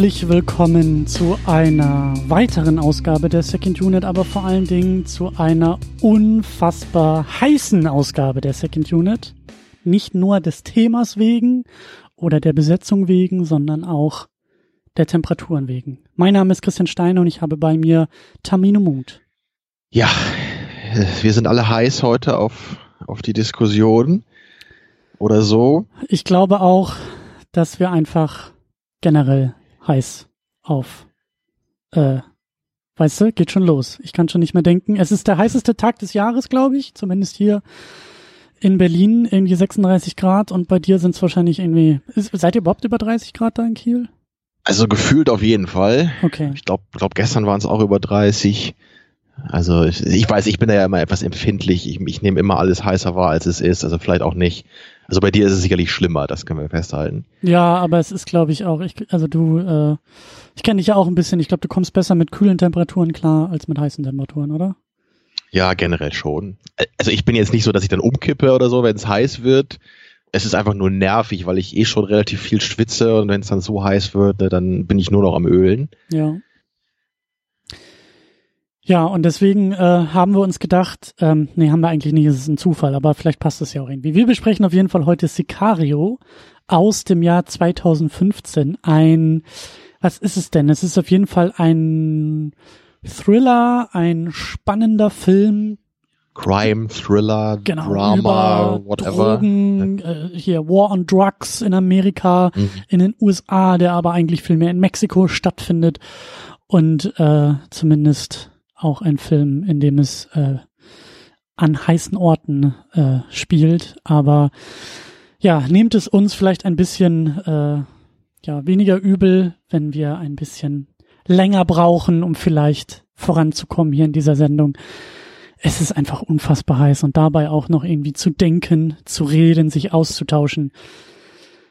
Herzlich willkommen zu einer weiteren Ausgabe der Second Unit, aber vor allen Dingen zu einer unfassbar heißen Ausgabe der Second Unit. Nicht nur des Themas wegen oder der Besetzung wegen, sondern auch der Temperaturen wegen. Mein Name ist Christian Steiner und ich habe bei mir Tamino Mut. Ja, wir sind alle heiß heute auf, auf die Diskussion oder so. Ich glaube auch, dass wir einfach generell heiß auf, äh, weißt du, geht schon los. Ich kann schon nicht mehr denken. Es ist der heißeste Tag des Jahres, glaube ich, zumindest hier in Berlin, irgendwie 36 Grad und bei dir sind es wahrscheinlich irgendwie, ist, seid ihr überhaupt über 30 Grad da in Kiel? Also gefühlt auf jeden Fall. Okay. Ich glaube, glaub, gestern waren es auch über 30. Also ich, ich, weiß, ich bin da ja immer etwas empfindlich. Ich, ich nehme immer alles heißer wahr, als es ist. Also vielleicht auch nicht. Also bei dir ist es sicherlich schlimmer, das können wir festhalten. Ja, aber es ist, glaube ich, auch, ich, also du, äh, ich kenne dich ja auch ein bisschen. Ich glaube, du kommst besser mit kühlen Temperaturen klar als mit heißen Temperaturen, oder? Ja, generell schon. Also ich bin jetzt nicht so, dass ich dann umkippe oder so, wenn es heiß wird. Es ist einfach nur nervig, weil ich eh schon relativ viel schwitze und wenn es dann so heiß wird, ne, dann bin ich nur noch am Ölen. Ja. Ja, und deswegen äh, haben wir uns gedacht, ähm, nee, haben wir eigentlich nicht, es ist ein Zufall, aber vielleicht passt es ja auch irgendwie. Wir besprechen auf jeden Fall heute Sicario aus dem Jahr 2015. Ein, was ist es denn? Es ist auf jeden Fall ein Thriller, ein spannender Film. Crime, Thriller, genau, Drama, whatever. Drogen, äh, hier War on Drugs in Amerika, Mhm. in den USA, der aber eigentlich viel mehr in Mexiko stattfindet und äh, zumindest auch ein Film, in dem es äh, an heißen Orten äh, spielt. Aber ja, nehmt es uns vielleicht ein bisschen äh, ja weniger übel, wenn wir ein bisschen länger brauchen, um vielleicht voranzukommen hier in dieser Sendung. Es ist einfach unfassbar heiß und dabei auch noch irgendwie zu denken, zu reden, sich auszutauschen,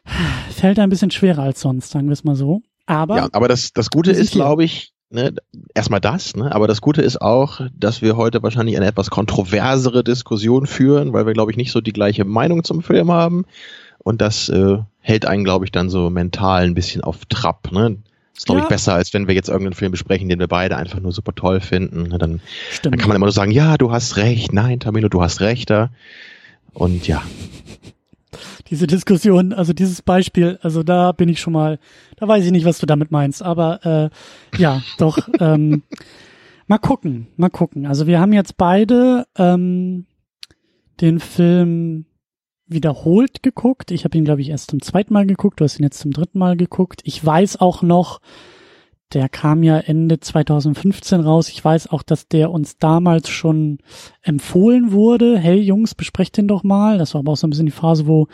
fällt ein bisschen schwerer als sonst, sagen wir es mal so. Aber Ja, aber das, das Gute ist, glaube ich, ne, erstmal das, ne, aber das Gute ist auch, dass wir heute wahrscheinlich eine etwas kontroversere Diskussion führen, weil wir, glaube ich, nicht so die gleiche Meinung zum Film haben. Und das äh, hält einen, glaube ich, dann so mental ein bisschen auf Trab. Ne? Ist, glaube Ja. ich, besser, als wenn wir jetzt irgendeinen Film besprechen, den wir beide einfach nur super toll finden. Ne, Dann, dann kann man immer nur sagen, ja, du hast recht, nein, Tamino, du hast recht da. Und ja, diese Diskussion, also dieses Beispiel, also da bin ich schon mal, da weiß ich nicht, was du damit meinst, aber äh, ja, doch. ähm, mal gucken, mal gucken. Also wir haben jetzt beide ähm, den Film wiederholt geguckt. Ich habe ihn, glaube ich, erst zum zweiten Mal geguckt. Du hast ihn jetzt zum dritten Mal geguckt. Ich weiß auch noch, der kam ja Ende 2015 raus. Ich weiß auch, dass der uns damals schon empfohlen wurde. Hey Jungs, besprecht den doch mal. Das war aber auch so ein bisschen die Phase, wo,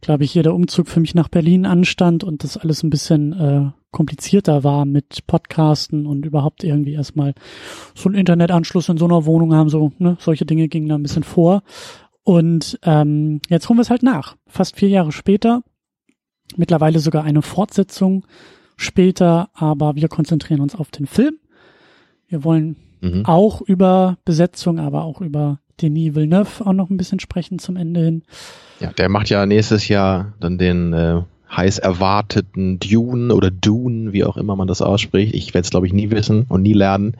glaube ich, hier der Umzug für mich nach Berlin anstand und das alles ein bisschen äh, komplizierter war mit Podcasten und überhaupt irgendwie erstmal so einen Internetanschluss in so einer Wohnung haben. So, ne, solche Dinge gingen da ein bisschen vor. Und ähm, jetzt holen wir es halt nach. Fast vier Jahre später. Mittlerweile sogar eine Fortsetzung später, aber wir konzentrieren uns auf den Film. Wir wollen mhm. auch über Besetzung, aber auch über Denis Villeneuve auch noch ein bisschen sprechen zum Ende hin. ja, der macht ja nächstes Jahr dann den äh, heiß erwarteten Dune oder Dune, wie auch immer man das ausspricht. Ich werde es, glaube ich, nie wissen und nie lernen.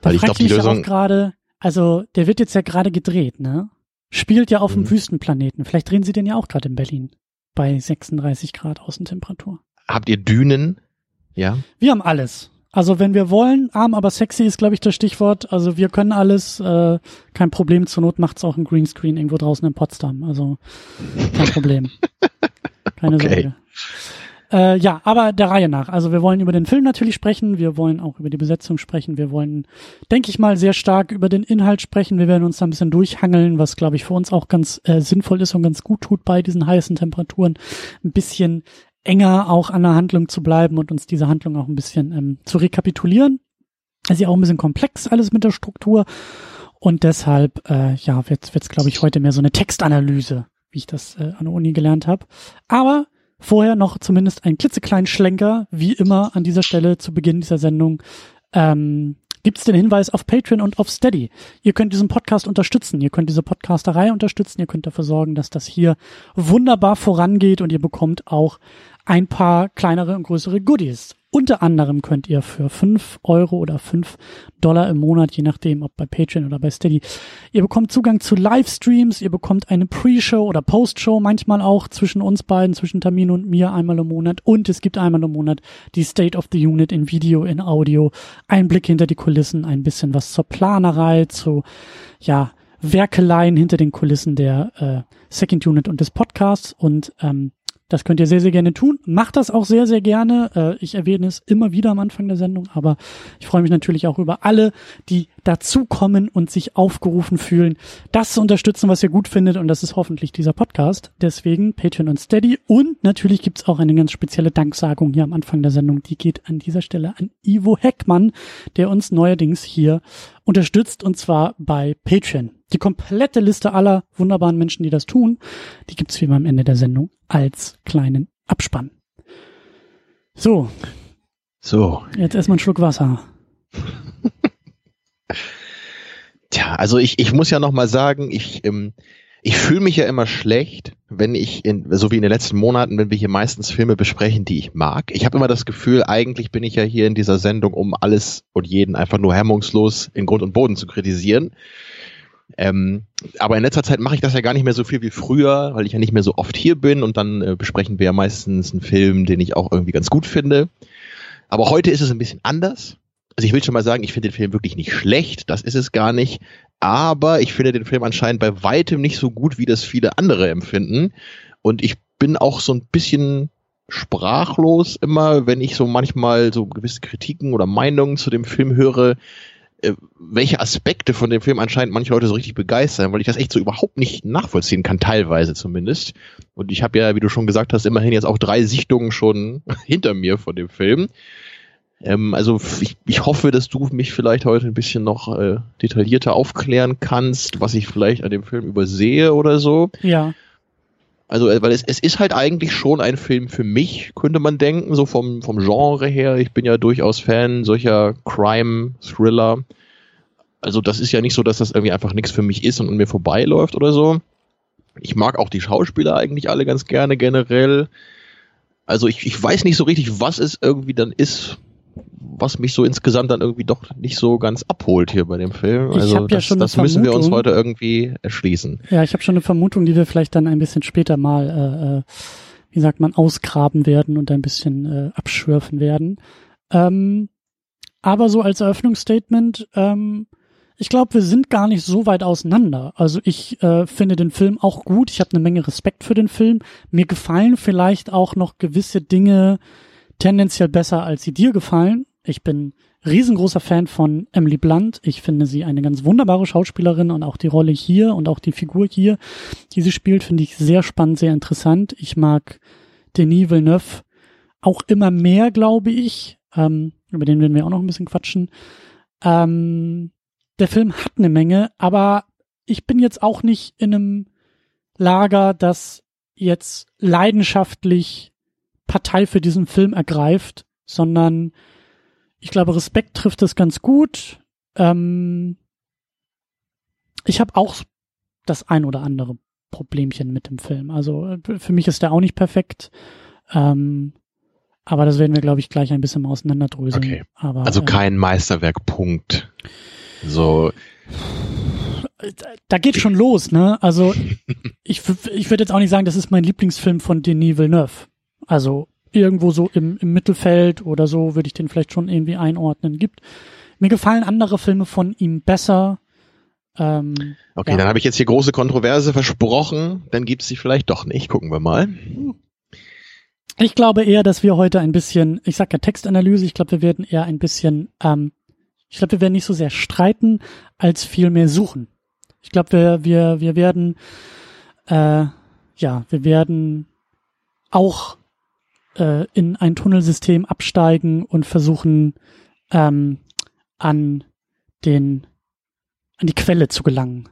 Da Weil ich glaube, die mich ja auch Lösung. gerade, also der wird jetzt ja gerade gedreht, ne? Spielt ja auf dem Mhm. Wüstenplaneten. Vielleicht drehen sie den ja auch gerade in Berlin bei 36 Grad Außentemperatur. Habt ihr Dünen? Ja. Wir haben alles. Also wenn wir wollen, arm aber sexy ist, glaube ich, das Stichwort. Also wir können alles, äh, kein Problem. Zur Not macht's auch ein Greenscreen irgendwo draußen in Potsdam. Also kein Problem. Keine Okay. Sorge. Äh, ja, aber der Reihe nach. Also wir wollen über den Film natürlich sprechen. Wir wollen auch über die Besetzung sprechen. Wir wollen, denke ich mal, sehr stark über den Inhalt sprechen. Wir werden uns da ein bisschen durchhangeln, was, glaube ich, für uns auch ganz äh, sinnvoll ist und ganz gut tut bei diesen heißen Temperaturen. Ein bisschen enger auch an der Handlung zu bleiben und uns diese Handlung auch ein bisschen ähm, zu rekapitulieren. Es ist ja auch ein bisschen komplex alles mit der Struktur und deshalb äh, ja wird es glaube ich heute mehr so eine Textanalyse, wie ich das äh, an der Uni gelernt habe. Aber vorher noch zumindest einen klitzekleinen Schlenker, wie immer an dieser Stelle zu Beginn dieser Sendung. Ähm, gibt's den Hinweis auf Patreon und auf Steady. Ihr könnt diesen Podcast unterstützen, ihr könnt diese Podcasterei unterstützen, ihr könnt dafür sorgen, dass das hier wunderbar vorangeht und ihr bekommt auch ein paar kleinere und größere Goodies. Unter anderem könnt ihr für fünf Euro oder fünf Dollar im Monat, je nachdem, ob bei Patreon oder bei Steady, ihr bekommt Zugang zu Livestreams, ihr bekommt eine Pre-Show oder Post-Show, manchmal auch zwischen uns beiden, zwischen Termin und mir einmal im Monat. Und es gibt einmal im Monat die State of the Unit in Video, in Audio, ein Blick hinter die Kulissen, ein bisschen was zur Planerei, zu, ja, Werkeleien hinter den Kulissen der äh, Second Unit und des Podcasts. Und ähm, das könnt ihr sehr, sehr gerne tun. Macht das auch sehr, sehr gerne. Äh, ich erwähne es immer wieder am Anfang der Sendung, aber ich freue mich natürlich auch über alle, die dazukommen und sich aufgerufen fühlen, das zu unterstützen, was ihr gut findet. Und das ist hoffentlich dieser Podcast. Deswegen Patreon und Steady. Und natürlich gibt's auch eine ganz spezielle Danksagung hier am Anfang der Sendung. Die geht an dieser Stelle an Ivo Heckmann, der uns neuerdings hier unterstützt und zwar bei Patreon. Die komplette Liste aller wunderbaren Menschen, die das tun, die gibt's wie immer am Ende der Sendung als kleinen Abspann. So. So. Jetzt erstmal einen Schluck Wasser. Tja, also ich, ich muss ja noch mal sagen, ich, ähm, ich fühle mich ja immer schlecht, wenn ich, in, so wie in den letzten Monaten, wenn wir hier meistens Filme besprechen, die ich mag. Ich habe immer das Gefühl, eigentlich bin ich ja hier in dieser Sendung, um alles und jeden einfach nur hemmungslos in Grund und Boden zu kritisieren. Ähm, aber in letzter Zeit mache ich das ja gar nicht mehr so viel wie früher, weil ich ja nicht mehr so oft hier bin und dann äh, besprechen wir ja meistens einen Film, den ich auch irgendwie ganz gut finde. Aber heute ist es ein bisschen anders. Also ich will schon mal sagen, ich finde den Film wirklich nicht schlecht, das ist es gar nicht. Aber ich finde den Film anscheinend bei weitem nicht so gut, wie das viele andere empfinden. Und ich bin auch so ein bisschen sprachlos immer, wenn ich so manchmal so gewisse Kritiken oder Meinungen zu dem Film höre, äh, welche Aspekte von dem Film anscheinend manche Leute so richtig begeistern, weil ich das echt so überhaupt nicht nachvollziehen kann, teilweise zumindest. Und ich habe ja, wie du schon gesagt hast, immerhin jetzt auch drei Sichtungen schon hinter mir von dem Film. Ähm, also ich, ich hoffe, dass du mich vielleicht heute ein bisschen noch äh, detaillierter aufklären kannst, was ich vielleicht an dem Film übersehe oder so. Ja. Also, äh, weil es, es ist halt eigentlich schon ein Film für mich, könnte man denken, so vom, vom Genre her. Ich bin ja durchaus Fan solcher Crime-Thriller. Also, das ist ja nicht so, dass das irgendwie einfach nichts für mich ist und an mir vorbeiläuft oder so. Ich mag auch die Schauspieler eigentlich alle ganz gerne generell. Also, ich, ich weiß nicht so richtig, was es irgendwie dann ist, was mich so insgesamt dann irgendwie doch nicht so ganz abholt hier bei dem Film. Also hab ja das, das müssen wir uns heute irgendwie erschließen. Ja, ich habe schon eine Vermutung, die wir vielleicht dann ein bisschen später mal, äh, äh, wie sagt man, ausgraben werden und ein bisschen äh, abschürfen werden. Ähm, aber so als Eröffnungsstatement, ähm, ich glaube, wir sind gar nicht so weit auseinander. Also ich äh, finde den Film auch gut. Ich habe eine Menge Respekt für den Film. Mir gefallen vielleicht auch noch gewisse Dinge tendenziell besser, als sie dir gefallen. Ich bin riesengroßer Fan von Emily Blunt. Ich finde sie eine ganz wunderbare Schauspielerin und auch die Rolle hier und auch die Figur hier, die sie spielt, finde ich sehr spannend, sehr interessant. Ich mag Denis Villeneuve auch immer mehr, glaube ich. Ähm, über den werden wir auch noch ein bisschen quatschen. Ähm, der Film hat eine Menge, aber ich bin jetzt auch nicht in einem Lager, das jetzt leidenschaftlich Partei für diesen Film ergreift, sondern ich glaube, Respekt trifft es ganz gut. Ähm, ich habe auch das ein oder andere Problemchen mit dem Film. Also äh, für mich ist der auch nicht perfekt. Ähm, aber das werden wir, glaube ich, gleich ein bisschen auseinanderdröseln. Okay. Aber, Also äh, kein Meisterwerk, Punkt. So, da geht schon los, ne? Also ich, ich würde jetzt auch nicht sagen, das ist mein Lieblingsfilm von Denis Villeneuve. Also irgendwo so im, im Mittelfeld oder so würde ich den vielleicht schon irgendwie einordnen. Gibt mir gefallen andere Filme von ihm besser. Ähm, okay, Ja. dann habe ich jetzt hier große Kontroverse versprochen, dann gibt's sie vielleicht doch nicht. Gucken wir mal. ich glaube eher, dass wir heute ein bisschen, ich sag ja Textanalyse, ich glaube, wir werden eher ein bisschen, ähm, ich glaube, wir werden nicht so sehr streiten, als viel mehr suchen. Ich glaube, wir, wir, wir werden, äh, ja, wir werden auch äh, in ein Tunnelsystem absteigen und versuchen, ähm, an den, an die Quelle zu gelangen.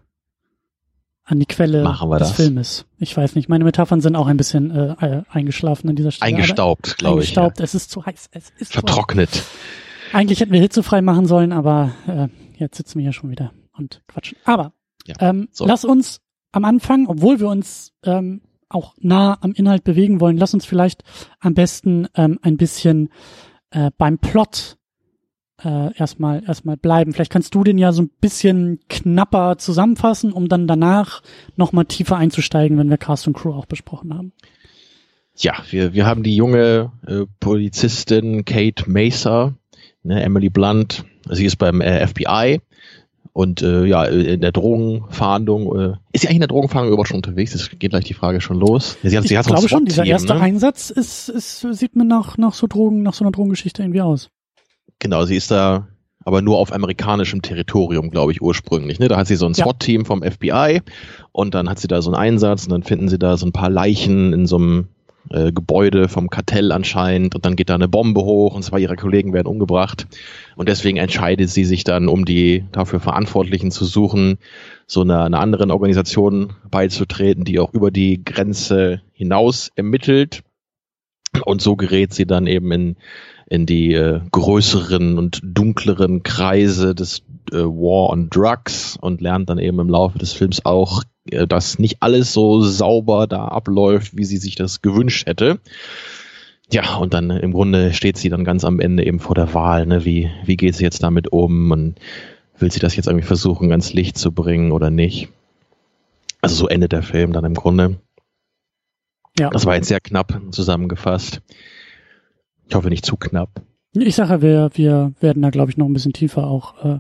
An die Quelle des das. Filmes. Ich weiß nicht, meine Metaphern sind auch ein bisschen äh, äh, eingeschlafen an dieser Stelle. Eingestaubt, glaube ich. Ja. Eingestaubt, es ist zu heiß. Es ist zu heiß. Vertrocknet. Eigentlich hätten wir hitzefrei machen sollen, aber äh, jetzt sitzen wir hier schon wieder und quatschen. Aber ja, ähm, so. lass uns am Anfang, obwohl wir uns ähm, auch nah am Inhalt bewegen wollen, lass uns vielleicht am besten ähm, ein bisschen äh, beim Plot äh, erstmal erstmal bleiben. Vielleicht kannst du den ja so ein bisschen knapper zusammenfassen, um dann danach nochmal tiefer einzusteigen, wenn wir Cast und Crew auch besprochen haben. Ja, wir, wir haben die junge äh, Polizistin Kate Mesa, ne, Emily Blunt. Sie ist beim äh, FBI und äh, ja, in der Drogenfahndung. Äh, ist sie eigentlich in der Drogenfahndung überhaupt schon unterwegs? Das geht gleich die Frage schon los. Ja, sie hat, ich sie hat glaube schon, dieser erste ne? Einsatz ist, ist, sieht mir nach, nach so Drogen, nach so einer Drogengeschichte irgendwie aus. Genau, sie ist da aber nur auf amerikanischem Territorium, glaube ich, ursprünglich. Ne? Da hat sie so ein SWAT-Team vom FBI und dann hat sie da so einen Einsatz und dann finden sie da so ein paar Leichen in so einem äh, Gebäude vom Kartell anscheinend und dann geht da eine Bombe hoch und zwei ihrer Kollegen werden umgebracht. Und deswegen entscheidet sie sich dann, um die dafür Verantwortlichen zu suchen, so einer, einer anderen Organisation beizutreten, die auch über die Grenze hinaus ermittelt. Und so gerät sie dann eben in in die äh, größeren und dunkleren Kreise des äh, War on Drugs und lernt dann eben im Laufe des Films auch äh, dass nicht alles so sauber da abläuft, wie sie sich das gewünscht hätte. Ja, und dann im Grunde steht sie dann ganz am Ende eben vor der Wahl, ne? wie, wie geht sie jetzt damit um und will sie das jetzt irgendwie versuchen, ganz Licht zu bringen oder nicht? Also so endet der Film dann im Grunde. Ja. Das war jetzt sehr knapp zusammengefasst. Ich hoffe nicht zu knapp. Ich sage, wir, wir werden da, glaube ich, noch ein bisschen tiefer auch äh,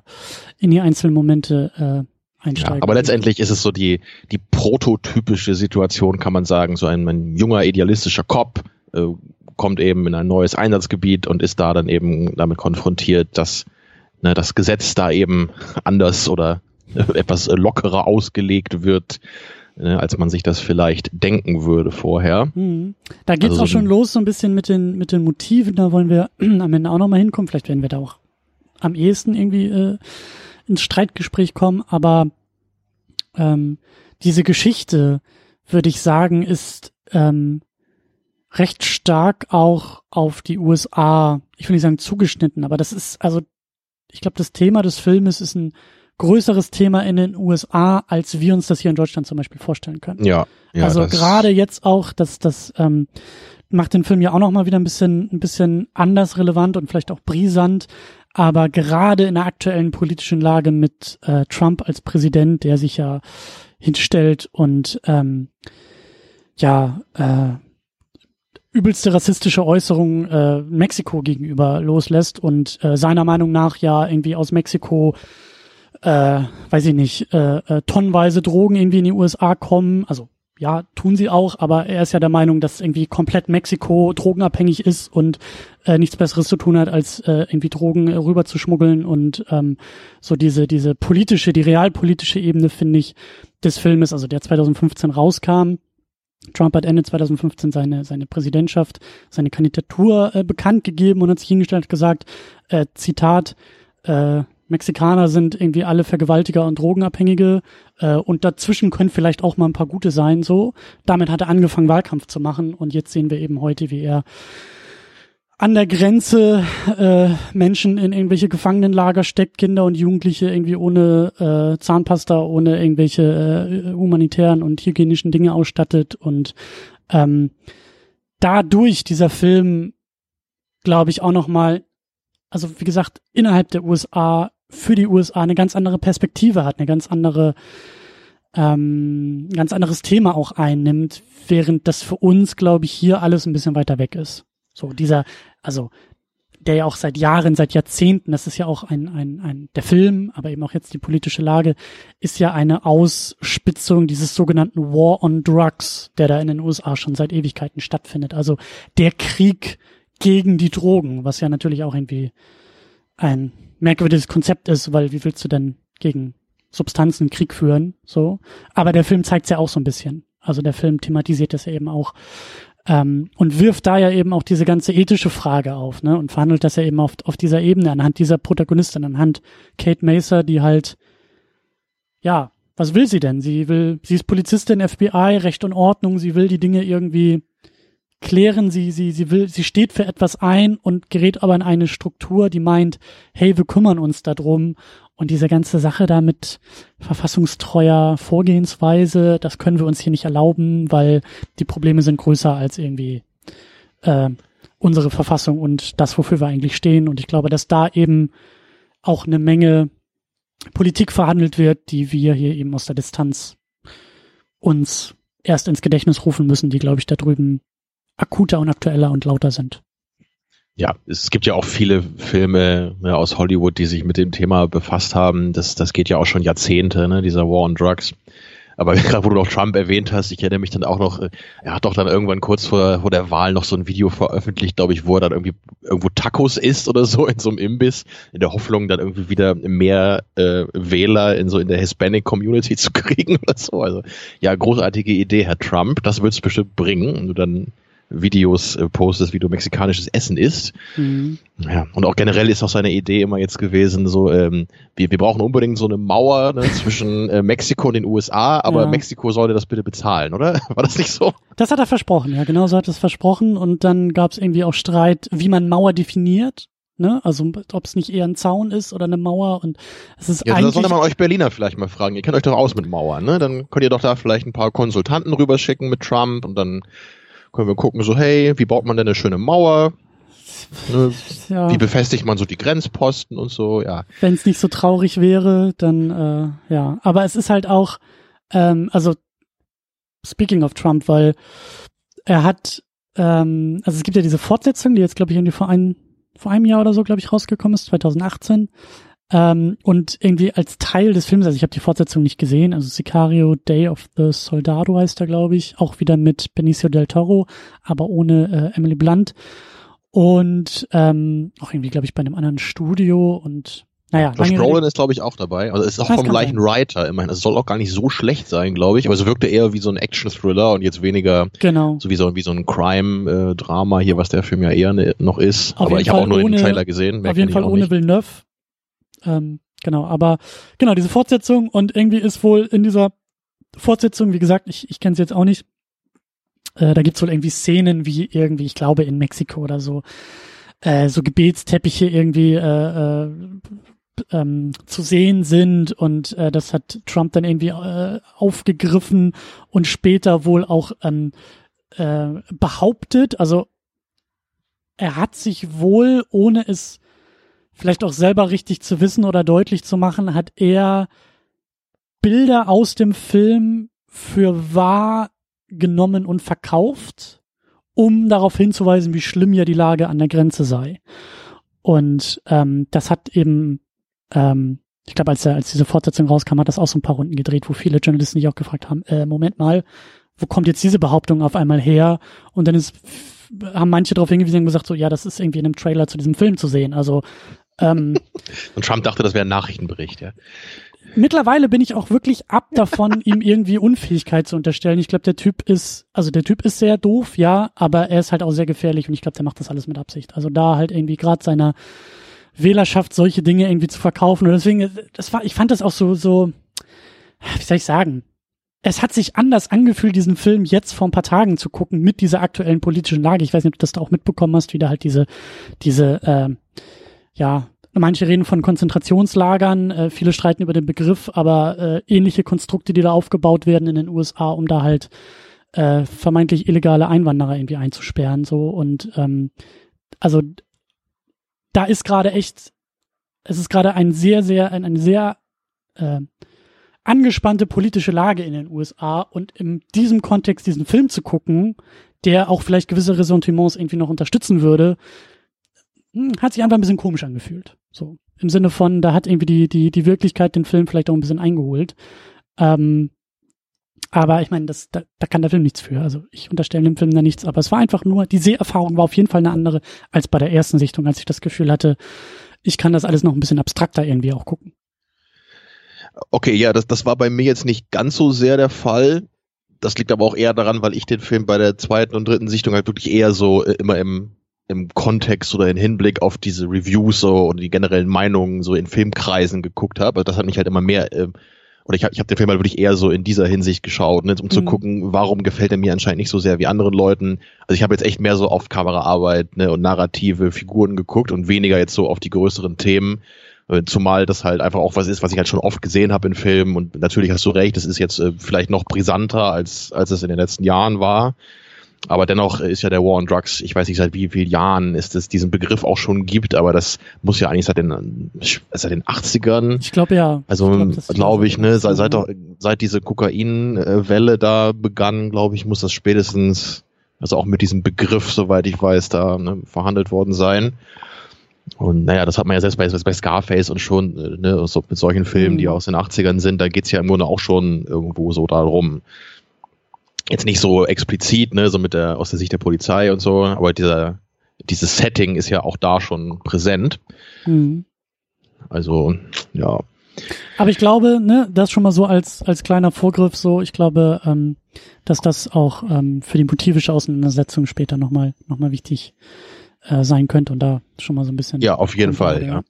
in die einzelnen Momente äh, einsteigen. Ja, aber letztendlich ist es so die, die prototypische Situation, kann man sagen. So ein, ein junger, idealistischer Cop äh, kommt eben in ein neues Einsatzgebiet und ist da dann eben damit konfrontiert, dass ne, das Gesetz da eben anders oder etwas lockerer ausgelegt wird, ne, als man sich das vielleicht denken würde vorher. Mhm. Da geht's also auch schon los so ein bisschen mit den, mit den Motiven. Da wollen wir am Ende auch nochmal hinkommen. Vielleicht werden wir da auch am ehesten irgendwie äh, ins Streitgespräch kommen, aber ähm, diese Geschichte, würde ich sagen, ist ähm, recht stark auch auf die USA, ich will nicht sagen zugeschnitten, aber das ist, also ich glaube, das Thema des Filmes ist ein größeres Thema in den USA, als wir uns das hier in Deutschland zum Beispiel vorstellen können. Ja. ja also gerade jetzt auch, dass das ähm, macht den Film ja auch noch mal wieder ein bisschen ein bisschen anders relevant und vielleicht auch brisant, aber gerade in der aktuellen politischen Lage mit äh, Trump als Präsident, der sich ja hinstellt und ähm, ja äh, übelste rassistische Äußerungen äh, Mexiko gegenüber loslässt und äh, seiner Meinung nach ja irgendwie aus Mexiko äh, weiß ich nicht, äh, äh, tonnenweise Drogen irgendwie in die USA kommen, also ja, tun sie auch, aber er ist ja der Meinung, dass irgendwie komplett Mexiko drogenabhängig ist und äh, nichts Besseres zu tun hat, als äh, irgendwie Drogen äh, rüber und ähm, so diese diese politische, die realpolitische Ebene finde ich des Filmes, also der 2015 rauskam. Trump hat Ende 2015 seine seine Präsidentschaft, seine Kandidatur äh, bekannt gegeben und hat sich hingestellt und gesagt, äh, Zitat, äh, Mexikaner sind irgendwie alle Vergewaltiger und Drogenabhängige äh, und dazwischen können vielleicht auch mal ein paar gute sein. So, damit hat er angefangen Wahlkampf zu machen und jetzt sehen wir eben heute, wie er an der Grenze äh, Menschen in irgendwelche Gefangenenlager steckt, Kinder und Jugendliche irgendwie ohne äh, Zahnpasta, ohne irgendwelche äh, humanitären und hygienischen Dinge ausstattet und ähm, dadurch dieser Film, glaube ich, auch noch mal also wie gesagt, innerhalb der USA für die USA eine ganz andere Perspektive hat, eine ganz andere, ähm, ganz anderes Thema auch einnimmt, während das für uns, glaube ich, hier alles ein bisschen weiter weg ist. So dieser, also der ja auch seit Jahren, seit Jahrzehnten, das ist ja auch ein, ein, ein, der Film, aber eben auch jetzt die politische Lage, ist ja eine Ausspitzung dieses sogenannten War on Drugs, der da in den USA schon seit Ewigkeiten stattfindet. Also der Krieg gegen die Drogen, was ja natürlich auch irgendwie ein merkwürdiges Konzept ist, weil wie willst du denn gegen Substanzen Krieg führen, so. Aber der Film zeigt ja auch so ein bisschen. Also der Film thematisiert das ja eben auch ähm, und wirft da ja eben auch diese ganze ethische Frage auf, ne? Und verhandelt das ja eben auf, auf dieser Ebene anhand dieser Protagonistin, anhand Kate Macer, die halt, ja, was will sie denn? Sie will, sie ist Polizistin, FBI, Recht und Ordnung, sie will die Dinge irgendwie erklären, sie, sie, sie will, sie steht für etwas ein und gerät aber in eine Struktur, die meint, hey, wir kümmern uns darum. Und diese ganze Sache da mit verfassungstreuer Vorgehensweise, das können wir uns hier nicht erlauben, weil die Probleme sind größer als irgendwie äh, unsere Verfassung und das, wofür wir eigentlich stehen. Und ich glaube, dass da eben auch eine Menge Politik verhandelt wird, die wir hier eben aus der Distanz uns erst ins Gedächtnis rufen müssen, die, glaube ich, da drüben akuter und aktueller und lauter sind. Ja, es gibt ja auch viele Filme ne, aus Hollywood, die sich mit dem Thema befasst haben. Das, das geht ja auch schon Jahrzehnte, ne, dieser War on Drugs. Aber gerade wo du noch Trump erwähnt hast, ich erinnere mich dann auch noch, er hat doch dann irgendwann kurz vor, vor der Wahl noch so ein Video veröffentlicht, glaube ich, wo er dann irgendwie irgendwo Tacos isst oder so in so einem Imbiss, in der Hoffnung, dann irgendwie wieder mehr äh, Wähler in so in der Hispanic Community zu kriegen oder so. Also ja, großartige Idee, Herr Trump. Das wird es bestimmt bringen. Und du dann Videos äh, postest, wie du mexikanisches Essen isst. Mhm. Ja, und auch generell ist auch seine Idee immer jetzt gewesen, so, ähm, wir, wir brauchen unbedingt so eine Mauer ne, zwischen äh, Mexiko und den USA, aber ja. Mexiko sollte das bitte bezahlen, oder? War das nicht so? Das hat er versprochen, ja, genau so hat er es versprochen und dann gab es irgendwie auch Streit, wie man Mauer definiert. Ne? Also ob es nicht eher ein Zaun ist oder eine Mauer und es ist ja, eigentlich. Sollte man euch Berliner vielleicht mal fragen. Ihr kennt euch doch aus mit Mauern, ne? Dann könnt ihr doch da vielleicht ein paar Konsultanten rüberschicken mit Trump und dann können wir gucken, so, hey, wie baut man denn eine schöne Mauer? Ne? Ja. Wie befestigt man so die Grenzposten und so, ja. Wenn es nicht so traurig wäre, dann äh, ja. Aber es ist halt auch, ähm, also speaking of Trump, weil er hat, ähm, also es gibt ja diese Fortsetzung, die jetzt, glaube ich, irgendwie vor, ein, vor einem Jahr oder so, glaube ich, rausgekommen ist, 2018. Ähm, und irgendwie als Teil des Films, also ich habe die Fortsetzung nicht gesehen, also Sicario Day of the Soldado heißt er, glaube ich, auch wieder mit Benicio del Toro, aber ohne äh, Emily Blunt. Und ähm, auch irgendwie, glaube ich, bei einem anderen Studio und naja. Josh Brolin ist, glaube ich, auch dabei. Also es ist auch vom gleichen sein. Writer immerhin. Es soll auch gar nicht so schlecht sein, glaube ich. Aber es wirkte eher wie so ein Action-Thriller und jetzt weniger genau. so wie so, wie so ein Crime-Drama hier, was der Film ja eher ne, noch ist. Auf aber ich habe auch nur ohne, den Trailer gesehen. Auf jeden Fall ohne Villeneuve ähm, genau, aber genau, diese Fortsetzung und irgendwie ist wohl in dieser Fortsetzung, wie gesagt, ich, ich kenne sie jetzt auch nicht, äh, da gibt's wohl irgendwie Szenen wie irgendwie, ich glaube in Mexiko oder so, äh, so Gebetsteppiche irgendwie äh, äh, ähm, zu sehen sind und äh, das hat Trump dann irgendwie äh, aufgegriffen und später wohl auch ähm, äh, behauptet, also er hat sich wohl, ohne es vielleicht auch selber richtig zu wissen oder deutlich zu machen, hat er Bilder aus dem Film für wahr genommen und verkauft, um darauf hinzuweisen, wie schlimm ja die Lage an der Grenze sei. Und ähm, das hat eben, ähm, ich glaube, als, als diese Fortsetzung rauskam, hat das auch so ein paar Runden gedreht, wo viele Journalisten sich auch gefragt haben, äh, Moment mal, wo kommt jetzt diese Behauptung auf einmal her? Und dann ist, haben manche darauf hingewiesen und gesagt, so, ja, das ist irgendwie in einem Trailer zu diesem Film zu sehen. Also ähm, Und Trump dachte, das wäre ein Nachrichtenbericht, ja. Mittlerweile bin ich auch wirklich ab davon, ihm irgendwie Unfähigkeit zu unterstellen. Ich glaube, der Typ ist, also der Typ ist sehr doof, ja, aber er ist halt auch sehr gefährlich und ich glaube, der macht das alles mit Absicht. Also da halt irgendwie gerade seiner Wählerschaft solche Dinge irgendwie zu verkaufen. Und deswegen, das war, ich fand das auch so, so, wie soll ich sagen? Es hat sich anders angefühlt, diesen Film jetzt vor ein paar Tagen zu gucken mit dieser aktuellen politischen Lage. Ich weiß nicht, ob du das da auch mitbekommen hast, wie da halt diese, diese, äh, ja, manche reden von Konzentrationslagern, äh, viele streiten über den Begriff, aber äh, ähnliche Konstrukte, die da aufgebaut werden in den USA, um da halt äh, vermeintlich illegale Einwanderer irgendwie einzusperren, so. Und ähm, also da ist gerade echt, es ist gerade ein sehr, sehr, ein, eine sehr äh, angespannte politische Lage in den USA. Und in diesem Kontext diesen Film zu gucken, der auch vielleicht gewisse Ressentiments irgendwie noch unterstützen würde, hat sich einfach ein bisschen komisch angefühlt. So. Im Sinne von, da hat irgendwie die, die, die Wirklichkeit den Film vielleicht auch ein bisschen eingeholt. Ähm, aber ich meine, das, da, da kann der Film nichts für. Also ich unterstelle dem Film da nichts, aber es war einfach nur, die Seherfahrung war auf jeden Fall eine andere als bei der ersten Sichtung, als ich das Gefühl hatte, ich kann das alles noch ein bisschen abstrakter irgendwie auch gucken. Okay, ja, das, das war bei mir jetzt nicht ganz so sehr der Fall. Das liegt aber auch eher daran, weil ich den Film bei der zweiten und dritten Sichtung halt wirklich eher so äh, immer im im Kontext oder in Hinblick auf diese Reviews so und die generellen Meinungen so in Filmkreisen geguckt habe. Also das hat mich halt immer mehr äh, oder ich habe ich hab den Film halt wirklich eher so in dieser Hinsicht geschaut, ne, um mhm. zu gucken, warum gefällt er mir anscheinend nicht so sehr wie anderen Leuten. Also ich habe jetzt echt mehr so auf Kameraarbeit ne, und narrative Figuren geguckt und weniger jetzt so auf die größeren Themen. Äh, zumal das halt einfach auch was ist, was ich halt schon oft gesehen habe in Filmen. Und natürlich hast du recht, das ist jetzt äh, vielleicht noch brisanter, als, als es in den letzten Jahren war. Aber dennoch ist ja der War on Drugs, ich weiß nicht seit wie vielen Jahren es das diesen Begriff auch schon gibt, aber das muss ja eigentlich seit den, seit den 80ern. Ich glaube ja. Also glaube glaub ich, ne, seit, seit, seit diese Kokainwelle da begann, glaube ich, muss das spätestens, also auch mit diesem Begriff, soweit ich weiß, da ne, verhandelt worden sein. Und naja, das hat man ja selbst bei, bei Scarface und schon ne, so mit solchen Filmen, mhm. die aus den 80ern sind, da geht's ja im Grunde auch schon irgendwo so darum. Jetzt nicht so explizit, ne, so mit der aus der Sicht der Polizei und so, aber dieser, dieses Setting ist ja auch da schon präsent. Mhm. Also, ja. Aber ich glaube, ne, das schon mal so als, als kleiner Vorgriff so, ich glaube, ähm, dass das auch ähm, für die motivische Auseinandersetzung später nochmal noch mal wichtig äh, sein könnte und da schon mal so ein bisschen. Ja, auf jeden Fall, ja.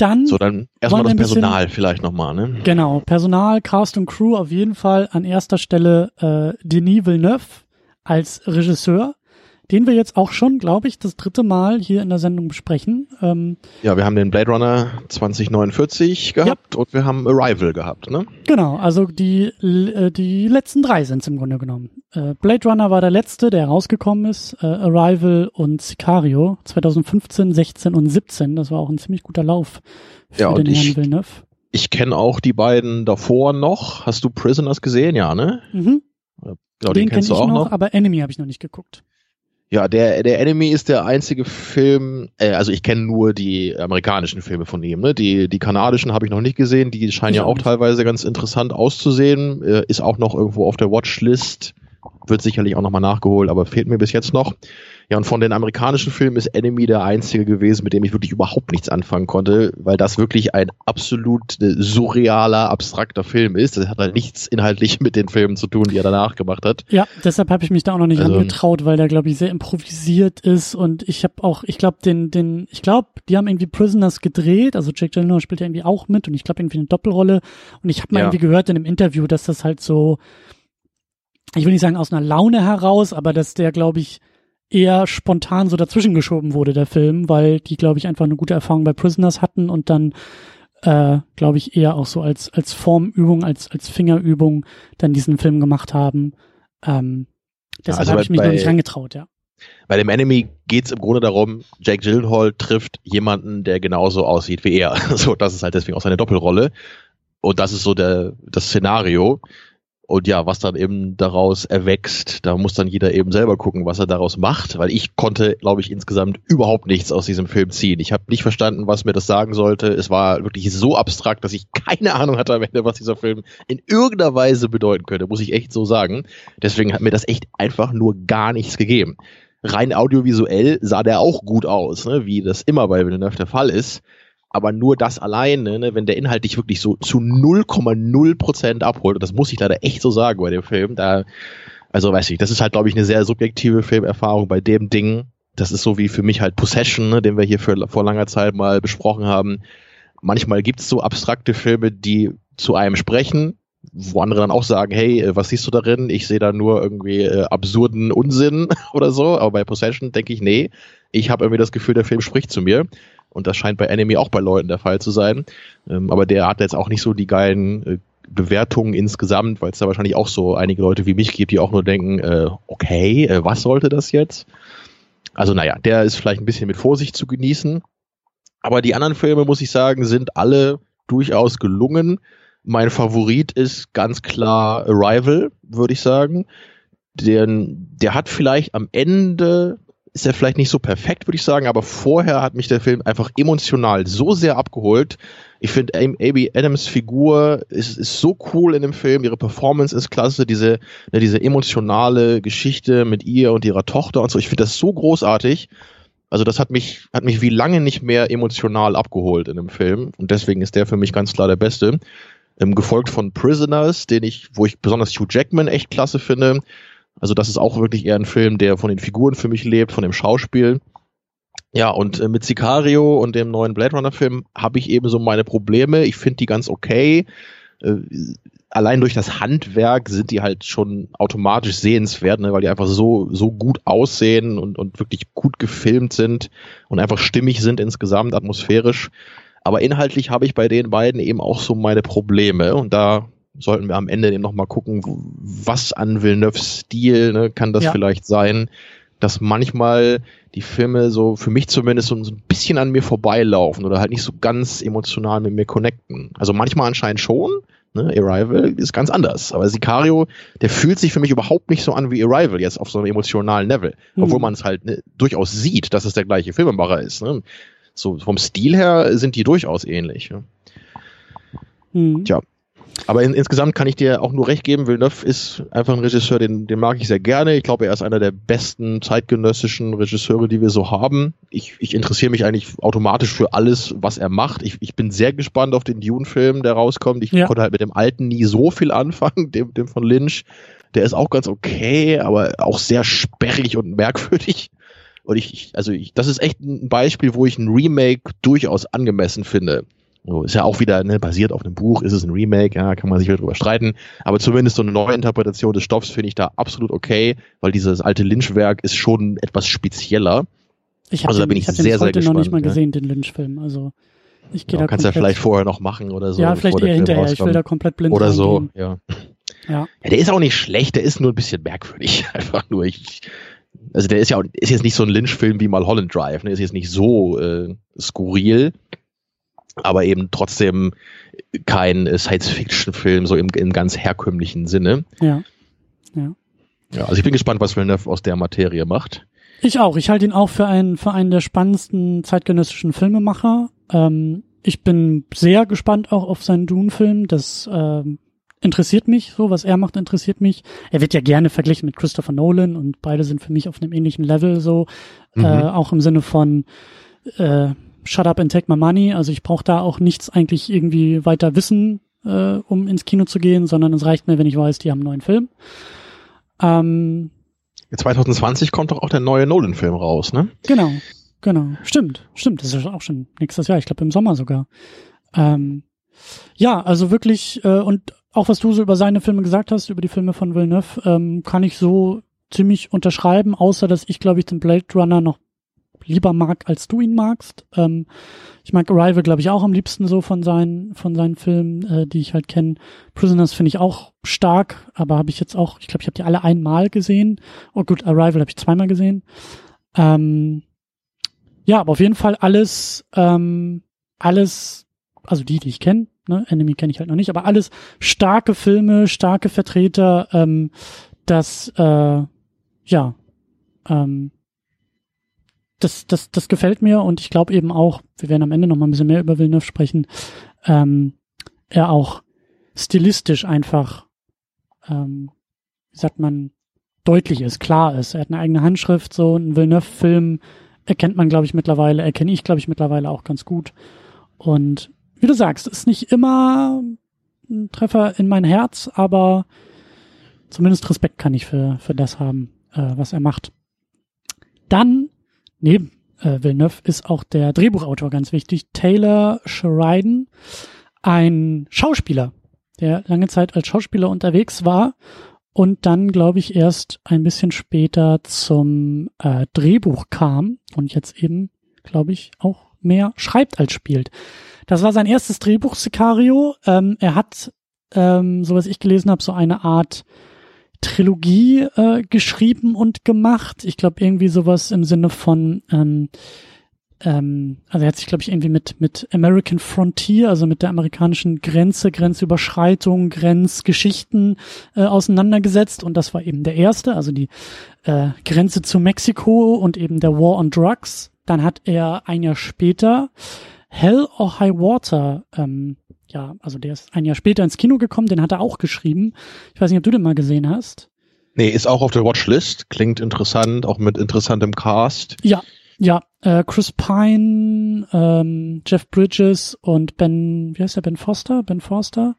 Dann. So, dann erstmal das Personal bisschen, vielleicht nochmal, ne? Genau, Personal, Cast und Crew auf jeden Fall an erster Stelle äh, Denis Villeneuve als Regisseur den wir jetzt auch schon, glaube ich, das dritte Mal hier in der Sendung besprechen. Ähm, ja, wir haben den Blade Runner 2049 gehabt ja. und wir haben Arrival gehabt, ne? Genau, also die, äh, die letzten drei sind es im Grunde genommen. Äh, Blade Runner war der letzte, der rausgekommen ist. Äh, Arrival und Sicario 2015, 16 und 17. Das war auch ein ziemlich guter Lauf für ja, den Herrn ich, Villeneuve. Ich kenne auch die beiden davor noch. Hast du Prisoners gesehen? Ja, ne? Mhm. Genau, den, den kennst du auch noch, noch, aber Enemy habe ich noch nicht geguckt. Ja, der, der Enemy ist der einzige Film, äh, also ich kenne nur die amerikanischen Filme von ihm, ne? Die, die kanadischen habe ich noch nicht gesehen, die scheinen ja auch teilweise ganz interessant auszusehen. Äh, ist auch noch irgendwo auf der Watchlist wird sicherlich auch nochmal nachgeholt, aber fehlt mir bis jetzt noch. Ja, und von den amerikanischen Filmen ist Enemy der einzige gewesen, mit dem ich wirklich überhaupt nichts anfangen konnte, weil das wirklich ein absolut äh, surrealer, abstrakter Film ist. Das hat halt nichts inhaltlich mit den Filmen zu tun, die er danach gemacht hat. Ja, deshalb habe ich mich da auch noch nicht also, angetraut, weil der, glaube ich, sehr improvisiert ist und ich habe auch, ich glaube, den, den, ich glaube, die haben irgendwie Prisoners gedreht, also Jake Gyllenhaal spielt ja irgendwie auch mit und ich glaube irgendwie eine Doppelrolle und ich habe mal ja. irgendwie gehört in einem Interview, dass das halt so ich will nicht sagen aus einer Laune heraus, aber dass der, glaube ich, eher spontan so dazwischen geschoben wurde, der Film, weil die, glaube ich, einfach eine gute Erfahrung bei Prisoners hatten und dann, äh, glaube ich, eher auch so als, als Formübung, als, als Fingerübung dann diesen Film gemacht haben. Ähm, deshalb also habe ich mich bei, noch nicht rangetraut, ja. Bei dem Enemy geht es im Grunde darum, Jake Gyllenhaal trifft jemanden, der genauso aussieht wie er. So, das ist halt deswegen auch seine Doppelrolle. Und das ist so der, das Szenario. Und ja, was dann eben daraus erwächst, da muss dann jeder eben selber gucken, was er daraus macht, weil ich konnte, glaube ich, insgesamt überhaupt nichts aus diesem Film ziehen. Ich habe nicht verstanden, was mir das sagen sollte. Es war wirklich so abstrakt, dass ich keine Ahnung hatte am Ende, was dieser Film in irgendeiner Weise bedeuten könnte, muss ich echt so sagen. Deswegen hat mir das echt einfach nur gar nichts gegeben. Rein audiovisuell sah der auch gut aus, ne? wie das immer bei Villeneuve der Fall ist aber nur das alleine, ne, wenn der Inhalt dich wirklich so zu 0,0 Prozent abholt, und das muss ich leider echt so sagen bei dem Film, da, also weiß ich, das ist halt, glaube ich, eine sehr subjektive Filmerfahrung bei dem Ding. Das ist so wie für mich halt Possession, ne, den wir hier für, vor langer Zeit mal besprochen haben. Manchmal gibt's so abstrakte Filme, die zu einem sprechen, wo andere dann auch sagen, hey, äh, was siehst du darin? Ich sehe da nur irgendwie äh, absurden Unsinn oder so. Aber bei Possession denke ich, nee, ich habe irgendwie das Gefühl, der Film spricht zu mir. Und das scheint bei Enemy auch bei Leuten der Fall zu sein. Ähm, aber der hat jetzt auch nicht so die geilen äh, Bewertungen insgesamt, weil es da wahrscheinlich auch so einige Leute wie mich gibt, die auch nur denken, äh, okay, äh, was sollte das jetzt? Also naja, der ist vielleicht ein bisschen mit Vorsicht zu genießen. Aber die anderen Filme, muss ich sagen, sind alle durchaus gelungen. Mein Favorit ist ganz klar Arrival, würde ich sagen. Den, der hat vielleicht am Ende ist er vielleicht nicht so perfekt, würde ich sagen, aber vorher hat mich der Film einfach emotional so sehr abgeholt. Ich finde Amy Adams Figur ist, ist so cool in dem Film, ihre Performance ist klasse, diese, ne, diese emotionale Geschichte mit ihr und ihrer Tochter und so. Ich finde das so großartig. Also das hat mich, hat mich wie lange nicht mehr emotional abgeholt in dem Film und deswegen ist der für mich ganz klar der beste. Ähm, gefolgt von Prisoners, den ich, wo ich besonders Hugh Jackman echt klasse finde also das ist auch wirklich eher ein Film, der von den Figuren für mich lebt, von dem Schauspiel. Ja, und äh, mit Sicario und dem neuen Blade Runner Film habe ich eben so meine Probleme. Ich finde die ganz okay. äh, allein durch das Handwerk sind die halt schon automatisch sehenswert, ne, weil die einfach so, so gut aussehen und, und wirklich gut gefilmt sind und einfach stimmig sind insgesamt, atmosphärisch. Aber inhaltlich habe ich bei den beiden eben auch so meine Probleme und da sollten wir am Ende eben nochmal gucken, was an Villeneuves Stil ne, kann das ja. vielleicht sein, dass manchmal die Filme so für mich zumindest so, ein bisschen an mir vorbeilaufen oder halt nicht so ganz emotional mit mir connecten. Also manchmal anscheinend schon, Ne, Arrival ist ganz anders. Aber Sicario, der fühlt sich für mich überhaupt nicht so an wie Arrival jetzt auf so einem emotionalen Level. Mhm. Obwohl man es halt ne, durchaus sieht, dass es der gleiche Filmemacher ist. Ne? So vom Stil her sind die durchaus ähnlich. Ne? Mhm. Tja, aber in, insgesamt kann ich dir auch nur recht geben, Villeneuve ist einfach ein Regisseur, den, den mag ich sehr gerne. Ich glaube, er ist einer der besten zeitgenössischen Regisseure, die wir so haben. Ich, ich interessiere mich eigentlich automatisch für alles, was er macht. Ich, ich bin sehr gespannt auf den Dune-Film, der rauskommt. Ich ja. konnte halt mit dem alten nie so viel anfangen, dem, dem von Lynch. Der ist auch ganz okay, aber auch sehr sperrig und merkwürdig. Und ich, also ich, das ist echt ein Beispiel, wo ich ein Remake durchaus angemessen finde. So, ist ja auch wieder ne, basiert auf einem Buch, ist es ein Remake, ja, kann man sich wieder drüber streiten. Aber zumindest so eine neue Interpretation des Stoffs finde ich da absolut okay, weil dieses alte Lynch-Werk ist schon etwas spezieller. Ich habe also, den, ich hab den heute noch nicht mal gesehen, den Lynch-Film. Also ich gehe ja, da kannst ja vielleicht vorher noch machen oder so. Ja, vielleicht eher hinterher. Rauskommt. Ich will da komplett blind Oder so, ja. ja. Ja, der ist auch nicht schlecht, der ist nur ein bisschen merkwürdig. Einfach nur, ich, also der ist ja auch, ist jetzt nicht so ein Lynch-Film wie mal Holland Drive, ne? Ist jetzt nicht so äh, skurril aber eben trotzdem kein Science-Fiction-Film so im, im ganz herkömmlichen Sinne. Ja. ja. Ja, also ich bin gespannt, was Villeneuve aus der Materie macht. Ich auch. Ich halte ihn auch für einen, für einen der spannendsten zeitgenössischen Filmemacher. Ähm, ich bin sehr gespannt auch auf seinen Dune-Film. Das ähm, interessiert mich so, was er macht, interessiert mich. Er wird ja gerne verglichen mit Christopher Nolan und beide sind für mich auf einem ähnlichen Level so, mhm. äh, auch im Sinne von äh, Shut Up and Take My Money. Also ich brauche da auch nichts eigentlich irgendwie weiter wissen, äh, um ins Kino zu gehen, sondern es reicht mir, wenn ich weiß, die haben einen neuen Film. Ähm, 2020 kommt doch auch der neue Nolan-Film raus, ne? Genau, genau. Stimmt, stimmt. Das ist auch schon nächstes Jahr. Ich glaube im Sommer sogar. Ähm, ja, also wirklich, äh, und auch was du so über seine Filme gesagt hast, über die Filme von Villeneuve, ähm, kann ich so ziemlich unterschreiben, außer dass ich, glaube ich, den Blade Runner noch lieber mag, als du ihn magst. Ähm, ich mag Arrival, glaube ich, auch am liebsten so von seinen, von seinen Filmen, äh, die ich halt kenne. Prisoners finde ich auch stark, aber habe ich jetzt auch, ich glaube, ich habe die alle einmal gesehen. Oh gut, Arrival habe ich zweimal gesehen. Ähm, ja, aber auf jeden Fall alles, ähm, alles, also die, die ich kenne, ne, Enemy kenne ich halt noch nicht, aber alles starke Filme, starke Vertreter, ähm, das, äh, ja, ähm, das, das, das gefällt mir und ich glaube eben auch, wir werden am Ende noch mal ein bisschen mehr über Villeneuve sprechen, ähm, er auch stilistisch einfach, ähm, wie sagt man, deutlich ist, klar ist. Er hat eine eigene Handschrift, so ein Villeneuve-Film erkennt man, glaube ich, mittlerweile, erkenne ich, glaube ich, mittlerweile auch ganz gut. Und wie du sagst, ist nicht immer ein Treffer in mein Herz, aber zumindest Respekt kann ich für, für das haben, äh, was er macht. Dann neben äh, Villeneuve ist auch der Drehbuchautor ganz wichtig, Taylor Sheridan, ein Schauspieler, der lange Zeit als Schauspieler unterwegs war und dann, glaube ich, erst ein bisschen später zum äh, Drehbuch kam und jetzt eben, glaube ich, auch mehr schreibt als spielt. Das war sein erstes Drehbuch, Sicario. Ähm, er hat, ähm, so was ich gelesen habe, so eine Art Trilogie äh, geschrieben und gemacht. Ich glaube irgendwie sowas im Sinne von ähm, ähm, also er hat sich, glaube ich, irgendwie mit, mit American Frontier, also mit der amerikanischen Grenze, Grenzüberschreitung, Grenzgeschichten äh, auseinandergesetzt. Und das war eben der erste, also die äh, Grenze zu Mexiko und eben der War on Drugs. Dann hat er ein Jahr später Hell or High Water ähm, ja, also der ist ein Jahr später ins Kino gekommen, den hat er auch geschrieben. Ich weiß nicht, ob du den mal gesehen hast. Nee, ist auch auf der Watchlist, klingt interessant, auch mit interessantem Cast. Ja, ja, äh, Chris Pine, ähm, Jeff Bridges und Ben, wie heißt der, Ben Foster? Ben Forster?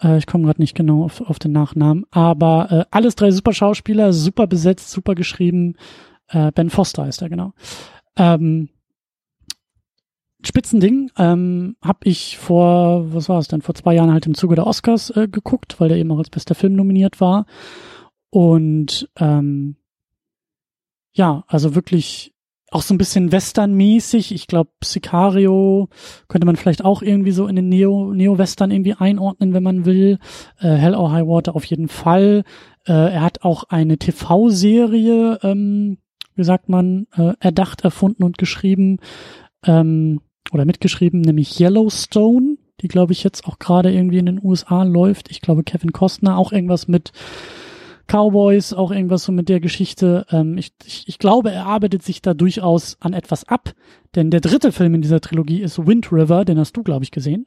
Äh, ich komme gerade nicht genau auf, auf den Nachnamen, aber äh, alles drei super Schauspieler, super besetzt, super geschrieben. Äh, ben Foster ist er, genau. Ähm, Spitzending ähm, habe ich vor, was war es denn, vor zwei Jahren halt im Zuge der Oscars äh, geguckt, weil der eben auch als bester Film nominiert war. Und ähm, ja, also wirklich auch so ein bisschen Western-mäßig. Ich glaube, Sicario könnte man vielleicht auch irgendwie so in den Neo, Neo-Western irgendwie einordnen, wenn man will. Äh, Hell or High Water auf jeden Fall. Äh, er hat auch eine TV-Serie, ähm, wie sagt man, äh, erdacht, erfunden und geschrieben ähm, oder mitgeschrieben, nämlich Yellowstone, die glaube ich jetzt auch gerade irgendwie in den USA läuft. Ich glaube, Kevin Costner auch irgendwas mit Cowboys, auch irgendwas so mit der Geschichte. Ähm, ich, ich, ich glaube, er arbeitet sich da durchaus an etwas ab, denn der dritte Film in dieser Trilogie ist Wind River, den hast du, glaube ich, gesehen.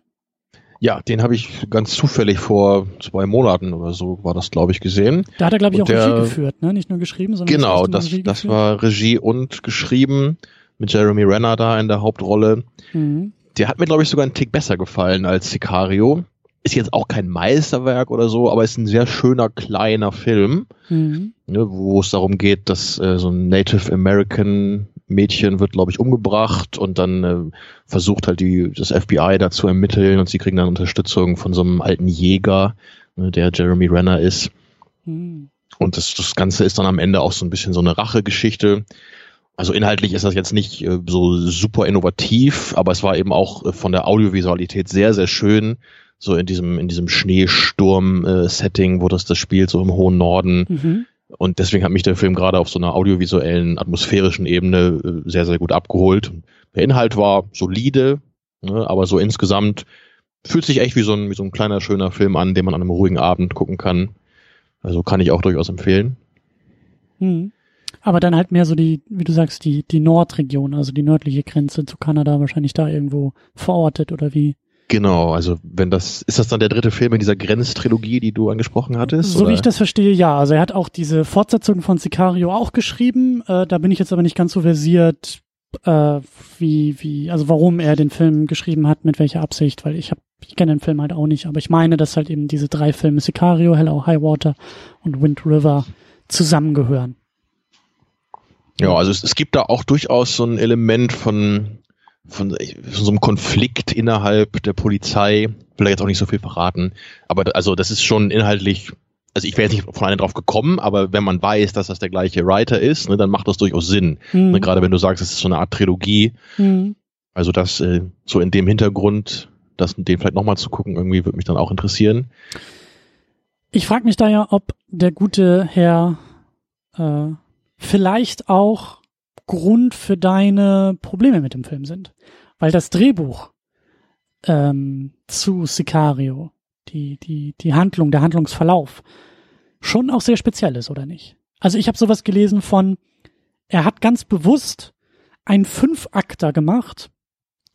Ja, den habe ich ganz zufällig vor zwei Monaten oder so war das, glaube ich, gesehen. Da hat er, glaube ich, auch der, Regie geführt, ne? Nicht nur geschrieben, sondern genau, das, das, das war Regie und geschrieben mit Jeremy Renner da in der Hauptrolle. Mhm. Der hat mir, glaube ich, sogar einen Tick besser gefallen als Sicario ist jetzt auch kein Meisterwerk oder so, aber ist ein sehr schöner kleiner Film, mhm. ne, wo es darum geht, dass äh, so ein Native American Mädchen wird, glaube ich, umgebracht und dann äh, versucht halt die, das FBI da zu ermitteln und sie kriegen dann Unterstützung von so einem alten Jäger, ne, der Jeremy Renner ist. Mhm. Und das, das Ganze ist dann am Ende auch so ein bisschen so eine Rachegeschichte. Also inhaltlich ist das jetzt nicht äh, so super innovativ, aber es war eben auch äh, von der Audiovisualität sehr, sehr schön so in diesem, in diesem Schneesturm-Setting, wo das das spielt, so im hohen Norden. Mhm. Und deswegen hat mich der Film gerade auf so einer audiovisuellen, atmosphärischen Ebene äh, sehr, sehr gut abgeholt. Der Inhalt war solide, ne, aber so insgesamt fühlt sich echt wie so, ein, wie so ein kleiner, schöner Film an, den man an einem ruhigen Abend gucken kann. Also kann ich auch durchaus empfehlen. Mhm. Aber dann halt mehr so die, wie du sagst, die, die Nordregion, also die nördliche Grenze zu Kanada wahrscheinlich da irgendwo verortet oder wie? Genau, also wenn das, ist das dann der dritte Film in dieser Grenztrilogie, die du angesprochen hattest? So oder? wie ich das verstehe, ja. Also er hat auch diese Fortsetzung von Sicario auch geschrieben. Äh, da bin ich jetzt aber nicht ganz so versiert, äh, wie, wie, also warum er den Film geschrieben hat, mit welcher Absicht, weil ich habe, ich kenne den Film halt auch nicht, aber ich meine, dass halt eben diese drei Filme Sicario, Hello High Water und Wind River zusammengehören. Ja, also es, es gibt da auch durchaus so ein Element von von, von so einem Konflikt innerhalb der Polizei, er jetzt auch nicht so viel verraten, aber also das ist schon inhaltlich, also ich wäre jetzt nicht von einem drauf gekommen, aber wenn man weiß, dass das der gleiche Writer ist, ne, dann macht das durchaus Sinn. Mhm. Ne, gerade wenn du sagst, es ist so eine Art Trilogie. Mhm. Also das äh, so in dem Hintergrund, das den vielleicht nochmal zu gucken, irgendwie würde mich dann auch interessieren. Ich frage mich da ja, ob der gute Herr äh, vielleicht auch Grund für deine Probleme mit dem Film sind. Weil das Drehbuch ähm, zu Sicario, die, die, die Handlung, der Handlungsverlauf, schon auch sehr speziell ist, oder nicht? Also ich habe sowas gelesen von, er hat ganz bewusst einen Fünf-Akter gemacht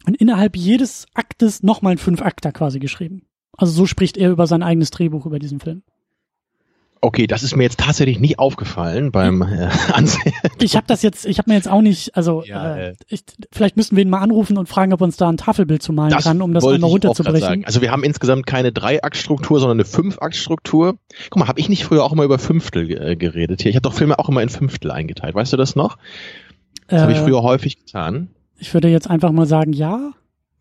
und innerhalb jedes Aktes nochmal einen Fünf-Akter quasi geschrieben. Also so spricht er über sein eigenes Drehbuch über diesen Film. Okay, das ist mir jetzt tatsächlich nicht aufgefallen beim äh, Ansehen. Ich habe das jetzt, ich habe mir jetzt auch nicht, also ja, äh, ich, vielleicht müssten wir ihn mal anrufen und fragen, ob uns da ein Tafelbild zu malen kann, um das einmal runterzubrechen. Also wir haben insgesamt keine Drei-Akt-Struktur, sondern eine Fünf-Akt-Struktur. Guck mal, habe ich nicht früher auch immer über Fünftel äh, geredet hier? Ich habe doch Filme auch immer in Fünftel eingeteilt. Weißt du das noch? Das äh, habe ich früher häufig getan. Ich würde jetzt einfach mal sagen, ja.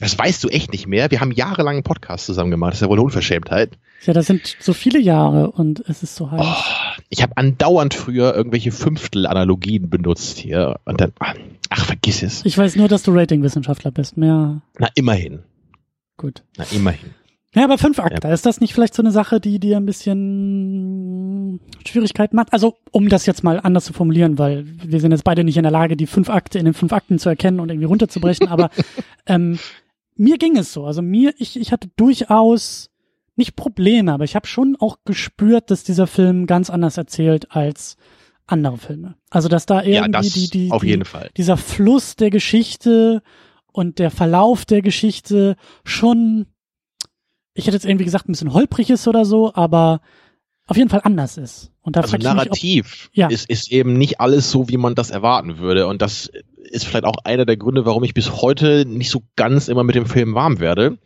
Das weißt du echt nicht mehr. Wir haben jahrelang einen Podcast zusammen gemacht. Das ist ja wohl eine Unverschämtheit. Ja, das sind so viele Jahre und es ist so heiß. Oh, ich habe andauernd früher irgendwelche Fünftel-Analogien benutzt hier. Und dann, ach, vergiss es. Ich weiß nur, dass du Ratingwissenschaftler bist. Mehr. Na, immerhin. Gut. Na, immerhin. Ja, aber fünf Akter, ja. ist das nicht vielleicht so eine Sache, die dir ein bisschen Schwierigkeiten macht? Also, um das jetzt mal anders zu formulieren, weil wir sind jetzt beide nicht in der Lage, die fünf Akte in den fünf Akten zu erkennen und irgendwie runterzubrechen, aber ähm, mir ging es so. Also mir, ich, ich hatte durchaus nicht Probleme, aber ich habe schon auch gespürt, dass dieser Film ganz anders erzählt als andere Filme. Also dass da irgendwie ja, die, die, auf die, dieser Fluss der Geschichte und der Verlauf der Geschichte schon, ich hätte jetzt irgendwie gesagt, ein bisschen holprig ist oder so, aber auf jeden Fall anders ist. Und da also narrativ mich, ob, ja. ist, ist eben nicht alles so, wie man das erwarten würde. Und das ist vielleicht auch einer der Gründe, warum ich bis heute nicht so ganz immer mit dem Film warm werde.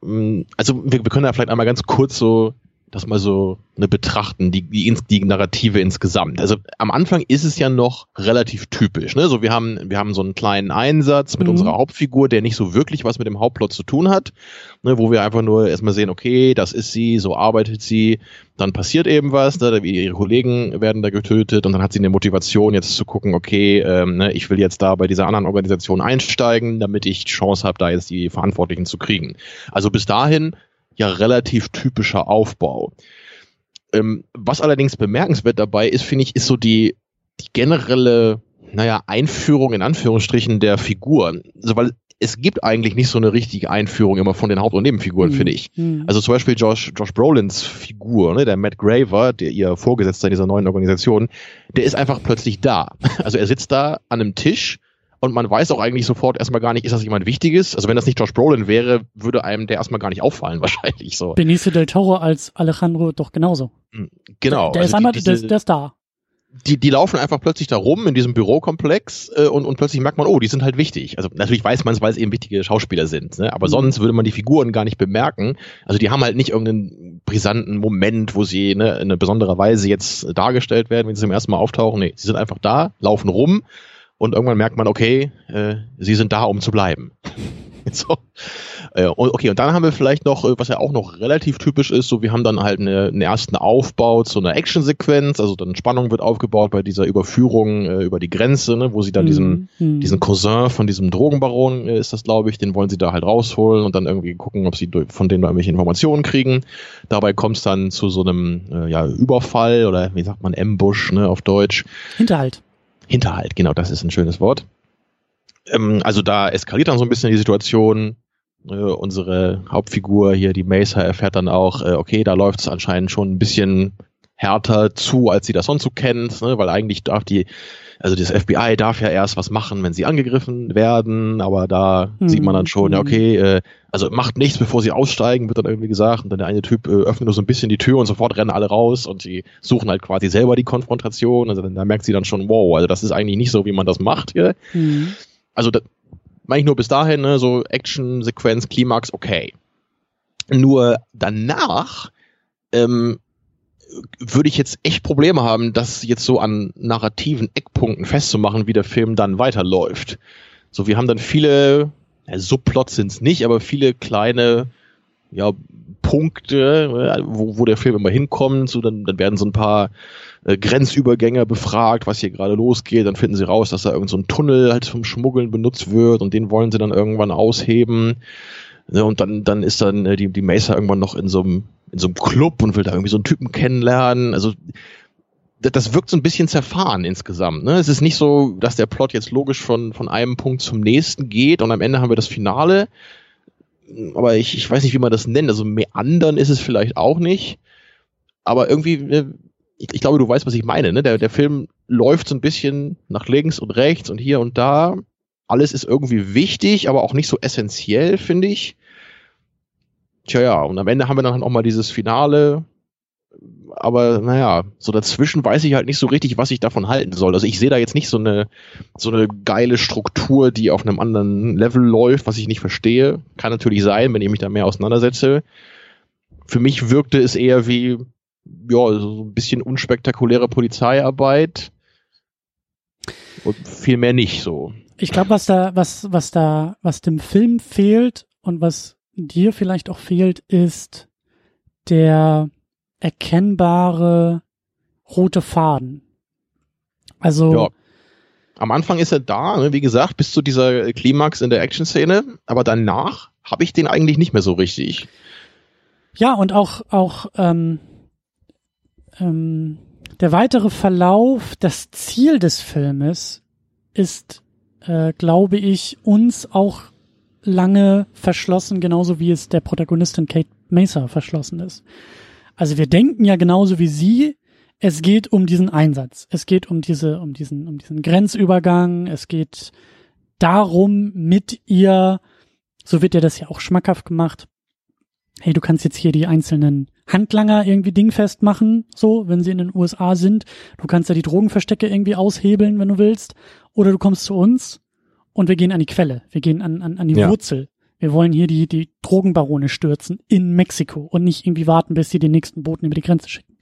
Mm, also wir, wir können da vielleicht einmal ganz kurz so das mal so eine betrachten, die, die, die Narrative insgesamt. Also am Anfang ist es ja noch relativ typisch. Ne? So wir haben, wir haben so einen kleinen Einsatz mit mhm. unserer Hauptfigur, der nicht so wirklich was mit dem Hauptplot zu tun hat, ne? wo wir einfach nur erstmal sehen, okay, das ist sie, so arbeitet sie, dann passiert eben was, ne? ihre Kollegen werden da getötet und dann hat sie eine Motivation jetzt zu gucken, okay, ähm, ne, ich will jetzt da bei dieser anderen Organisation einsteigen, damit ich Chance habe, da jetzt die Verantwortlichen zu kriegen. Also bis dahin ja relativ typischer Aufbau. Ähm, was allerdings bemerkenswert dabei ist, finde ich, ist so die, die generelle, naja, Einführung in Anführungsstrichen der Figuren. Also, weil es gibt eigentlich nicht so eine richtige Einführung immer von den Haupt- und Nebenfiguren, mhm. finde ich. Mhm. Also zum Beispiel Josh, Josh Brolins Figur, ne, der Matt Graver, der ihr Vorgesetzter in dieser neuen Organisation, der ist einfach plötzlich da. Also er sitzt da an einem Tisch und man weiß auch eigentlich sofort erstmal gar nicht, ist das jemand Wichtiges? Also wenn das nicht Josh Brolin wäre, würde einem der erstmal gar nicht auffallen, wahrscheinlich so. Benicio del Toro als Alejandro doch genauso. Hm, genau. Der, der also ist einmal, die, diese, der, der ist da. Die, die laufen einfach plötzlich da rum in diesem Bürokomplex äh, und, und plötzlich merkt man, oh, die sind halt wichtig. Also natürlich weiß man es, weil es eben wichtige Schauspieler sind, ne? aber mhm. sonst würde man die Figuren gar nicht bemerken. Also die haben halt nicht irgendeinen brisanten Moment, wo sie ne, in einer besonderer Weise jetzt dargestellt werden, wenn sie zum ersten Mal auftauchen. Nee, sie sind einfach da, laufen rum und irgendwann merkt man, okay, äh, sie sind da, um zu bleiben. so. Äh, okay, und dann haben wir vielleicht noch, äh, was ja auch noch relativ typisch ist, so wir haben dann halt eine, einen ersten Aufbau zu einer Actionsequenz, also dann Spannung wird aufgebaut bei dieser Überführung äh, über die Grenze, ne, wo sie dann mhm. diesen, mhm. diesen Cousin von diesem Drogenbaron äh, ist das, glaube ich, den wollen sie da halt rausholen und dann irgendwie gucken, ob sie von denen da irgendwelche Informationen kriegen. Dabei kommt es dann zu so einem äh, ja, Überfall oder wie sagt man, Ambush, ne, auf Deutsch. Hinterhalt. Hinterhalt, genau, das ist ein schönes Wort. Ähm, also da eskaliert dann so ein bisschen die Situation. Äh, unsere Hauptfigur hier, die Mesa, erfährt dann auch, äh, okay, da läuft es anscheinend schon ein bisschen härter zu, als sie das sonst so kennt, ne? weil eigentlich darf die, also das FBI darf ja erst was machen, wenn sie angegriffen werden, aber da mhm. sieht man dann schon, ja, mhm. okay, äh, also macht nichts, bevor sie aussteigen, wird dann irgendwie gesagt, und dann der eine Typ äh, öffnet nur so ein bisschen die Tür und sofort rennen alle raus und die suchen halt quasi selber die Konfrontation, also da merkt sie dann schon, wow, also das ist eigentlich nicht so, wie man das macht hier. Mhm. Also da, meine ich nur bis dahin, ne, so Action-Sequenz, Klimax, okay. Nur danach ähm, würde ich jetzt echt Probleme haben, das jetzt so an narrativen Eckpunkten festzumachen, wie der Film dann weiterläuft. So, wir haben dann viele, ja, Subplots sind es nicht, aber viele kleine ja, Punkte, äh, wo, wo der Film immer hinkommt. So, dann, dann werden so ein paar äh, Grenzübergänger befragt, was hier gerade losgeht. Dann finden sie raus, dass da irgendein so Tunnel halt zum Schmuggeln benutzt wird und den wollen sie dann irgendwann ausheben. Ja, und dann, dann ist dann äh, die, die Mesa irgendwann noch in so einem in so einem Club und will da irgendwie so einen Typen kennenlernen. Also das wirkt so ein bisschen zerfahren insgesamt. Ne? Es ist nicht so, dass der Plot jetzt logisch von, von einem Punkt zum nächsten geht und am Ende haben wir das Finale. Aber ich, ich weiß nicht, wie man das nennt. Also meandern ist es vielleicht auch nicht. Aber irgendwie, ne, ich, ich glaube, du weißt, was ich meine. Ne? Der, der Film läuft so ein bisschen nach links und rechts und hier und da. Alles ist irgendwie wichtig, aber auch nicht so essentiell, finde ich. Tja, ja, und am Ende haben wir dann auch mal dieses Finale. Aber naja, so dazwischen weiß ich halt nicht so richtig, was ich davon halten soll. Also ich sehe da jetzt nicht so eine, so eine geile Struktur, die auf einem anderen Level läuft, was ich nicht verstehe. Kann natürlich sein, wenn ich mich da mehr auseinandersetze. Für mich wirkte es eher wie, ja, so ein bisschen unspektakuläre Polizeiarbeit. Und viel mehr nicht so. Ich glaube, was da, was, was da, was dem Film fehlt und was dir vielleicht auch fehlt, ist der erkennbare rote Faden. Also ja. am Anfang ist er da, ne, wie gesagt, bis zu dieser Klimax in der Action-Szene, aber danach habe ich den eigentlich nicht mehr so richtig. Ja, und auch auch ähm, ähm, der weitere Verlauf, das Ziel des Filmes ist, äh, glaube ich, uns auch lange verschlossen, genauso wie es der Protagonistin Kate Mesa verschlossen ist. Also wir denken ja genauso wie sie, es geht um diesen Einsatz. Es geht um diese, um diesen, um diesen Grenzübergang. Es geht darum, mit ihr, so wird ja das ja auch schmackhaft gemacht. Hey, du kannst jetzt hier die einzelnen Handlanger irgendwie dingfest machen, so, wenn sie in den USA sind. Du kannst ja die Drogenverstecke irgendwie aushebeln, wenn du willst. Oder du kommst zu uns und wir gehen an die Quelle, wir gehen an, an, an die ja. Wurzel. Wir wollen hier die, die Drogenbarone stürzen in Mexiko und nicht irgendwie warten, bis sie den nächsten Boten über die Grenze schicken.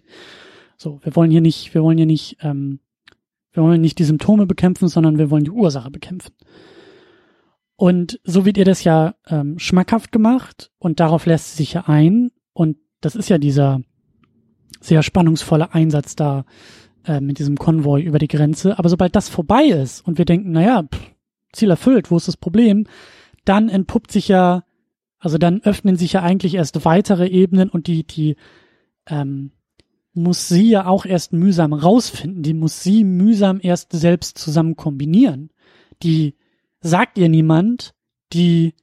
So, wir wollen hier nicht, wir wollen hier nicht, ähm, wir wollen nicht die Symptome bekämpfen, sondern wir wollen die Ursache bekämpfen. Und so wird ihr das ja ähm, schmackhaft gemacht und darauf lässt sie sich ja ein. Und das ist ja dieser sehr spannungsvolle Einsatz da äh, mit diesem Konvoi über die Grenze. Aber sobald das vorbei ist und wir denken, naja, pff, Ziel erfüllt, wo ist das Problem? Dann entpuppt sich ja, also dann öffnen sich ja eigentlich erst weitere Ebenen und die, die ähm, muss sie ja auch erst mühsam rausfinden. Die muss sie mühsam erst selbst zusammen kombinieren. Die sagt ihr niemand, die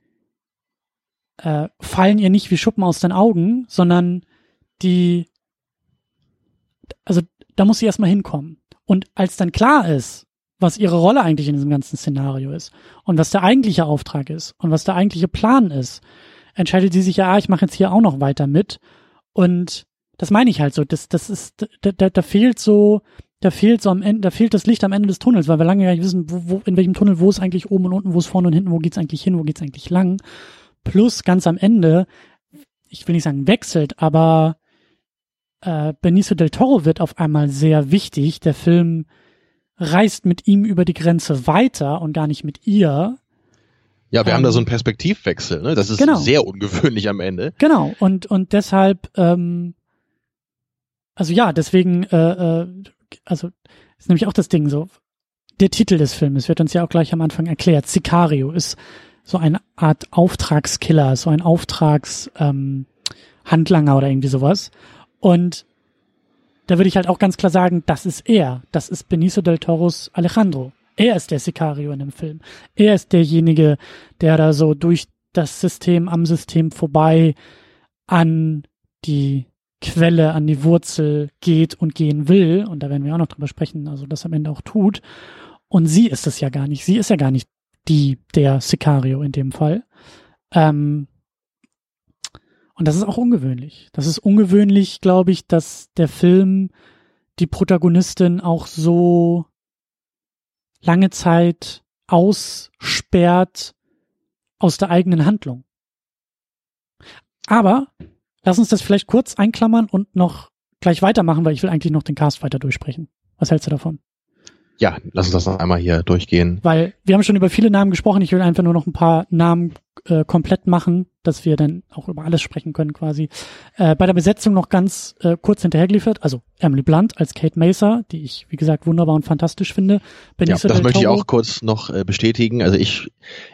äh, fallen ihr nicht wie Schuppen aus den Augen, sondern die, also da muss sie erstmal hinkommen. Und als dann klar ist, was ihre Rolle eigentlich in diesem ganzen Szenario ist und was der eigentliche Auftrag ist und was der eigentliche Plan ist, entscheidet sie sich ja, ah, ich mache jetzt hier auch noch weiter mit. Und das meine ich halt so. Das, das ist, da, da, da fehlt so, da fehlt so am Ende, da fehlt das Licht am Ende des Tunnels, weil wir lange gar nicht wissen, wo, wo, in welchem Tunnel, wo ist eigentlich oben und unten, wo ist vorne und hinten, wo geht's eigentlich hin, wo geht's eigentlich lang. Plus ganz am Ende, ich will nicht sagen wechselt, aber äh, Benicio del Toro wird auf einmal sehr wichtig. Der Film reist mit ihm über die Grenze weiter und gar nicht mit ihr. Ja, wir Ähm, haben da so einen Perspektivwechsel, ne? Das ist genau. sehr ungewöhnlich am Ende. Genau, und, und deshalb, ähm, also ja, deswegen, äh, äh, also ist nämlich auch das Ding so, der Titel des Filmes wird uns ja auch gleich am Anfang erklärt. Sicario ist so eine Art Auftragskiller, so ein Auftragshandlanger ähm, oder irgendwie sowas. Und da würde ich halt auch ganz klar sagen, das ist er. Das ist Benicio del Toros Alejandro. Er ist der Sicario in dem Film. Er ist derjenige, der da so durch das System am System vorbei an die Quelle, an die Wurzel geht und gehen will. Und da werden wir auch noch drüber sprechen, also das am Ende auch tut. Und sie ist es ja gar nicht. Sie ist ja gar nicht die, der Sicario in dem Fall. Ähm, und das ist auch ungewöhnlich. Das ist ungewöhnlich, glaube ich, dass der Film die Protagonistin auch so lange Zeit aussperrt aus der eigenen Handlung. Aber lass uns das vielleicht kurz einklammern und noch gleich weitermachen, weil ich will eigentlich noch den Cast weiter durchsprechen. Was hältst du davon? Ja, lass uns das noch einmal hier durchgehen. Weil wir haben schon über viele Namen gesprochen. Ich will einfach nur noch ein paar Namen äh, komplett machen, dass wir dann auch über alles sprechen können quasi. Äh, bei der Besetzung noch ganz äh, kurz hinterhergeliefert. Also Emily Blunt als Kate Mesa, die ich, wie gesagt, wunderbar und fantastisch finde. Ja, Benicio das del möchte ich auch kurz noch äh, bestätigen. Also ich,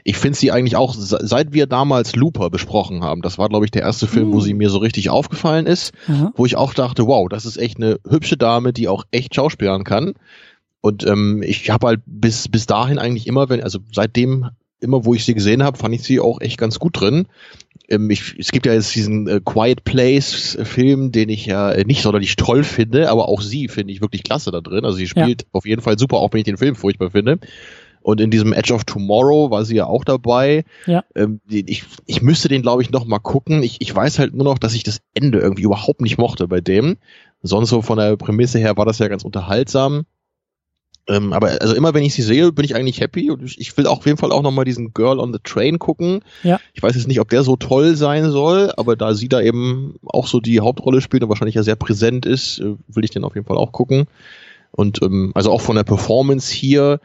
ich finde sie eigentlich auch, se- seit wir damals Looper besprochen haben, das war, glaube ich, der erste Film, wo Hm. sie mir so richtig aufgefallen ist, Aha. wo ich auch dachte, wow, das ist echt eine hübsche Dame, die auch echt schauspielern kann. Und ähm, ich habe halt bis, bis dahin eigentlich immer, wenn, also seitdem, immer wo ich sie gesehen habe, fand ich sie auch echt ganz gut drin. Ähm, ich, es gibt ja jetzt diesen äh, Quiet Place Film, den ich ja nicht sonderlich toll finde, aber auch sie finde ich wirklich klasse da drin. Also sie spielt auf jeden Fall super, auch wenn ich den Film furchtbar finde. Und in diesem Edge of Tomorrow war sie ja auch dabei. Ja. Ähm, ich, ich müsste den, glaube ich, noch mal gucken. Ich, ich weiß halt nur noch, dass ich das Ende irgendwie überhaupt nicht mochte bei dem. Sonst so von der Prämisse her war das ja ganz unterhaltsam. Ähm, aber also immer wenn ich sie sehe, bin ich eigentlich happy und ich, ich will auch auf jeden Fall auch noch mal diesen Girl on the Train gucken. Ja. Ich weiß jetzt nicht, ob der so toll sein soll, aber da sie da eben auch so die Hauptrolle spielt und wahrscheinlich ja sehr präsent ist, äh, will ich den auf jeden Fall auch gucken. Und ähm, also auch von der Performance hier,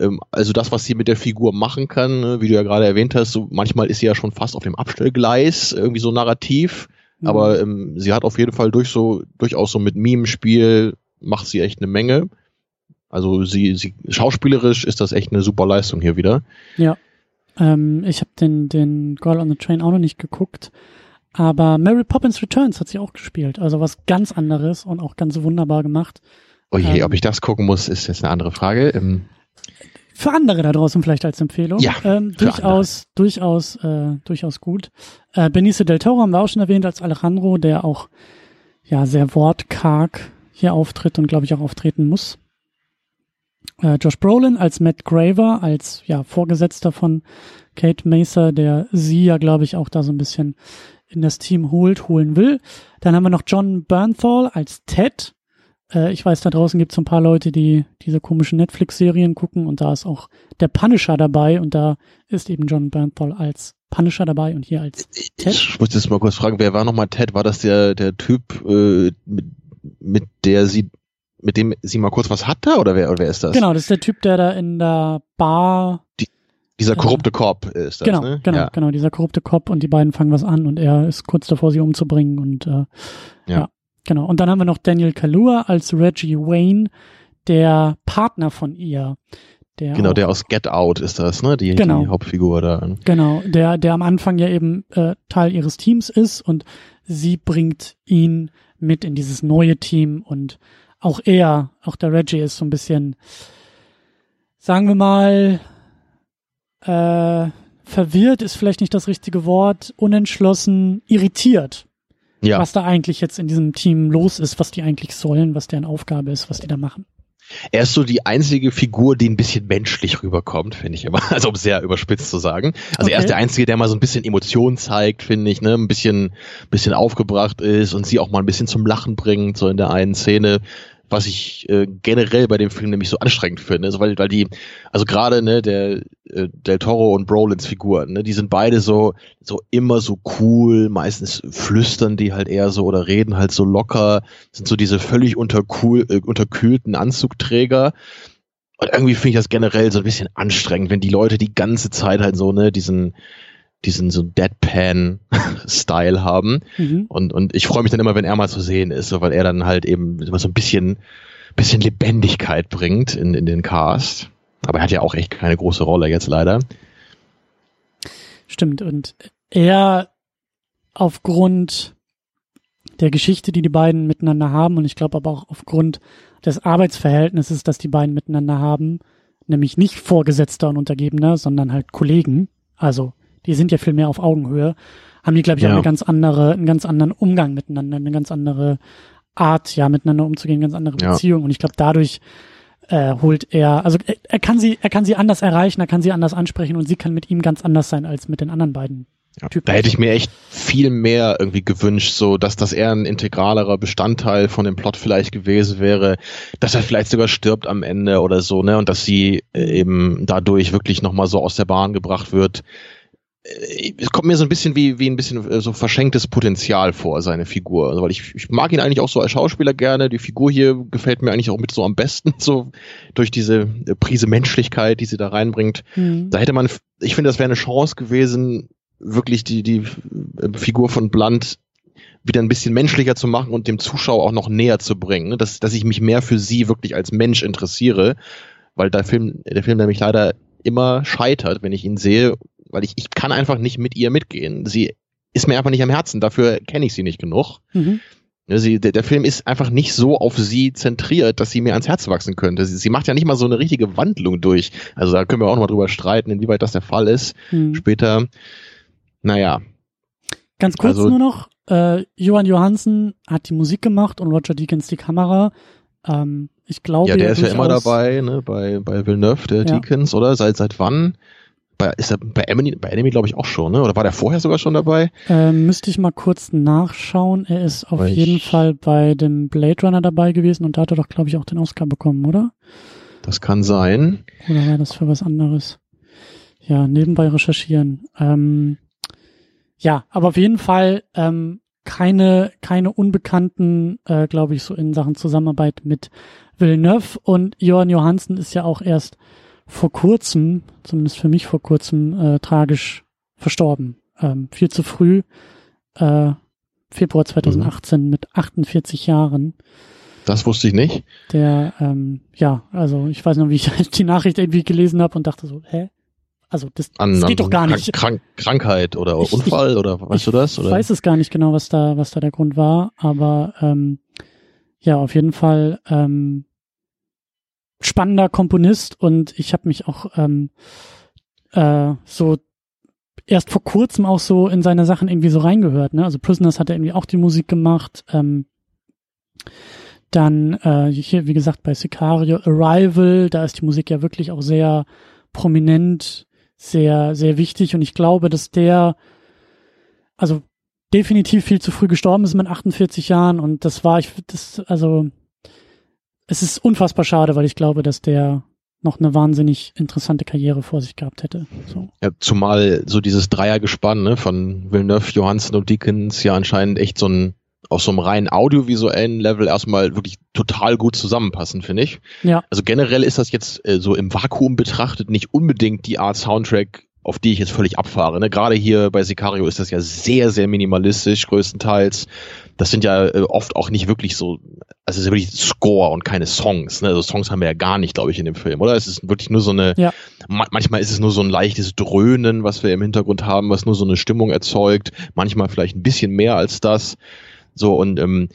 ähm, also das, was sie mit der Figur machen kann, ne, wie du ja gerade erwähnt hast, so manchmal ist sie ja schon fast auf dem Abstellgleis, irgendwie so narrativ. Mhm. Aber ähm, sie hat auf jeden Fall durch so, durchaus so mit Meme-Spiel macht sie echt eine Menge. Also sie, sie schauspielerisch ist das echt eine super Leistung hier wieder. Ähm, ich habe den, den Girl on the Train auch noch nicht geguckt. Aber Mary Poppins Returns hat sie auch gespielt. Also was ganz anderes und auch ganz wunderbar gemacht. Oh je, Ähm. ob ich das gucken muss, ist jetzt eine andere Frage. Ähm, Für andere da draußen vielleicht als Empfehlung. Ja, ähm, durchaus, durchaus, äh, durchaus gut. Äh, Benicio del Toro haben wir auch schon erwähnt als Alejandro, der auch ja sehr wortkarg hier auftritt und glaube ich auch auftreten muss. Äh, Josh Brolin als Matt Graver, als ja Vorgesetzter von Kate Mesa, der sie ja glaube ich auch da so ein bisschen in das Team holt, holen will. Dann haben wir noch John Bernthal als Ted. Äh, ich weiß, da draußen gibt es ein paar Leute, die diese komischen Netflix-Serien gucken und da ist auch der Punisher dabei und da ist eben John Bernthal als Punisher dabei und hier als Ted. Ich muss jetzt mal kurz fragen, wer war nochmal Ted? War das der, der Typ, äh, mit, mit der sie, mit dem sie mal kurz was hatte oder wer, oder wer ist das? Genau, das ist der Typ, der da in der Bar. Die, dieser korrupte Cop ist das, genau, ne? Genau, ja. genau, dieser korrupte Cop und die beiden fangen was an und er ist kurz davor, sie umzubringen und äh, ja. ja, genau. Und dann haben wir noch Daniel Kalua als Reggie Wayne, der Partner von ihr. Der genau, auch, der aus Get Out ist das, ne? Die, genau, die Hauptfigur da. Genau, der, der am Anfang ja eben äh, Teil ihres Teams ist und sie bringt ihn mit in dieses neue Team und auch er, auch der Reggie ist so ein bisschen, sagen wir mal, äh, verwirrt ist vielleicht nicht das richtige Wort, unentschlossen, irritiert. Ja. Was da eigentlich jetzt in diesem Team los ist, was die eigentlich sollen, was deren Aufgabe ist, was die da machen. Er ist so die einzige Figur, die ein bisschen menschlich rüberkommt, finde ich immer. Also um sehr überspitzt zu sagen. Also okay. er ist der Einzige, der mal so ein bisschen Emotionen zeigt, finde ich, ne, ein bisschen, bisschen aufgebracht ist und sie auch mal ein bisschen zum Lachen bringt, so in der einen Szene was ich äh, generell bei dem Film nämlich so anstrengend finde, also weil, weil die, also gerade ne, der äh, Del Toro und Brolins Figuren, ne, die sind beide so so immer so cool, meistens flüstern die halt eher so oder reden halt so locker, sind so diese völlig unterkühl, äh, unterkühlten Anzugträger. Und irgendwie finde ich das generell so ein bisschen anstrengend, wenn die Leute die ganze Zeit halt so, ne, diesen, diesen so Deadpan-Style haben. Mhm. Und, und ich freue mich dann immer, wenn er mal zu sehen ist, so, weil er dann halt eben so ein bisschen, bisschen Lebendigkeit bringt in, in den Cast. Aber er hat ja auch echt keine große Rolle jetzt leider. Stimmt. Und er aufgrund der Geschichte, die die beiden miteinander haben, und ich glaube aber auch aufgrund des Arbeitsverhältnisses, das die beiden miteinander haben, nämlich nicht Vorgesetzter und Untergebener, sondern halt Kollegen, also die sind ja viel mehr auf Augenhöhe, haben die, glaube ich, ja. auch eine ganz andere, einen ganz anderen Umgang miteinander, eine ganz andere Art, ja, miteinander umzugehen, ganz andere Beziehung. Ja. Und ich glaube, dadurch äh, holt er, also er, er kann sie, er kann sie anders erreichen, er kann sie anders ansprechen und sie kann mit ihm ganz anders sein als mit den anderen beiden. Ja, da hätte ich mir echt viel mehr irgendwie gewünscht, so dass das eher ein integralerer Bestandteil von dem Plot vielleicht gewesen wäre, dass er vielleicht sogar stirbt am Ende oder so, ne, und dass sie äh, eben dadurch wirklich nochmal so aus der Bahn gebracht wird. Äh, es kommt mir so ein bisschen wie, wie ein bisschen äh, so verschenktes Potenzial vor, seine Figur. Also, weil ich, ich mag ihn eigentlich auch so als Schauspieler gerne. Die Figur hier gefällt mir eigentlich auch mit so am besten, so durch diese äh, Prise Menschlichkeit, die sie da reinbringt. Mhm. Da hätte man, ich finde, das wäre eine Chance gewesen, wirklich die, die Figur von Blunt wieder ein bisschen menschlicher zu machen und dem Zuschauer auch noch näher zu bringen. Dass, dass ich mich mehr für sie wirklich als Mensch interessiere, weil der Film, der Film nämlich leider immer scheitert, wenn ich ihn sehe weil ich, ich kann einfach nicht mit ihr mitgehen. Sie ist mir einfach nicht am Herzen, dafür kenne ich sie nicht genug. Mhm. Sie, der, der, Film ist einfach nicht so auf sie zentriert, dass sie mir ans Herz wachsen könnte. Sie, sie, macht ja nicht mal so eine richtige Wandlung durch. Also da können wir auch noch mal drüber streiten, inwieweit das der Fall ist. Mhm. Später, naja. Ganz kurz also, nur noch, äh, Johann Johansen hat die Musik gemacht und Roger Deakins die Kamera. Ähm, ich glaube. Ja, der ist ja immer dabei, ne, bei, bei Villeneuve, der ja. Deakins, oder? Seit, seit wann? Bei, ist er bei Enemy, bei Enemy glaube ich auch schon, ne? Oder war der vorher sogar schon dabei? Ähm, müsste ich mal kurz nachschauen. Er ist auf Weil jeden Fall bei dem Blade Runner dabei gewesen und da hat er doch, glaube ich, auch den Oscar bekommen, oder? Das kann sein. Oder war das für was anderes? Ja, nebenbei recherchieren. Ähm, ja, aber auf jeden Fall ähm, keine, keine Unbekannten, äh, glaube ich, so in Sachen Zusammenarbeit mit Villeneuve. Und Johann Johansen ist ja auch erst vor kurzem, zumindest für mich vor kurzem, äh, tragisch verstorben. Ähm, viel zu früh, äh, Februar 2018 mhm. mit 48 Jahren. Das wusste ich nicht. Der, ähm, ja, also ich weiß noch, wie ich die Nachricht irgendwie gelesen habe und dachte so, hä? Also das, an, das geht doch gar nicht. Krank Krankheit oder ich, Unfall ich, oder weißt du das? Oder? Ich weiß es gar nicht genau, was da, was da der Grund war, aber ähm, ja, auf jeden Fall ähm, spannender Komponist und ich habe mich auch ähm, äh, so erst vor kurzem auch so in seine Sachen irgendwie so reingehört. Ne? Also Prisoners hat er irgendwie auch die Musik gemacht. Ähm, dann äh, hier, wie gesagt, bei Sicario Arrival, da ist die Musik ja wirklich auch sehr prominent, sehr, sehr wichtig. Und ich glaube, dass der, also definitiv viel zu früh gestorben ist mit 48 Jahren. Und das war, ich, das, also es ist unfassbar schade, weil ich glaube, dass der noch eine wahnsinnig interessante Karriere vor sich gehabt hätte. So. Ja, zumal so dieses Dreiergespann ne, von Villeneuve, Johansen und Dickens ja anscheinend echt so ein auf so einem rein audiovisuellen Level erstmal wirklich total gut zusammenpassen, finde ich. Ja. Also generell ist das jetzt äh, so im Vakuum betrachtet nicht unbedingt die Art Soundtrack, auf die ich jetzt völlig abfahre. Ne? Gerade hier bei Sicario ist das ja sehr, sehr minimalistisch größtenteils. Das sind ja äh, oft auch nicht wirklich so, also es ist wirklich Score und keine Songs. Ne? Also Songs haben wir ja gar nicht, glaube ich, in dem Film, oder? Es ist wirklich nur so eine, Ja. ma manchmal ist es nur so ein leichtes Dröhnen, was wir im Hintergrund haben, was nur so eine Stimmung erzeugt. Manchmal vielleicht ein bisschen mehr als das. So und ähm,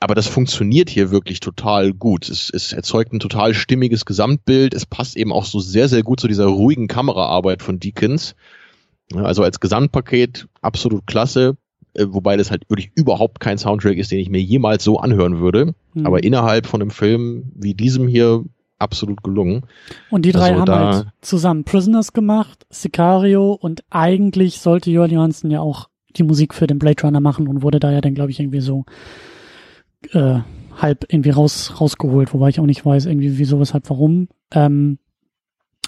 aber das funktioniert hier wirklich total gut. Es, es erzeugt ein total stimmiges Gesamtbild. Es passt eben auch so sehr, sehr gut zu dieser ruhigen Kameraarbeit von Deakins. Also als Gesamtpaket absolut klasse, äh, wobei das halt wirklich überhaupt kein Soundtrack ist, den ich mir jemals so anhören würde. Mhm. Aber innerhalb von einem Film wie diesem hier absolut gelungen. Und die drei also haben da- halt zusammen Prisoners gemacht, Sicario und eigentlich sollte Johan Johansson ja auch die Musik für den Blade Runner machen und wurde da ja dann, glaube ich, irgendwie so äh, halb irgendwie raus, rausgeholt, wobei ich auch nicht weiß, irgendwie wieso, weshalb, warum. Ähm,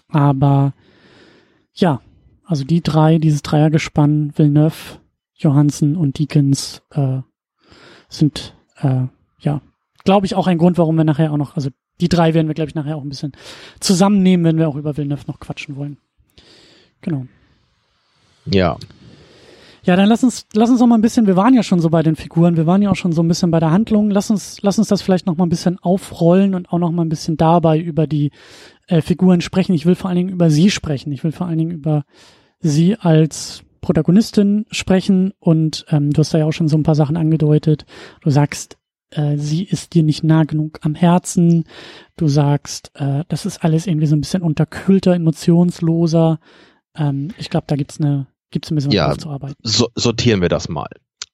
aber ja, also die drei, dieses Dreiergespann, Villeneuve, Johansen und Deakins, äh, sind äh, ja, glaube ich, auch ein Grund, warum wir nachher auch noch, also die drei werden wir, glaube ich, nachher auch ein bisschen zusammennehmen, wenn wir auch über Villeneuve noch quatschen wollen. Genau. Ja, Ja, dann lass uns, lass uns noch mal ein bisschen, wir waren ja schon so bei den Figuren, wir waren ja auch schon so ein bisschen bei der Handlung. Lass uns, lass uns das vielleicht noch mal ein bisschen aufrollen und auch noch mal ein bisschen dabei über die äh, Figuren sprechen. Ich will vor allen Dingen über sie sprechen. Ich will vor allen Dingen über sie als Protagonistin sprechen und ähm, du hast da ja auch schon so ein paar Sachen angedeutet. Du sagst, äh, sie ist dir nicht nah genug am Herzen. Du sagst, äh, das ist alles irgendwie so ein bisschen unterkühlter, emotionsloser. Ähm, ich glaube, da gibt's eine, gibt's ein bisschen was Ja. aufzuarbeiten. so, sortieren wir das mal.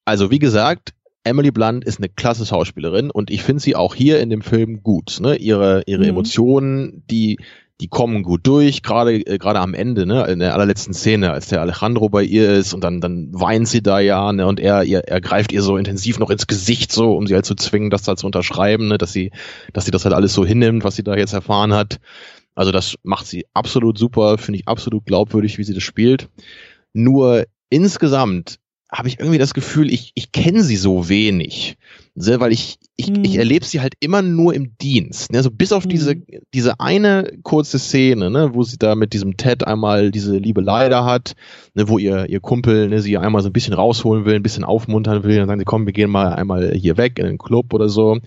Also wie gesagt, Emily Blunt ist eine klasse Schauspielerin und ich finde sie auch hier in dem Film gut. Ne? Ihre, ihre Mhm. Emotionen, die, die kommen gut durch, gerade äh, gerade am Ende, ne? in der allerletzten Szene, als der Alejandro bei ihr ist und dann, dann weint sie da ja ne? und er, ihr, er greift ihr so intensiv noch ins Gesicht, so um sie halt zu zwingen, das da zu unterschreiben, ne? dass, sie, dass sie das halt alles so hinnimmt, was sie da jetzt erfahren hat. Also das macht sie absolut super, finde ich absolut glaubwürdig, wie sie das spielt. Nur insgesamt habe ich irgendwie das Gefühl, ich, ich kenne sie so wenig. Ne, weil ich, ich, Hm. ich erlebe sie halt immer nur im Dienst. Ne? Also bis auf Hm. diese, diese eine kurze Szene, ne, wo sie da mit diesem Ted einmal diese Liebelei da hat, ne, wo ihr, ihr Kumpel ne, sie einmal so ein bisschen rausholen will, ein bisschen aufmuntern will, dann sagen sie, komm, wir gehen mal einmal hier weg in den Club oder so.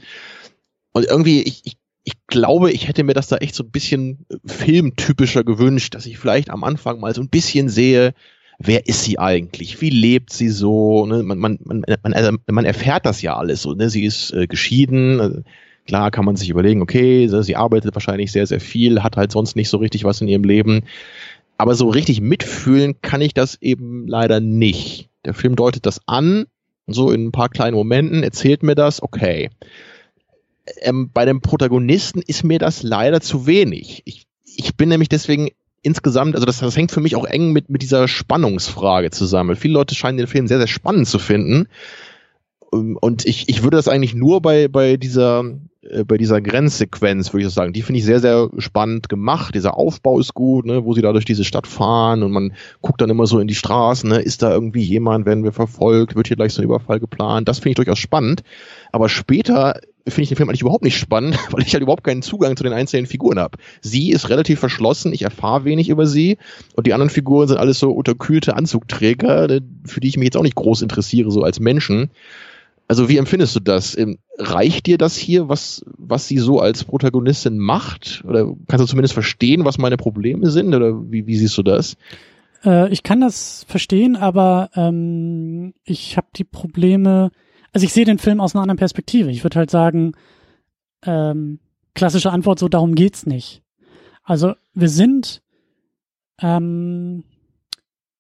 Und irgendwie, ich, ich, ich glaube, ich hätte mir das da echt so ein bisschen filmtypischer gewünscht, dass ich vielleicht am Anfang mal so ein bisschen sehe, wer ist sie eigentlich? Wie lebt sie so? Ne? Man, man, man, man, also man erfährt das ja alles so. Ne? Sie ist äh, geschieden. Klar kann man sich überlegen, okay, sie arbeitet wahrscheinlich sehr, sehr viel, hat halt sonst nicht so richtig was in ihrem Leben. Aber so richtig mitfühlen kann ich das eben leider nicht. Der Film deutet das an, so in ein paar kleinen Momenten, erzählt mir das, okay. Ähm, bei dem Protagonisten ist mir das leider zu wenig. Ich, ich bin nämlich deswegen insgesamt, also das, das hängt für mich auch eng mit, mit dieser Spannungsfrage zusammen. Viele Leute scheinen den Film sehr, sehr spannend zu finden. Ähm, Und ich, ich würde das eigentlich nur bei, bei dieser, äh, bei dieser Grenzsequenz, würde ich sagen, die finde ich sehr, sehr spannend gemacht. Dieser Aufbau ist gut, ne, wo sie da durch diese Stadt fahren und man guckt dann immer so in die Straßen, ne, ist da irgendwie jemand, werden wir verfolgt, wird hier gleich so ein Überfall geplant. Das finde ich durchaus spannend. Aber später finde ich den Film eigentlich überhaupt nicht spannend, weil ich halt überhaupt keinen Zugang zu den einzelnen Figuren habe. Sie ist relativ verschlossen, ich erfahre wenig über sie und die anderen Figuren sind alles so unterkühlte Anzugträger, ne, für die ich mich jetzt auch nicht groß interessiere, so als Menschen. Also wie empfindest du das? Ähm, Reicht dir das hier, was, was sie so als Protagonistin macht? Oder kannst du zumindest verstehen, was meine Probleme sind? Oder wie, wie siehst du das? Äh, ich kann das verstehen, aber ähm, ich habe die Probleme. Also ich sehe den Film aus einer anderen Perspektive. Ich würde halt sagen, ähm, klassische Antwort, so darum geht's nicht. Also wir sind, ähm,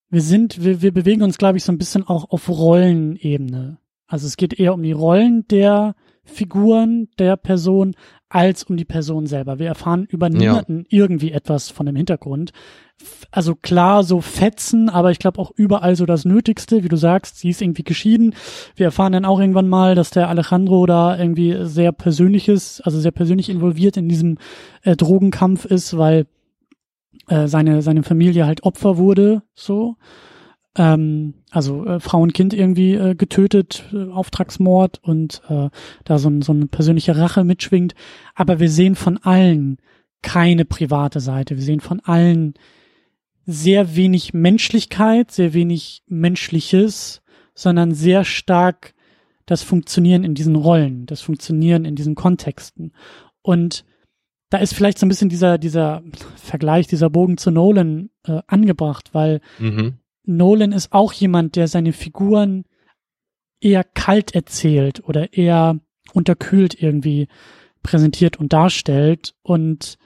wir sind, wir, wir bewegen uns, glaube ich, so ein bisschen auch auf Rollenebene. Also es geht eher um die Rollen der Figuren der Person als um die Person selber. Wir erfahren über niemanden ja. irgendwie etwas von dem Hintergrund. Also klar, so Fetzen, aber ich glaube auch überall so das Nötigste, wie du sagst, sie ist irgendwie geschieden. Wir erfahren dann auch irgendwann mal, dass der Alejandro da irgendwie sehr persönliches, also sehr persönlich involviert in diesem äh, Drogenkampf ist, weil äh, seine, seine Familie halt Opfer wurde, so ähm, also äh, Frau und Kind irgendwie äh, getötet, äh, Auftragsmord und äh, da so, ein, so eine persönliche Rache mitschwingt. Aber wir sehen von allen keine private Seite. Wir sehen von allen sehr wenig Menschlichkeit, sehr wenig Menschliches, sondern sehr stark das Funktionieren in diesen Rollen, das Funktionieren in diesen Kontexten. Und da ist vielleicht so ein bisschen dieser, dieser Vergleich, dieser Bogen zu Nolan äh, angebracht, weil mhm. Nolan ist auch jemand, der seine Figuren eher kalt erzählt oder eher unterkühlt irgendwie präsentiert und darstellt. Und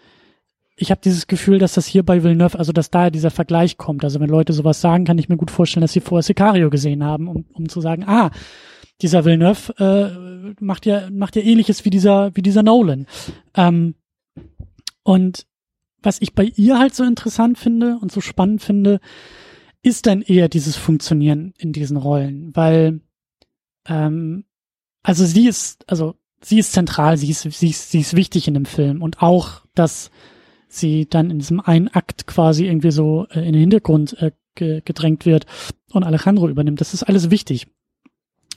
ich habe dieses Gefühl, dass das hier bei Villeneuve, also dass daher dieser Vergleich kommt. Also wenn Leute sowas sagen, kann ich mir gut vorstellen, dass sie vorher Sicario gesehen haben, um, um zu sagen, ah, dieser Villeneuve äh, macht ja macht ja ähnliches wie dieser wie dieser Nolan. Ähm, und was ich bei ihr halt so interessant finde und so spannend finde, ist dann eher dieses Funktionieren in diesen Rollen, weil ähm, also sie ist, also sie ist zentral, sie ist, sie ist, sie ist wichtig in dem Film und auch, dass sie dann in diesem einen Akt quasi irgendwie so äh, in den Hintergrund äh, ge gedrängt wird und Alejandro übernimmt. Das ist alles wichtig.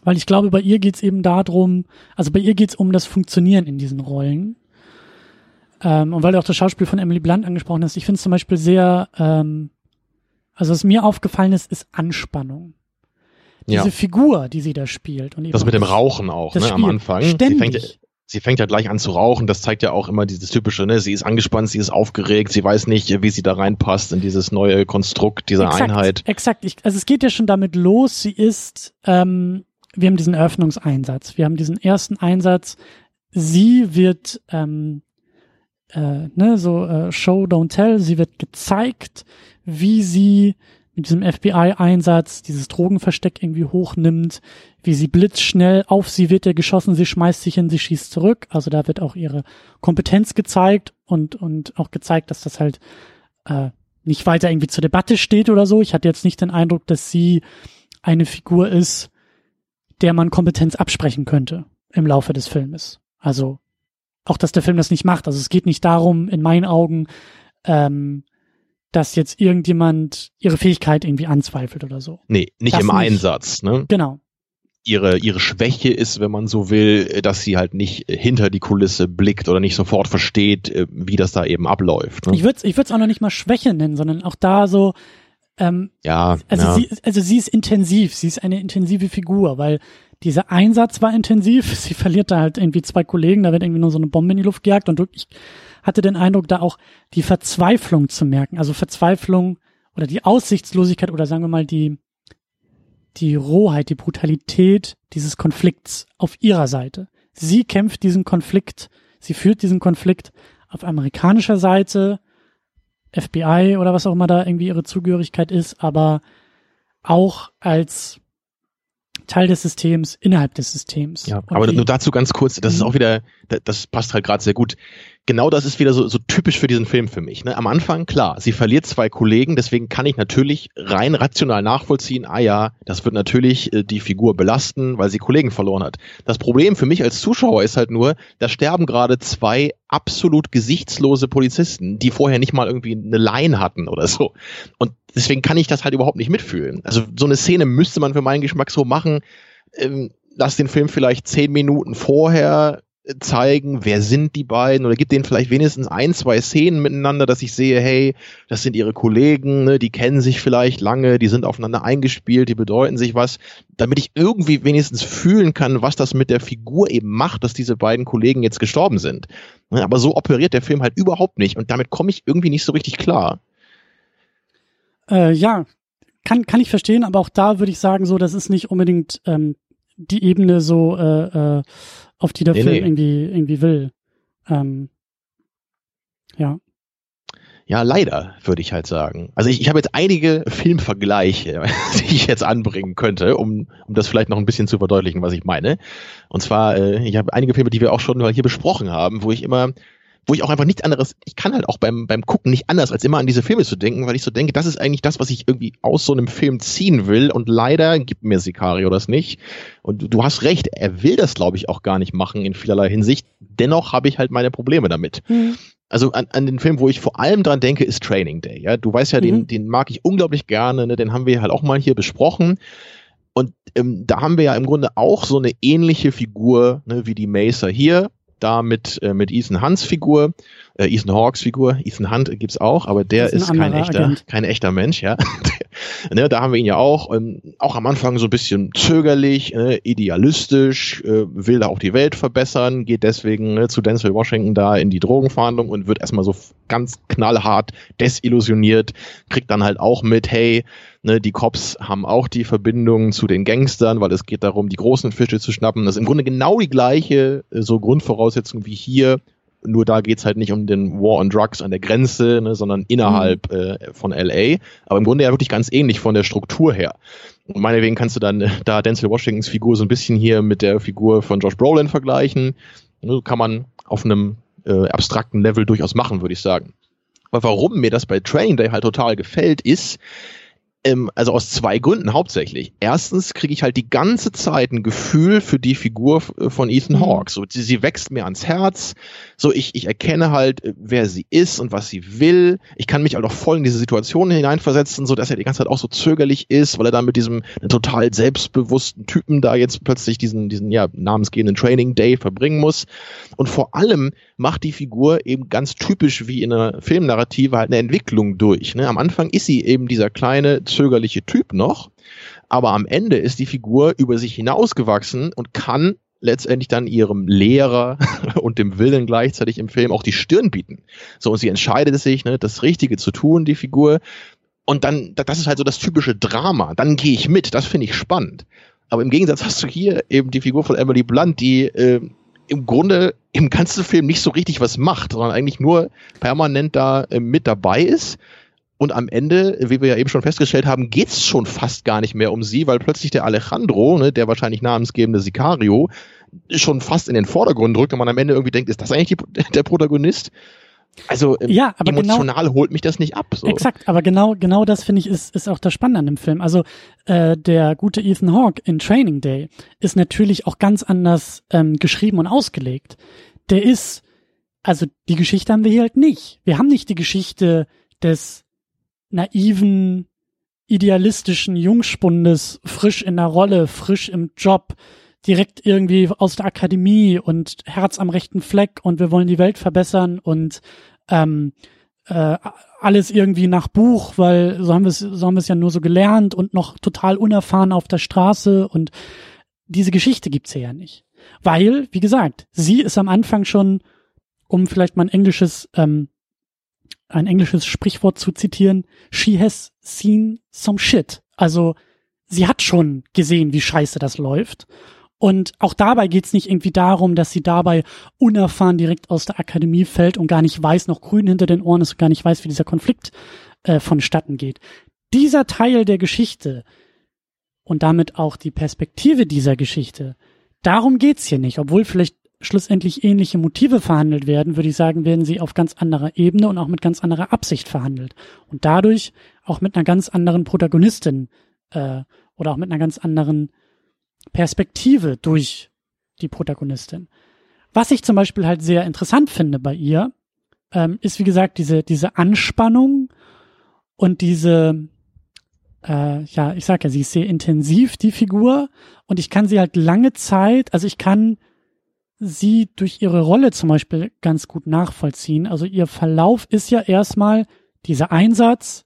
Weil ich glaube, bei ihr geht's eben darum, also bei ihr geht's um das Funktionieren in diesen Rollen. Ähm, und weil du auch das Schauspiel von Emily Blunt angesprochen hast, ich finde es zum Beispiel sehr ähm, also was mir aufgefallen ist, ist Anspannung. Diese ja. Figur, die sie da spielt. Und das mit dem Rauchen auch, ne, am Anfang. Ständig. Sie fängt, ja, sie fängt ja gleich an zu rauchen. Das zeigt ja auch immer dieses typische, ne? Sie ist angespannt, sie ist aufgeregt, sie weiß nicht, wie sie da reinpasst in dieses neue Konstrukt dieser exakt, Einheit. Exakt. Ich, also es geht ja schon damit los. Sie ist, ähm, wir haben diesen Eröffnungseinsatz. Wir haben diesen ersten Einsatz. Sie wird, ähm, äh, ne, so äh, Show, don't tell. Sie wird gezeigt wie sie mit diesem FBI-Einsatz dieses Drogenversteck irgendwie hochnimmt, wie sie blitzschnell auf sie wird ja geschossen, sie schmeißt sich hin, sie schießt zurück. Also da wird auch ihre Kompetenz gezeigt und, und auch gezeigt, dass das halt äh, nicht weiter irgendwie zur Debatte steht oder so. Ich hatte jetzt nicht den Eindruck, dass sie eine Figur ist, der man Kompetenz absprechen könnte im Laufe des Filmes. Also auch, dass der Film das nicht macht. Also es geht nicht darum, in meinen Augen, ähm, dass jetzt irgendjemand ihre Fähigkeit irgendwie anzweifelt oder so. Nee, nicht das im nicht. Einsatz, ne? Genau. Ihre, ihre Schwäche ist, wenn man so will, dass sie halt nicht hinter die Kulisse blickt oder nicht sofort versteht, äh, wie das da eben abläuft. Ne? Ich würde es ich würd's auch noch nicht mal Schwäche nennen, sondern auch da so, ähm, ja, also ja. sie, also sie ist intensiv, sie ist eine intensive Figur, weil dieser Einsatz war intensiv. Sie verliert da halt irgendwie zwei Kollegen, da wird irgendwie nur so eine Bombe in die Luft gejagt und ich hatte den Eindruck, da auch die Verzweiflung zu merken. Also Verzweiflung oder die Aussichtslosigkeit oder sagen wir mal die, die Rohheit, die Brutalität dieses Konflikts auf ihrer Seite. Sie kämpft diesen Konflikt, sie führt diesen Konflikt auf amerikanischer Seite, FBI oder was auch immer da irgendwie ihre Zugehörigkeit ist, aber auch als Teil des Systems, innerhalb des Systems. Ja, aber nur dazu ganz kurz, das ist mhm. auch wieder, das passt halt gerade sehr gut genau das ist wieder so, so typisch für diesen Film für mich. Ne? Am Anfang, klar, sie verliert zwei Kollegen, deswegen kann ich natürlich rein rational nachvollziehen, ah ja, das wird natürlich äh, die Figur belasten, weil sie Kollegen verloren hat. Das Problem für mich als Zuschauer ist halt nur, da sterben gerade zwei absolut gesichtslose Polizisten, die vorher nicht mal irgendwie eine Line hatten oder so. Und deswegen kann ich das halt überhaupt nicht mitfühlen. Also so eine Szene müsste man für meinen Geschmack so machen, ähm, lass den Film vielleicht zehn Minuten vorher zeigen, wer sind die beiden oder gibt denen vielleicht wenigstens ein, zwei Szenen miteinander, dass ich sehe, hey, das sind ihre Kollegen, ne, die kennen sich vielleicht lange, die sind aufeinander eingespielt, die bedeuten sich was, damit ich irgendwie wenigstens fühlen kann, was das mit der Figur eben macht, dass diese beiden Kollegen jetzt gestorben sind. Ne, aber so operiert der Film halt überhaupt nicht und damit komme ich irgendwie nicht so richtig klar. Äh, ja, kann, kann ich verstehen, aber auch da würde ich sagen, so, das ist nicht unbedingt ähm, die Ebene so äh, äh, auf die der nee, Film nee. irgendwie, irgendwie will. Ähm, ja. Ja, leider, würde ich halt sagen. Also ich, ich habe jetzt einige Filmvergleiche, die ich jetzt anbringen könnte, um, um das vielleicht noch ein bisschen zu verdeutlichen, was ich meine. Und zwar, äh, ich habe einige Filme, die wir auch schon mal hier besprochen haben, wo ich immer wo ich auch einfach nichts anderes, ich kann halt auch beim, beim Gucken nicht anders, als immer an diese Filme zu denken, weil ich so denke, das ist eigentlich das, was ich irgendwie aus so einem Film ziehen will und leider gibt mir Sicario das nicht. Und du hast recht, er will das, glaube ich, auch gar nicht machen in vielerlei Hinsicht. Dennoch habe ich halt meine Probleme damit. Mhm. Also an, an den Film, wo ich vor allem dran denke, ist Training Day. Ja, du weißt ja, mhm. den, den mag ich unglaublich gerne, ne? den haben wir halt auch mal hier besprochen. Und ähm, da haben wir ja im Grunde auch so eine ähnliche Figur ne, wie die Mesa hier da mit, äh, mit Ethan Hunts Figur, äh, Ethan Hawks Figur, Ethan Hunt gibt's auch, aber der ist, ist kein echter, Agent. kein echter Mensch, ja. ne, da haben wir ihn ja auch, ähm, auch am Anfang so ein bisschen zögerlich, äh, idealistisch, äh, will da auch die Welt verbessern, geht deswegen ne, zu Denzel Washington da in die Drogenverhandlung und wird erstmal so ganz knallhart desillusioniert, kriegt dann halt auch mit, hey, Ne, die Cops haben auch die Verbindung zu den Gangstern, weil es geht darum, die großen Fische zu schnappen. Das ist im Grunde genau die gleiche äh, so Grundvoraussetzung wie hier. Nur da geht's halt nicht um den War on Drugs an der Grenze, ne, sondern innerhalb mhm. äh, von LA. Aber im Grunde ja wirklich ganz ähnlich von der Struktur her. Und meinetwegen kannst du dann äh, da Denzel Washingtons Figur so ein bisschen hier mit der Figur von Josh Brolin vergleichen. Ne, kann man auf einem äh, abstrakten Level durchaus machen, würde ich sagen. Aber warum mir das bei Training Day halt total gefällt, ist, ähm, also aus zwei Gründen hauptsächlich. Erstens kriege ich halt die ganze Zeit ein Gefühl für die Figur äh, von Ethan mhm. Hawke. So, sie, sie wächst mir ans Herz. So, ich, ich erkenne halt, äh, wer sie ist und was sie will. Ich kann mich halt auch voll in diese Situation hineinversetzen, so dass er die ganze Zeit auch so zögerlich ist, weil er dann mit diesem total selbstbewussten Typen da jetzt plötzlich diesen, diesen ja, namensgebenden Training Day verbringen muss. Und vor allem macht die Figur eben ganz typisch wie in einer Filmnarrative halt eine Entwicklung durch. Ne? Am Anfang ist sie eben dieser kleine, zögerliche Typ noch, aber am Ende ist die Figur über sich hinausgewachsen und kann letztendlich dann ihrem Lehrer und dem Willen gleichzeitig im Film auch die Stirn bieten. So, und sie entscheidet sich, ne, das Richtige zu tun, die Figur. Und dann, das ist halt so das typische Drama. Dann gehe ich mit. Das finde ich spannend. Aber im Gegensatz hast du hier eben die Figur von Emily Blunt, die äh, im Grunde im ganzen Film nicht so richtig was macht, sondern eigentlich nur permanent da äh, mit dabei ist und am Ende, wie wir ja eben schon festgestellt haben, geht's schon fast gar nicht mehr um sie, weil plötzlich der Alejandro, ne, der wahrscheinlich namensgebende Sicario, schon fast in den Vordergrund rückt und man am Ende irgendwie denkt, ist das eigentlich die, der Protagonist? Also ähm, ja, aber genau emotional genau, holt mich das nicht ab. So. Exakt, aber genau genau das finde ich ist ist auch das Spannende an dem Film. Also äh, der gute Ethan Hawke in Training Day ist natürlich auch ganz anders ähm, geschrieben und ausgelegt. Der ist also die Geschichte haben wir hier halt nicht. Wir haben nicht die Geschichte des naiven, idealistischen Jungspundes, frisch in der Rolle, frisch im Job, direkt irgendwie aus der Akademie und Herz am rechten Fleck und wir wollen die Welt verbessern und ähm, äh, alles irgendwie nach Buch, weil so haben wir es so haben wir es ja nur so gelernt und noch total unerfahren auf der Straße und diese Geschichte gibt's ja nicht. Weil, wie gesagt, sie ist am Anfang schon, um vielleicht mal ein englisches ähm, ein englisches Sprichwort zu zitieren, she has seen some shit. Also sie hat schon gesehen, wie scheiße das läuft. Und auch dabei geht's nicht irgendwie darum, dass sie dabei unerfahren direkt aus der Akademie fällt und gar nicht weiß, noch grün hinter den Ohren ist und gar nicht weiß, wie dieser Konflikt äh, vonstatten geht. Dieser Teil der Geschichte und damit auch die Perspektive dieser Geschichte, darum geht's hier nicht, obwohl vielleicht schlussendlich ähnliche Motive verhandelt werden, würde ich sagen, werden sie auf ganz anderer Ebene und auch mit ganz anderer Absicht verhandelt. Und dadurch auch mit einer ganz anderen Protagonistin äh, oder auch mit einer ganz anderen Perspektive durch die Protagonistin. Was ich zum Beispiel halt sehr interessant finde bei ihr, ähm, ist wie gesagt diese, diese Anspannung und diese, äh, ja, ich sag ja, sie ist sehr intensiv, die Figur, und ich kann sie halt lange Zeit, also ich kann sie durch ihre Rolle zum Beispiel ganz gut nachvollziehen. Also ihr Verlauf ist ja erstmal dieser Einsatz,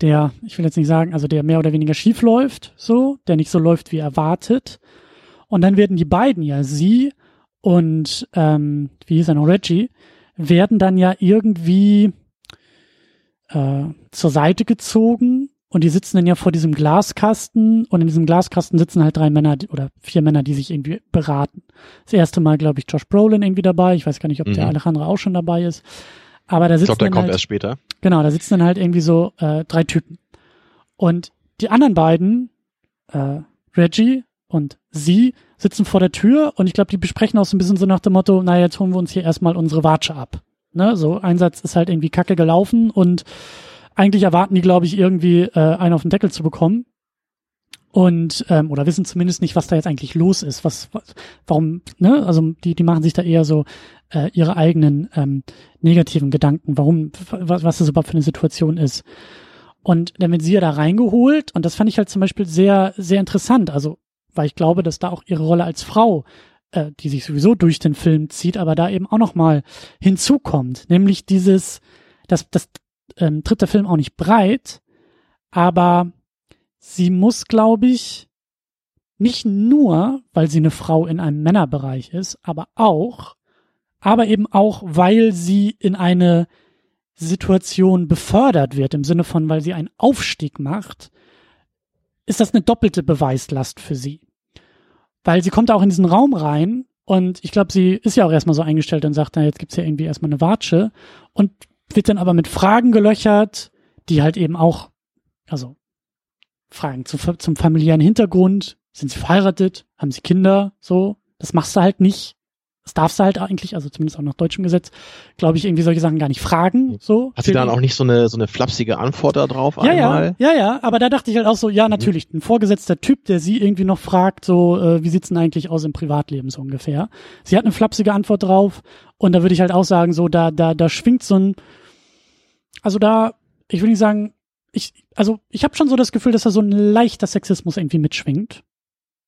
der, ich will jetzt nicht sagen, also der mehr oder weniger schief läuft, so, der nicht so läuft wie erwartet. Und dann werden die beiden ja, sie und, ähm, wie hieß er noch, Reggie, werden dann ja irgendwie äh, zur Seite gezogen und die sitzen dann ja vor diesem Glaskasten und in diesem Glaskasten sitzen halt drei Männer oder vier Männer, die sich irgendwie beraten. Das erste Mal, glaube ich, Josh Brolin irgendwie dabei. Ich weiß gar nicht, ob mhm. der Alejandro auch schon dabei ist. Aber da Ich sitzen glaube, der kommt halt, erst später. genau, da sitzen dann halt irgendwie so äh, drei Typen. Und die anderen beiden, äh, Reggie und sie, sitzen vor der Tür und ich glaube, die besprechen auch so ein bisschen so nach dem Motto, naja, jetzt holen wir uns hier erstmal unsere Watsche ab. Ne? So, Einsatz ist halt irgendwie kacke gelaufen und eigentlich erwarten die, glaube ich, irgendwie äh, einen auf den Deckel zu bekommen. Und, ähm, oder wissen zumindest nicht, was da jetzt eigentlich los ist, was, was warum, ne, also die, die machen sich da eher so äh, ihre eigenen ähm, negativen Gedanken, warum, was, was das überhaupt für eine Situation ist. Und dann wird sie ja da reingeholt und das fand ich halt zum Beispiel sehr, sehr interessant. Also, weil ich glaube, dass da auch ihre Rolle als Frau, äh, die sich sowieso durch den Film zieht, aber da eben auch nochmal hinzukommt. Nämlich dieses, das, das ähm, tritt der Film auch nicht breit, aber sie muss, glaube ich, nicht nur, weil sie eine Frau in einem Männerbereich ist, aber auch, aber eben auch, weil sie in eine Situation befördert wird, im Sinne von, weil sie einen Aufstieg macht, ist das eine doppelte Beweislast für sie. Weil sie kommt auch in diesen Raum rein und ich glaube, sie ist ja auch erstmal so eingestellt und sagt, na, jetzt gibt's ja irgendwie erstmal eine Watsche und wird dann aber mit Fragen gelöchert, die halt eben auch, also Fragen zu, zum familiären Hintergrund, sind sie verheiratet, haben sie Kinder, so, das machst du halt nicht. Das darfst du halt eigentlich, also zumindest auch nach deutschem Gesetz, glaube ich, irgendwie solche Sachen gar nicht fragen. So. Hat sie dann auch nicht so eine, so eine flapsige Antwort da drauf ja, einmal? Ja, ja, ja, aber da dachte ich halt auch so, ja, natürlich, ein vorgesetzter Typ, der sie irgendwie noch fragt, so, äh, wie sieht's denn eigentlich aus im Privatleben so ungefähr. Sie hat eine flapsige Antwort drauf und da würde ich halt auch sagen, so, da, da, da schwingt so ein, also da, ich will nicht sagen, ich, also ich habe schon so das Gefühl, dass da so ein leichter Sexismus irgendwie mitschwingt.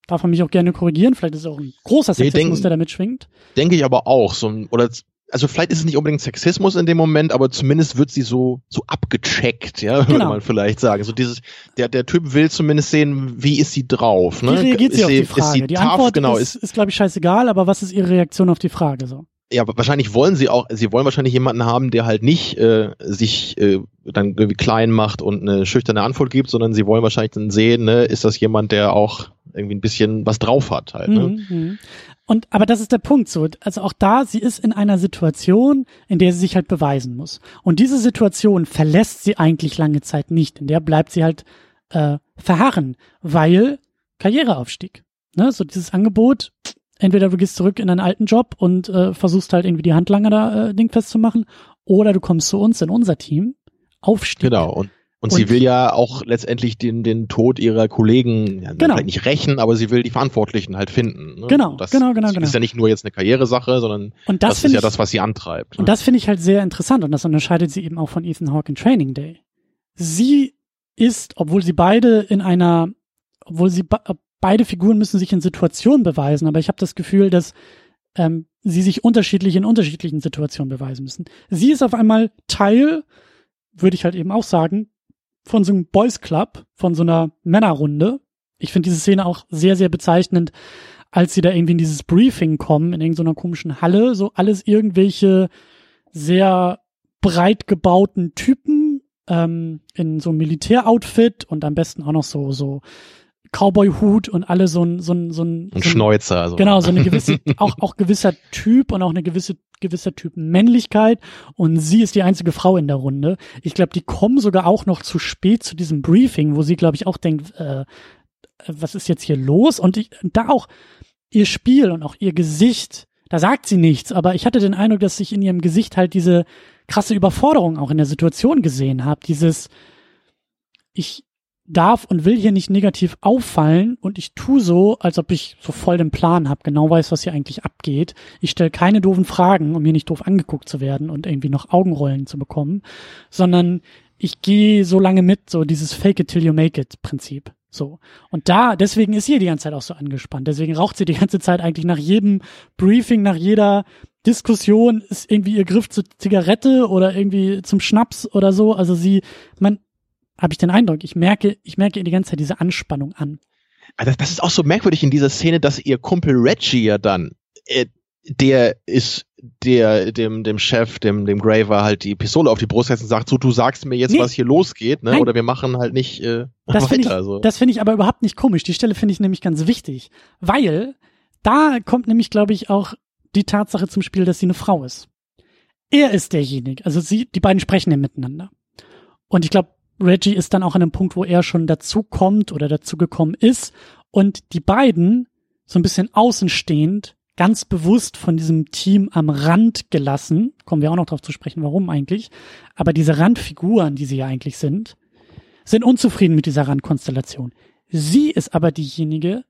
Darf man mich auch gerne korrigieren, vielleicht ist es auch ein großer Nee, Sexismus, denk- der da mitschwingt. Denke ich aber auch. So ein, oder also vielleicht ist es nicht unbedingt Sexismus in dem Moment, aber zumindest wird sie so so abgecheckt, ja, würde Genau. man vielleicht sagen. So dieses der der Typ will zumindest sehen, wie ist sie drauf, Wie ne? reagiert sie ist auf die Ist Frage? sie die tough, Antwort genau, ist, ist, glaube ich, scheißegal, aber was ist ihre Reaktion auf die Frage so? Ja, wahrscheinlich wollen sie auch, sie wollen wahrscheinlich jemanden haben, der halt nicht äh, sich äh, dann irgendwie klein macht und eine schüchterne Antwort gibt, sondern sie wollen wahrscheinlich dann sehen, ne, ist das jemand, der auch irgendwie ein bisschen was drauf hat halt. Ne? Mhm, mhm. Und aber das ist der Punkt so. Also auch da, sie ist in einer Situation, in der sie sich halt beweisen muss. Und diese Situation verlässt sie eigentlich lange Zeit nicht. In der bleibt sie halt äh, verharren, weil Karriereaufstieg. Ne? So dieses Angebot, entweder du gehst zurück in deinen alten Job und äh, versuchst halt irgendwie die Handlanger da äh, Ding festzumachen, oder du kommst zu uns in unser Team. Aufstieg. Genau. Und, und, Und- sie will ja auch letztendlich den, den Tod ihrer Kollegen ja, Genau. vielleicht nicht rächen, aber sie will die Verantwortlichen halt finden. Ne? Genau, das, genau, genau, das genau. ist ja nicht nur jetzt eine Karrieresache, sondern Und das, das, ist ja ich, das, was sie antreibt. Und ne? das finde ich halt sehr interessant und das unterscheidet sie eben auch von Ethan Hawke in Training Day. Sie ist, obwohl sie beide in einer, obwohl sie be beide Figuren müssen sich in Situationen beweisen, aber ich habe das Gefühl, dass ähm, sie sich unterschiedlich in unterschiedlichen Situationen beweisen müssen. Sie ist auf einmal Teil, würde ich halt eben auch sagen, von so einem Boys Club, von so einer Männerrunde. Ich finde diese Szene auch sehr, sehr bezeichnend, als sie da irgendwie in dieses Briefing kommen, in irgendeiner komischen Halle, so alles irgendwelche sehr breit gebauten Typen ähm, in so einem Militäroutfit und am besten auch noch so so Cowboy-Hut und alle so ein so ein so ein, Und so ein Schnäuzer. Also. Genau, so eine gewisse, auch, auch gewisser Typ und auch eine gewisse, gewisser Typ Männlichkeit. Und sie ist die einzige Frau in der Runde. Ich glaube, die kommen sogar auch noch zu spät zu diesem Briefing, wo sie, glaube ich, auch denkt, äh, was ist jetzt hier los? Und ich, da auch ihr Spiel und auch ihr Gesicht, da sagt sie nichts, aber ich hatte den Eindruck, dass ich in ihrem Gesicht halt diese krasse Überforderung auch in der Situation gesehen habe. Dieses, ich darf und will hier nicht negativ auffallen und ich tu so, als ob ich so voll den Plan habe, genau weiß, was hier eigentlich abgeht. Ich stelle keine doofen Fragen, um hier nicht doof angeguckt zu werden und irgendwie noch Augenrollen zu bekommen, sondern ich gehe so lange mit, so dieses Fake it till you make it Prinzip. So. Und da, deswegen ist sie die ganze Zeit auch so angespannt. Deswegen raucht sie die ganze Zeit eigentlich nach jedem Briefing, nach jeder Diskussion ist irgendwie ihr Griff zur Zigarette oder irgendwie zum Schnaps oder so. Also sie, man, habe ich den Eindruck, ich merke, ich merke ihr die ganze Zeit diese Anspannung an. Also das ist auch so merkwürdig in dieser Szene, dass ihr Kumpel Reggie ja dann, äh, der ist der dem dem Chef, dem dem Graver halt die Pistole auf die Brust setzt und sagt, so du sagst mir jetzt, Nee. was hier losgeht, ne? Nein. Oder wir machen halt nicht äh, Das weiter. ich, also. das finde ich aber überhaupt nicht komisch. Die Stelle finde ich nämlich ganz wichtig, weil da kommt nämlich, glaube ich, auch die Tatsache zum Spiel, dass sie eine Frau ist. er ist derjenige, also sie, die beiden sprechen ja miteinander. Und ich glaube, Reggie ist dann auch an einem Punkt, wo er schon dazu kommt oder dazu gekommen ist und die beiden so ein bisschen außenstehend ganz bewusst von diesem Team am Rand gelassen, kommen wir auch noch darauf zu sprechen, warum eigentlich, aber diese Randfiguren, die sie ja eigentlich sind, sind unzufrieden mit dieser Randkonstellation. Sie ist aber diejenige,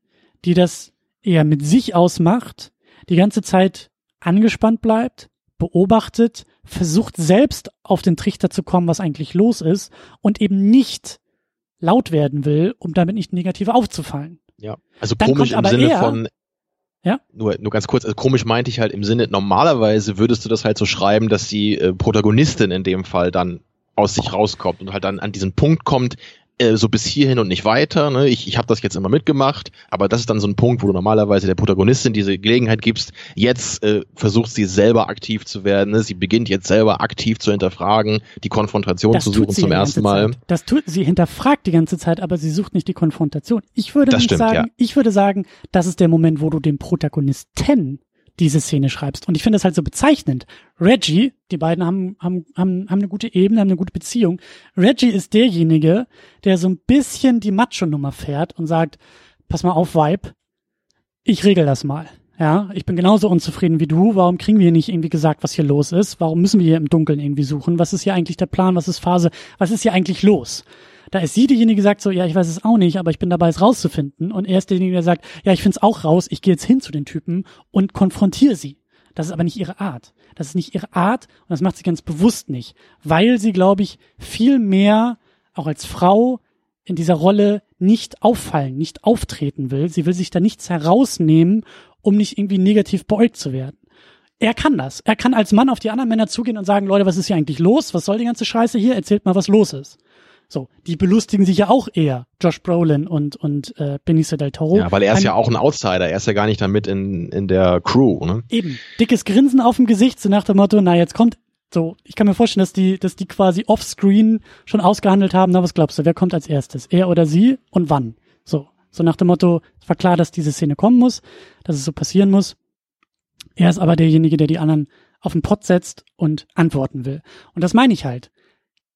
die das eher mit sich ausmacht, die ganze Zeit angespannt bleibt, beobachtet, versucht selbst auf den Trichter zu kommen, was eigentlich los ist und eben nicht laut werden will, um damit nicht negativ aufzufallen. Ja, also Dann komisch im Sinne er, von, ja? Nur, nur ganz kurz, also komisch meinte ich halt im Sinne, normalerweise würdest du das halt so schreiben, dass die äh, Protagonistin in dem Fall dann aus sich rauskommt und halt dann an diesen Punkt kommt, äh, so bis hierhin und nicht weiter. Ne? Ich, ich habe das jetzt immer mitgemacht, aber das ist dann so ein Punkt, wo du normalerweise der Protagonistin diese Gelegenheit gibst. Jetzt äh, versucht sie selber aktiv zu werden. Ne? Sie beginnt jetzt selber aktiv zu hinterfragen, die Konfrontation das zu suchen zum ersten Mal. Zeit. Das tut sie hinterfragt die ganze Zeit, aber sie sucht nicht die Konfrontation. Ich würde das stimmt, sagen, ja. ich würde sagen, das ist der Moment, wo du den Protagonisten diese Szene schreibst. Und ich finde das halt so bezeichnend. Reggie, die beiden haben, haben, haben, haben eine gute Ebene, haben eine gute Beziehung. Reggie ist derjenige, der so ein bisschen die Macho-Nummer fährt und sagt, pass mal auf, Vibe, ich regel das mal. Ja, ich bin genauso unzufrieden wie du. Warum kriegen wir nicht irgendwie gesagt, was hier los ist? Warum müssen wir hier im Dunkeln irgendwie suchen? Was ist hier eigentlich der Plan? Was ist Phase? Was ist hier eigentlich los? Da ist sie diejenige, die sagt so, ja, ich weiß es auch nicht, aber ich bin dabei, es rauszufinden. Und er ist derjenige, der sagt, ja, ich finde es auch raus, ich gehe jetzt hin zu den Typen und konfrontiere sie. Das ist aber nicht ihre Art. Das ist nicht ihre Art und das macht sie ganz bewusst nicht, weil sie, glaube ich, viel mehr auch als Frau in dieser Rolle nicht auffallen, nicht auftreten will. Sie will sich da nichts herausnehmen, um nicht irgendwie negativ beäugt zu werden. Er kann das. Er kann als Mann auf die anderen Männer zugehen und sagen, Leute, was ist hier eigentlich los? Was soll die ganze Scheiße hier? Erzählt mal, was los ist. So, die belustigen sich ja auch eher, Josh Brolin und, und äh, Benicio del Toro. Ja, weil er ist ein, ja auch ein Outsider, er ist ja gar nicht damit in, in der Crew, ne? Eben, dickes Grinsen auf dem Gesicht, so nach dem Motto, na jetzt kommt, so, ich kann mir vorstellen, dass die, dass die quasi offscreen schon ausgehandelt haben, na was glaubst du, wer kommt als erstes, er oder sie und wann? So, so nach dem Motto, es war klar, dass diese Szene kommen muss, dass es so passieren muss. Er ist aber derjenige, der die anderen auf den Pott setzt und antworten will. Und das meine ich halt.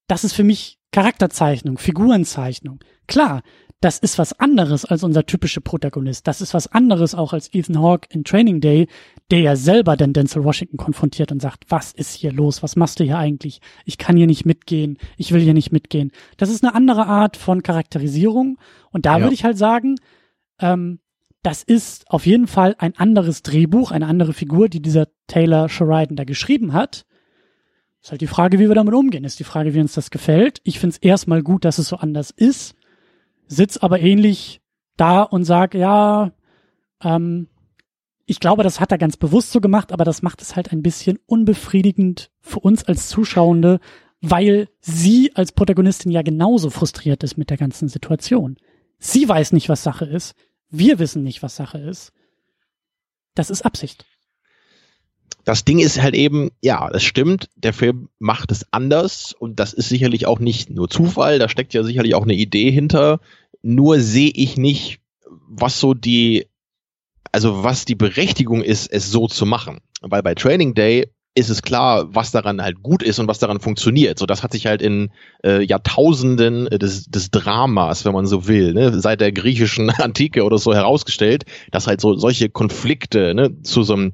Das ist für mich Charakterzeichnung, Figurenzeichnung. Klar, das ist was anderes als unser typischer Protagonist. Das ist was anderes auch als Ethan Hawke in Training Day, der ja selber den Denzel Washington konfrontiert und sagt, was ist hier los? Was machst du hier eigentlich? Ich kann hier nicht mitgehen. Ich will hier nicht mitgehen. Das ist eine andere Art von Charakterisierung. Und da ja. würde ich halt sagen, ähm, das ist auf jeden Fall ein anderes Drehbuch, eine andere Figur, die dieser Taylor Sheridan da geschrieben hat. Ist halt die Frage, wie wir damit umgehen. Ist die Frage, wie uns das gefällt. Ich finde es erstmal gut, dass es so anders ist. Sitz aber ähnlich da und sag, ja, ähm, ich glaube, das hat er ganz bewusst so gemacht, aber das macht es halt ein bisschen unbefriedigend für uns als Zuschauende, weil sie als Protagonistin ja genauso frustriert ist mit der ganzen Situation. Sie weiß nicht, was Sache ist. Wir wissen nicht, was Sache ist. Das ist Absicht das Ding ist halt eben, ja, es stimmt, der Film macht es anders und das ist sicherlich auch nicht nur Zufall, da steckt ja sicherlich auch eine Idee hinter. Nur sehe ich nicht, was so die, also was die Berechtigung ist, es so zu machen. Weil bei Training Day ist es klar, was daran halt gut ist und was daran funktioniert. So, das hat sich halt in äh, Jahrtausenden des, des Dramas, wenn man so will, ne, seit der griechischen Antike oder so herausgestellt, dass halt so solche Konflikte ne, zu so einem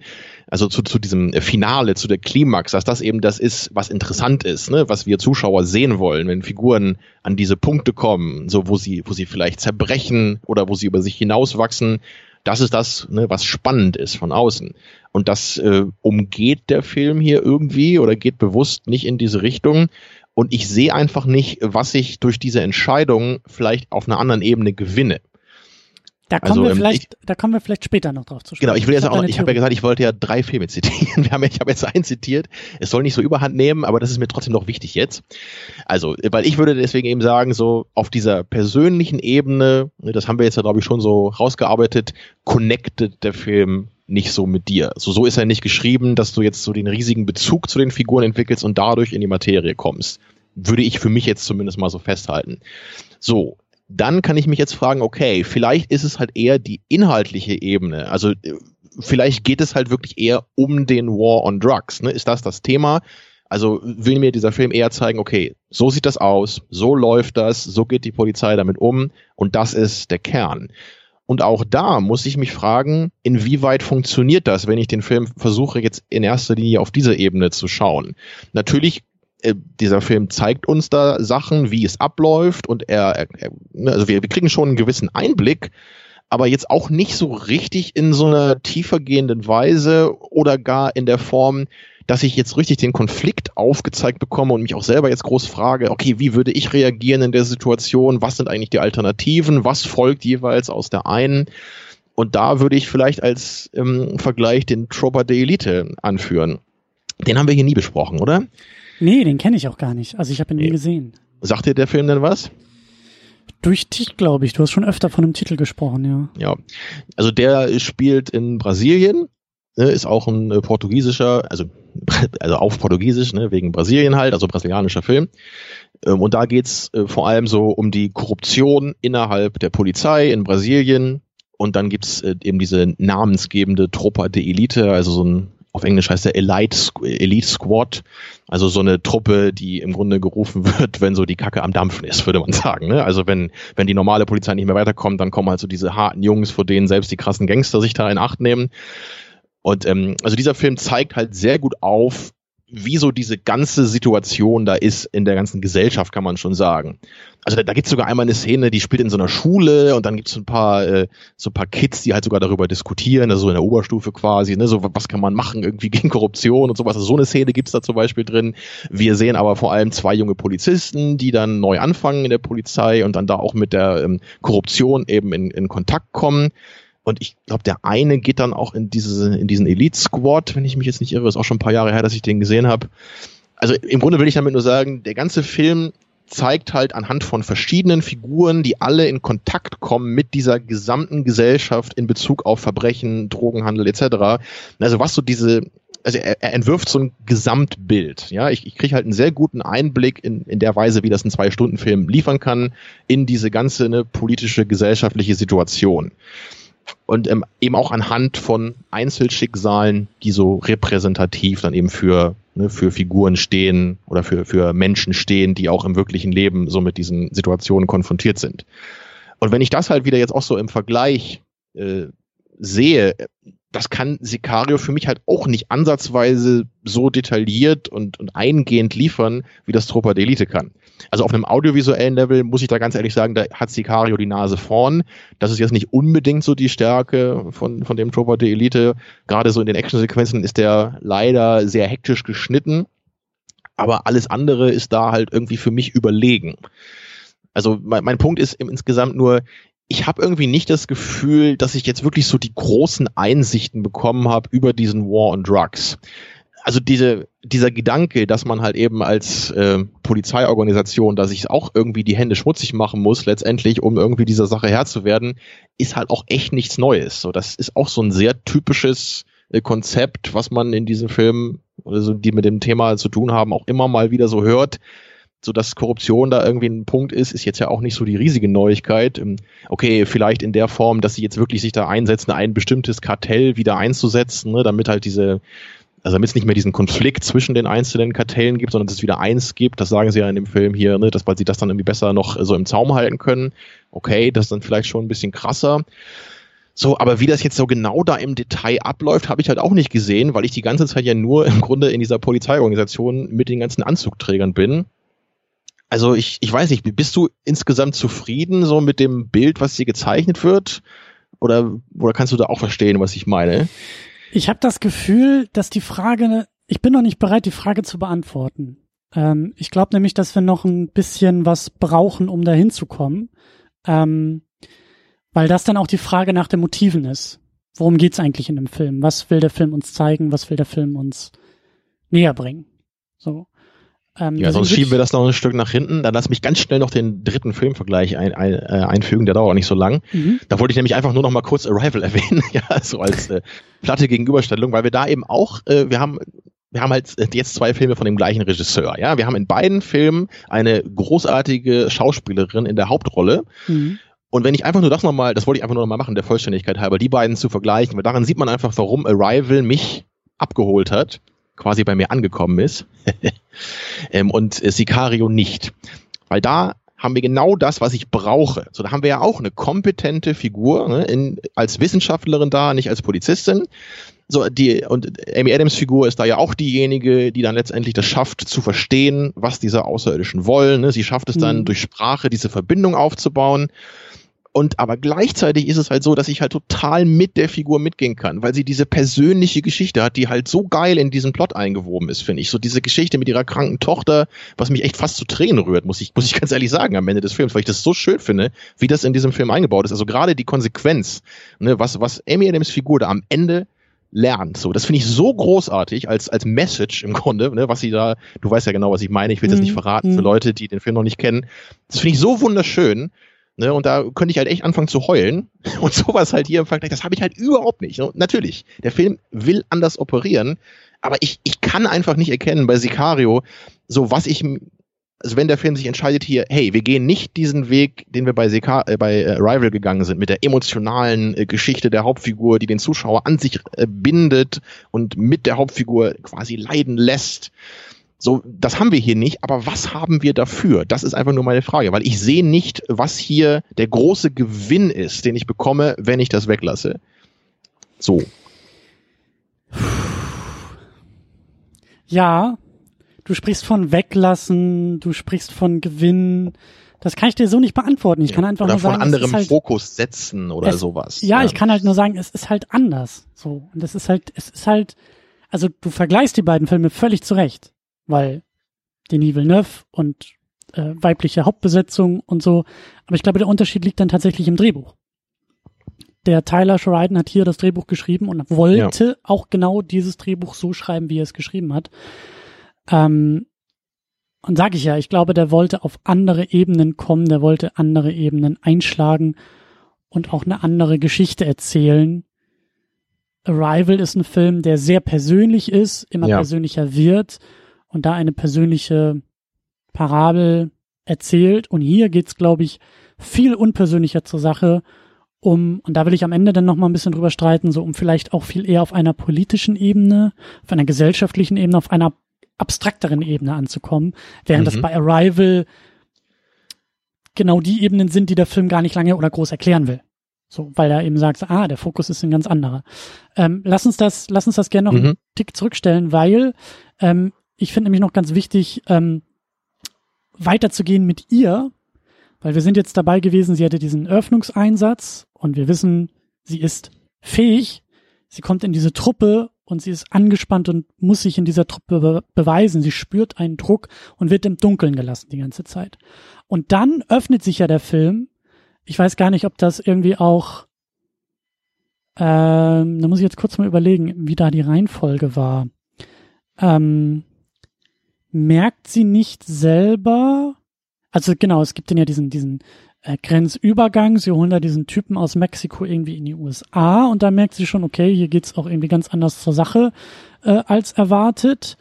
also zu, zu diesem Finale, zu der Klimax, dass das eben das ist, was interessant ist, ne? was wir Zuschauer sehen wollen, wenn Figuren an diese Punkte kommen, so wo sie, wo sie vielleicht zerbrechen oder wo sie über sich hinauswachsen. Das ist das, ne, was spannend ist von außen. Und das äh, umgeht der Film hier irgendwie oder geht bewusst nicht in diese Richtung. Und ich sehe einfach nicht, was ich durch diese Entscheidung vielleicht auf einer anderen Ebene gewinne. Da kommen, also, wir ähm, vielleicht, ich, da kommen wir vielleicht später noch drauf zu sprechen. Genau, ich will jetzt auch, ich habe ja gesagt, ich wollte ja drei Filme zitieren. Wir haben, ich habe jetzt einen zitiert. Es soll nicht so überhand nehmen, aber das ist mir trotzdem noch wichtig jetzt. Also, weil ich würde deswegen eben sagen, so auf dieser persönlichen Ebene, ne, das haben wir jetzt ja, glaube ich, schon so rausgearbeitet, connected der Film nicht so mit dir. So, so ist er nicht geschrieben, dass du jetzt so den riesigen Bezug zu den Figuren entwickelst und dadurch in die Materie kommst. Würde ich für mich jetzt zumindest mal so festhalten. So, dann kann ich mich jetzt fragen, okay, vielleicht ist es halt eher die inhaltliche Ebene. Also vielleicht geht es halt wirklich eher um den War on Drugs. Ne? Ist das das Thema? Also will mir dieser Film eher zeigen, okay, so sieht das aus, so läuft das, so geht die Polizei damit um und das ist der Kern. Und auch da muss ich mich fragen, inwieweit funktioniert das, wenn ich den Film versuche, jetzt in erster Linie auf diese Ebene zu schauen. Natürlich äh, dieser Film zeigt uns da Sachen, wie es abläuft und er, er ne, also wir, wir kriegen schon einen gewissen Einblick, aber jetzt auch nicht so richtig in so einer tiefergehenden Weise oder gar in der Form, dass ich jetzt richtig den Konflikt aufgezeigt bekomme und mich auch selber jetzt groß frage, okay, wie würde ich reagieren in der Situation? Was sind eigentlich die Alternativen? Was folgt jeweils aus der einen? Und da würde ich vielleicht als ähm, Vergleich den Trooper de Elite anführen. Den haben wir hier nie besprochen, oder? Nee, den kenne ich auch gar nicht. Also ich habe ihn nee. nie gesehen. Sagt dir der Film denn was? Durch dich, glaube ich. Du hast schon öfter von dem Titel gesprochen, ja. Ja. Also der spielt in Brasilien, ne, ist auch ein äh, portugiesischer, also, also auf Portugiesisch, ne, wegen Brasilien halt, also brasilianischer Film. Ähm, und da geht's äh, vor allem so um die Korruption innerhalb der Polizei in Brasilien. Und dann gibt's äh, eben diese namensgebende Truppe de Elite, also so ein auf Englisch heißt der Elite, Elite Squad, also so eine Truppe, die im Grunde gerufen wird, wenn so die Kacke am Dampfen ist, würde man sagen. Ne? Also wenn, wenn die normale Polizei nicht mehr weiterkommt, dann kommen halt so diese harten Jungs, vor denen selbst die krassen Gangster sich da in Acht nehmen. Und ähm, also dieser Film zeigt halt sehr gut auf, wie so diese ganze Situation da ist in der ganzen Gesellschaft, kann man schon sagen. Also da, da gibt es sogar einmal eine Szene, die spielt in so einer Schule und dann gibt es ein paar äh, so ein paar Kids, die halt sogar darüber diskutieren, also so in der Oberstufe quasi, ne, so was kann man machen irgendwie gegen Korruption und sowas. Also so eine Szene gibt's da zum Beispiel drin. Wir sehen aber vor allem zwei junge Polizisten, die dann neu anfangen in der Polizei und dann da auch mit der ähm, Korruption eben in, in Kontakt kommen. Und ich glaube, der eine geht dann auch in diese, in diesen Elite Squad, wenn ich mich jetzt nicht irre, ist auch schon ein paar Jahre her, dass ich den gesehen habe. Also im Grunde will ich damit nur sagen, der ganze Film zeigt halt anhand von verschiedenen Figuren, die alle in Kontakt kommen mit dieser gesamten Gesellschaft in Bezug auf Verbrechen, Drogenhandel etc. Also was so diese, also er, er entwirft so ein Gesamtbild. Ja, ich, ich kriege halt einen sehr guten Einblick in, in der Weise, wie das ein Zwei-Stunden-Film liefern kann, in diese ganze ne, politische, gesellschaftliche Situation und ähm, eben auch anhand von Einzelschicksalen, die so repräsentativ dann eben für, ne, für Figuren stehen oder für, für Menschen stehen, die auch im wirklichen Leben so mit diesen Situationen konfrontiert sind. Und wenn ich das halt wieder jetzt auch so im Vergleich äh, sehe, das kann Sicario für mich halt auch nicht ansatzweise so detailliert und, und eingehend liefern, wie das Tropa d'Elite kann. Also auf einem audiovisuellen Level muss ich da ganz ehrlich sagen, da hat Sicario die Nase vorn. Das ist jetzt nicht unbedingt so die Stärke von, von dem Tropa d'Elite. Gerade so in den Actionsequenzen ist der leider sehr hektisch geschnitten. Aber alles andere ist da halt irgendwie für mich überlegen. Also mein, mein Punkt ist insgesamt nur, ich habe irgendwie nicht das Gefühl, dass ich jetzt wirklich so die großen Einsichten bekommen habe über diesen War on Drugs. Also diese, dieser Gedanke, dass man halt eben als äh, Polizeiorganisation, dass ich auch irgendwie die Hände schmutzig machen muss, letztendlich, um irgendwie dieser Sache Herr zu werden, ist halt auch echt nichts Neues. So, das ist auch so ein sehr typisches äh, Konzept, was man in diesen Filmen, also die mit dem Thema zu tun haben, auch immer mal wieder so hört so dass Korruption da irgendwie ein Punkt ist, ist jetzt ja auch nicht so die riesige Neuigkeit. Ähm, okay, vielleicht in der Form, dass sie jetzt wirklich sich da einsetzen, ein bestimmtes Kartell wieder einzusetzen, ne, damit halt diese, also damit es nicht mehr diesen Konflikt zwischen den einzelnen Kartellen gibt, sondern dass es wieder eins gibt. Das sagen sie ja in dem Film hier, ne, dass weil sie das dann irgendwie besser noch so im Zaum halten können. Okay, das ist dann vielleicht schon ein bisschen krasser. So, aber wie das jetzt so genau da im Detail abläuft, habe ich halt auch nicht gesehen, weil ich die ganze Zeit ja nur im Grunde in dieser Polizeiorganisation mit den ganzen Anzugträgern bin. Also ich, ich weiß nicht, bist du insgesamt zufrieden so mit dem Bild, was hier gezeichnet wird? Oder, oder kannst du da auch verstehen, was ich meine? Ich habe das Gefühl, dass die Frage, ich bin noch nicht bereit, die Frage zu beantworten. Ähm, ich glaube nämlich, dass wir noch ein bisschen was brauchen, um da hinzukommen. Ähm, weil das dann auch die Frage nach den Motiven ist. Worum geht's eigentlich in dem Film? Was will der Film uns zeigen? Was will der Film uns näher bringen? So. Ähm, ja, sonst schieben wir das noch ein Stück nach hinten. Dann lass mich ganz schnell noch den dritten Filmvergleich ein, ein, äh, einfügen, der dauert auch nicht so lang. Mhm. Da wollte ich nämlich einfach nur noch mal kurz Arrival erwähnen, ja, so als äh, platte Gegenüberstellung, weil wir da eben auch, äh, wir haben wir haben halt jetzt zwei Filme von dem gleichen Regisseur. Ja, wir haben in beiden Filmen eine großartige Schauspielerin in der Hauptrolle. Mhm. Und wenn ich einfach nur das nochmal, das wollte ich einfach nur nochmal machen, der Vollständigkeit halber, die beiden zu vergleichen, weil daran sieht man einfach, warum Arrival mich abgeholt hat, quasi bei mir angekommen ist, ähm, und äh, Sicario nicht. Weil da haben wir genau das, was ich brauche. So, da haben wir ja auch eine kompetente Figur ne, in, als Wissenschaftlerin da, nicht als Polizistin. So, die, und Amy Adams Figur ist da ja auch diejenige, die dann letztendlich das schafft, zu verstehen, was diese Außerirdischen wollen. Ne? Sie schafft es dann mhm. durch Sprache, diese Verbindung aufzubauen. Und aber gleichzeitig ist es halt so, dass ich halt total mit der Figur mitgehen kann, weil sie diese persönliche Geschichte hat, die halt so geil in diesen Plot eingewoben ist, finde ich. So diese Geschichte mit ihrer kranken Tochter, was mich echt fast zu Tränen rührt, muss ich, muss ich ganz ehrlich sagen am Ende des Films, weil ich das so schön finde, wie das in diesem Film eingebaut ist. Also gerade die Konsequenz, ne, was, was Amy Adams Figur da am Ende lernt. So, das finde ich so großartig als als Message im Grunde, ne, was sie da. Du weißt ja genau, was ich meine. Ich will das nicht mhm. verraten für mhm. Leute, die den Film noch nicht kennen. Das finde ich so wunderschön. Ne, und da könnte ich halt echt anfangen zu heulen. Und sowas halt hier im Vergleich, das habe ich halt überhaupt nicht. Und natürlich, der Film will anders operieren, aber ich, ich kann einfach nicht erkennen bei Sicario, so was ich, also wenn der Film sich entscheidet hier, hey, wir gehen nicht diesen Weg, den wir bei, Sica, äh, bei äh, Rival gegangen sind, mit der emotionalen äh, Geschichte der Hauptfigur, die den Zuschauer an sich äh, bindet und mit der Hauptfigur quasi leiden lässt, so, das haben wir hier nicht, aber was haben wir dafür? Das ist einfach nur meine Frage, weil ich sehe nicht, was hier der große Gewinn ist, den ich bekomme, wenn ich das weglasse. So. Ja, du sprichst von weglassen, du sprichst von Gewinn. Das kann ich dir so nicht beantworten. Ich kann einfach oder nur sagen, von anderem halt, Fokus setzen oder es, sowas. Ja, ich kann halt nur sagen, es ist halt anders. So und es ist halt, es ist halt, also du vergleichst die beiden Filme völlig zurecht weil Denis Villeneuve und äh, weibliche Hauptbesetzung und so. Aber ich glaube, der Unterschied liegt dann tatsächlich im Drehbuch. Der Tyler Sheridan hat hier das Drehbuch geschrieben und wollte ja. auch genau dieses Drehbuch so schreiben, wie er es geschrieben hat. Ähm, und sage ich ja, ich glaube, der wollte auf andere Ebenen kommen, der wollte andere Ebenen einschlagen und auch eine andere Geschichte erzählen. Arrival ist ein Film, der sehr persönlich ist, immer ja. persönlicher wird und da eine persönliche Parabel erzählt. Und hier geht's, glaube ich, viel unpersönlicher zur Sache, um, und da will ich am Ende dann nochmal ein bisschen drüber streiten, so um vielleicht auch viel eher auf einer politischen Ebene, auf einer gesellschaftlichen Ebene, auf einer abstrakteren Ebene anzukommen, während mhm. das bei Arrival genau die Ebenen sind, die der Film gar nicht lange oder groß erklären will. So, weil er eben sagt, ah, der Fokus ist ein ganz anderer. Ähm, lass uns das, lass uns das gerne noch mhm. einen Tick zurückstellen, weil ähm, ich finde nämlich noch ganz wichtig, ähm, weiterzugehen mit ihr, weil wir sind jetzt dabei gewesen, sie hatte diesen Öffnungseinsatz und wir wissen, sie ist fähig, sie kommt in diese Truppe und sie ist angespannt und muss sich in dieser Truppe be beweisen. Sie spürt einen Druck und wird im Dunkeln gelassen die ganze Zeit. Und dann öffnet sich ja der Film. Ich weiß gar nicht, ob das irgendwie auch, ähm, da muss ich jetzt kurz mal überlegen, wie da die Reihenfolge war. Ähm, merkt sie nicht selber, also genau, es gibt denn ja diesen, diesen äh, Grenzübergang, sie holen da diesen Typen aus Mexiko irgendwie in die USA und da merkt sie schon, okay, hier geht's auch irgendwie ganz anders zur Sache äh, als erwartet.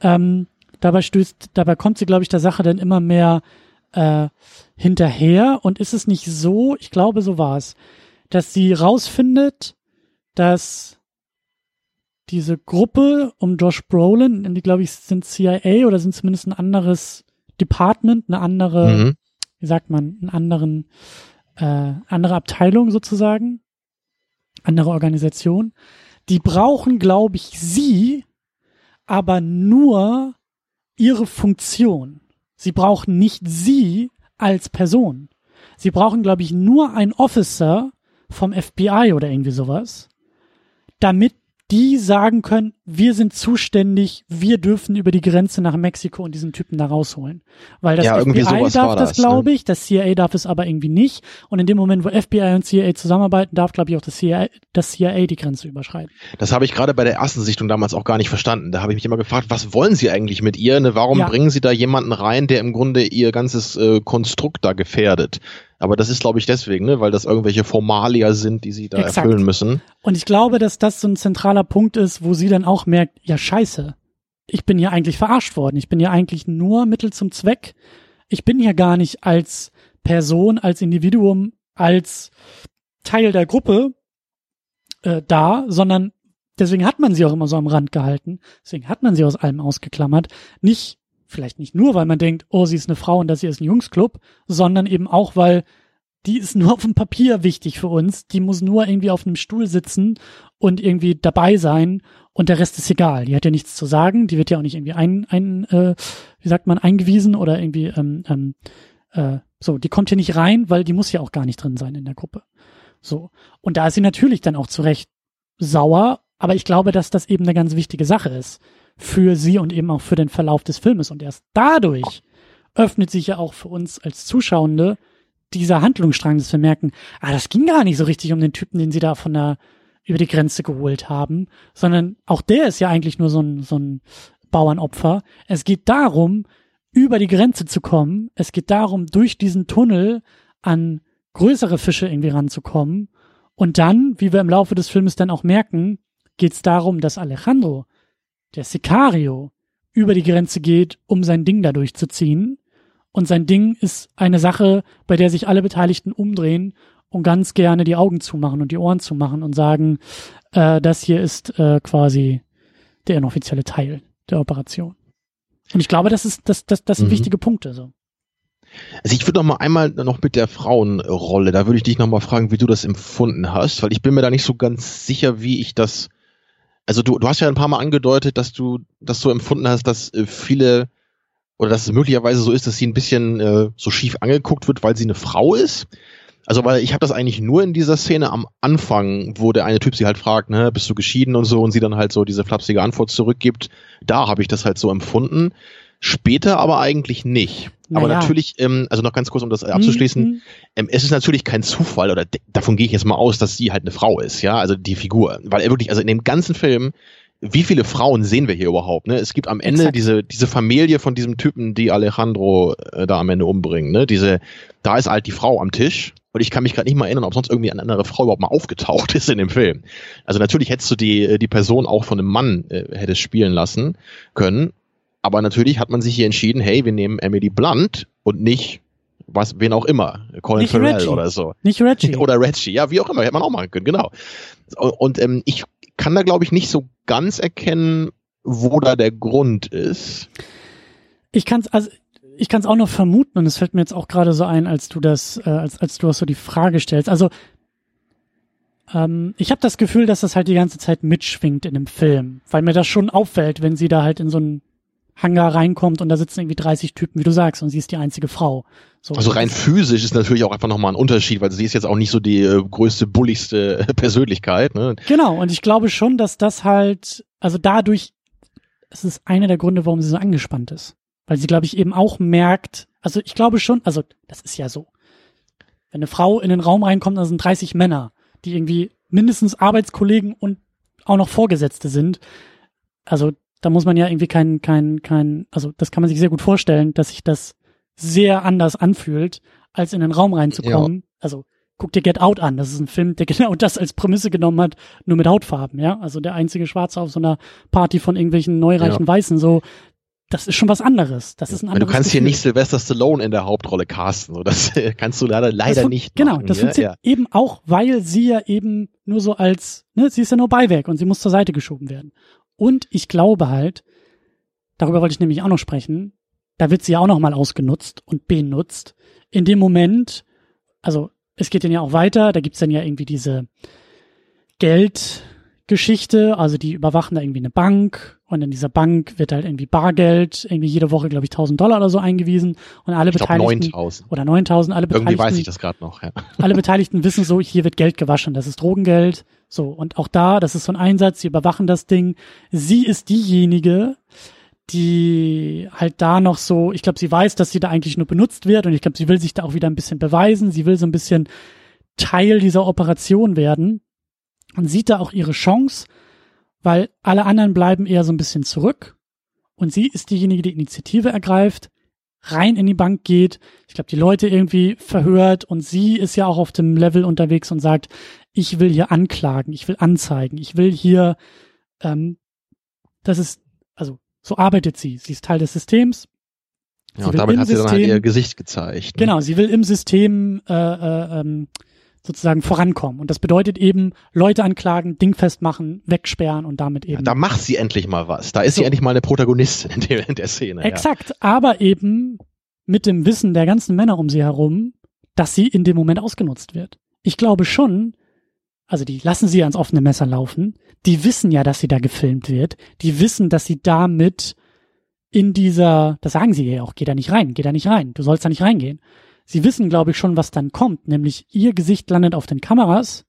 Ähm, dabei stößt, dabei kommt sie, glaube ich, der Sache dann immer mehr äh, hinterher. Und ist es nicht so, ich glaube, so war es, dass sie rausfindet, dass diese Gruppe um Josh Brolin, die glaube ich sind CIA oder sind zumindest ein anderes Department, eine andere, mhm. wie sagt man, einen anderen, äh, andere Abteilung sozusagen, andere Organisation. Die brauchen, glaube ich, sie, aber nur ihre Funktion. Sie brauchen nicht sie als Person. Sie brauchen, glaube ich, nur einen Officer vom FBI oder irgendwie sowas, damit die sagen können, wir sind zuständig, wir dürfen über die Grenze nach Mexiko und diesen Typen da rausholen. Weil das ja, FBI darf das, das glaube ne? ich, das CIA darf es aber irgendwie nicht. Und in dem Moment, wo FBI und CIA zusammenarbeiten, darf, glaube ich, auch das CIA, das CIA die Grenze überschreiten. Das habe ich gerade bei der ersten Sichtung damals auch gar nicht verstanden. Da habe ich mich immer gefragt, was wollen sie eigentlich mit ihr? Ne? Warum ja. bringen sie da jemanden rein, der im Grunde ihr ganzes äh, Konstrukt da gefährdet? Aber das ist, glaube ich, deswegen, ne? weil das irgendwelche Formalia sind, die sie da Exakt. erfüllen müssen. Und ich glaube, dass das so ein zentraler Punkt ist, wo sie dann auch merkt, ja scheiße, ich bin hier eigentlich verarscht worden. Ich bin hier eigentlich nur Mittel zum Zweck. Ich bin hier gar nicht als Person, als Individuum als Teil der Gruppe äh, da, sondern deswegen hat man sie auch immer so am Rand gehalten. Deswegen hat man sie aus allem ausgeklammert. Nicht, vielleicht nicht nur, weil man denkt, oh, sie ist eine Frau und das hier ist ein Jungsclub, sondern eben auch, weil die ist nur auf dem Papier wichtig für uns. Die muss nur irgendwie auf einem Stuhl sitzen und irgendwie dabei sein und der Rest ist egal. Die hat ja nichts zu sagen. Die wird ja auch nicht irgendwie ein, ein äh, wie sagt man, eingewiesen oder irgendwie ähm, ähm, äh, so. Die kommt hier nicht rein, weil die muss ja auch gar nicht drin sein in der Gruppe. So. Und da ist sie natürlich dann auch zurecht sauer, aber ich glaube, dass das eben eine ganz wichtige Sache ist für sie und eben auch für den Verlauf des Filmes. Und erst dadurch öffnet sich ja auch für uns als Zuschauende dieser Handlungsstrang, dass wir merken, ah, das ging gar nicht so richtig um den Typen, den sie da von der über die Grenze geholt haben, sondern auch der ist ja eigentlich nur so ein, so ein Bauernopfer. Es geht darum, über die Grenze zu kommen. Es geht darum, durch diesen Tunnel an größere Fische irgendwie ranzukommen. Und dann, wie wir im Laufe des Filmes dann auch merken, geht es darum, dass Alejandro, der Sicario, über die Grenze geht, um sein Ding da durchzuziehen. Und sein Ding ist eine Sache, bei der sich alle Beteiligten umdrehen und ganz gerne die Augen zumachen und die Ohren zumachen und sagen, äh, das hier ist äh, quasi der inoffizielle Teil der Operation. Und ich glaube, das ist das, das, das sind mhm. wichtige Punkte. So. Also ich würde noch mal einmal noch mit der Frauenrolle, da würde ich dich noch mal fragen, wie du das empfunden hast, weil ich bin mir da nicht so ganz sicher, wie ich das. Also du, du hast ja ein paar Mal angedeutet, dass du das so empfunden hast, dass äh, viele oder dass es möglicherweise so ist, dass sie ein bisschen äh, so schief angeguckt wird, weil sie eine Frau ist. Also, weil ich habe das eigentlich nur in dieser Szene am Anfang, wo der eine Typ sie halt fragt, ne, bist du geschieden und so, und sie dann halt so diese flapsige Antwort zurückgibt. Da habe ich das halt so empfunden. Später aber eigentlich nicht. Naja. Aber natürlich, ähm, also noch ganz kurz, um das abzuschließen, mhm. ähm, es ist natürlich kein Zufall, oder davon gehe ich jetzt mal aus, dass sie halt eine Frau ist, ja, also die Figur. Weil er wirklich, also in dem ganzen Film wie viele Frauen sehen wir hier überhaupt? Ne? Es gibt am Ende diese, diese Familie von diesem Typen, die Alejandro äh, da am Ende umbringen. Ne? Diese, da ist halt die Frau am Tisch. Und ich kann mich gerade nicht mal erinnern, ob sonst irgendwie eine andere Frau überhaupt mal aufgetaucht ist in dem Film. Also natürlich hättest du die, äh, die Person auch von einem Mann äh, hättest spielen lassen können. Aber natürlich hat man sich hier entschieden, hey, wir nehmen Emily Blunt und nicht was, wen auch immer, Colin nicht Farrell Reggie. oder so. Nicht Reggie. Oder Reggie, ja, wie auch immer, hätte man auch machen können, genau. Und, ähm, ich kann da, glaube ich, nicht so ganz erkennen, wo da der Grund ist. Ich kann es also ich kann es auch noch vermuten und es fällt mir jetzt auch gerade so ein, als du das, äh, als als du so die Frage stellst. Also ähm, ich habe das Gefühl, dass das halt die ganze Zeit mitschwingt in dem Film, weil mir das schon auffällt, wenn sie da halt in so einen Hangar reinkommt und da sitzen irgendwie 30 Typen, wie du sagst, und sie ist die einzige Frau. So, also rein physisch ist natürlich auch einfach nochmal ein Unterschied, weil sie ist jetzt auch nicht so die äh, größte, bulligste Persönlichkeit. Ne? Genau, und ich glaube schon, dass das halt, also dadurch, es ist einer der Gründe, warum sie so angespannt ist. Weil sie, glaube ich, eben auch merkt, also ich glaube schon, also das ist ja so. Wenn eine Frau in den Raum reinkommt, da sind 30 Männer, die irgendwie mindestens Arbeitskollegen und auch noch Vorgesetzte sind. Also da muss man ja irgendwie kein, kein, kein, also das kann man sich sehr gut vorstellen, dass sich das sehr anders anfühlt, als in den Raum reinzukommen. Ja. Also guck dir Get Out an. Das ist ein Film, der genau das als Prämisse genommen hat, nur mit Hautfarben, ja. Also der einzige Schwarze auf so einer Party von irgendwelchen neureichen ja. Weißen, so. Das ist schon was anderes. Das ist ein anderes. Du kannst Gefühl. hier nicht Sylvester Stallone in der Hauptrolle casten. So, das kannst du leider, leider nicht. Genau, machen, das ja? funktioniert ja. eben auch, weil sie ja eben nur so als, ne, sie ist ja nur Beiwerk und sie muss zur Seite geschoben werden. Und ich glaube halt, darüber wollte ich nämlich auch noch sprechen, da wird sie ja auch noch mal ausgenutzt und benutzt. In dem Moment, also es geht dann ja auch weiter, da gibt's dann ja irgendwie diese Geldgeschichte, also die überwachen da irgendwie eine Bank und in dieser Bank wird halt irgendwie Bargeld, irgendwie jede Woche, glaube ich, 1000 Dollar oder so eingewiesen und alle ich Beteiligten. 9000. Oder 9000, alle Beteiligten. Irgendwie weiß ich das gerade noch, ja. Alle Beteiligten wissen so, hier wird Geld gewaschen, das ist Drogengeld, so, und auch da, das ist so ein Einsatz, sie überwachen das Ding. Sie ist diejenige, die halt da noch so, ich glaube, sie weiß, dass sie da eigentlich nur benutzt wird und ich glaube, sie will sich da auch wieder ein bisschen beweisen. Sie will so ein bisschen Teil dieser Operation werden und sieht da auch ihre Chance, weil alle anderen bleiben eher so ein bisschen zurück und sie ist diejenige, die Initiative ergreift, rein in die Bank geht, ich glaube, die Leute irgendwie verhört und sie ist ja auch auf dem Level unterwegs und sagt, ich will hier anklagen, ich will anzeigen, ich will hier, ähm, das ist, also so arbeitet sie. Sie ist Teil des Systems. Ja, und damit hat sie System, dann halt ihr Gesicht gezeigt. Ne? Genau, sie will im System äh, äh, ähm, sozusagen vorankommen. Und das bedeutet eben, Leute anklagen, dingfest machen, wegsperren und damit eben. Ja, da macht sie endlich mal was. Da ist so. sie endlich mal eine Protagonistin in der, in der Szene. Exakt, ja. aber eben mit dem Wissen der ganzen Männer um sie herum, dass sie in dem Moment ausgenutzt wird. Ich glaube schon, also die lassen sie ans offene Messer laufen, die wissen ja, dass sie da gefilmt wird, die wissen, dass sie damit in dieser, das sagen sie ja auch, geh da nicht rein, geh da nicht rein, du sollst da nicht reingehen. Sie wissen, glaube ich, schon, was dann kommt, nämlich ihr Gesicht landet auf den Kameras.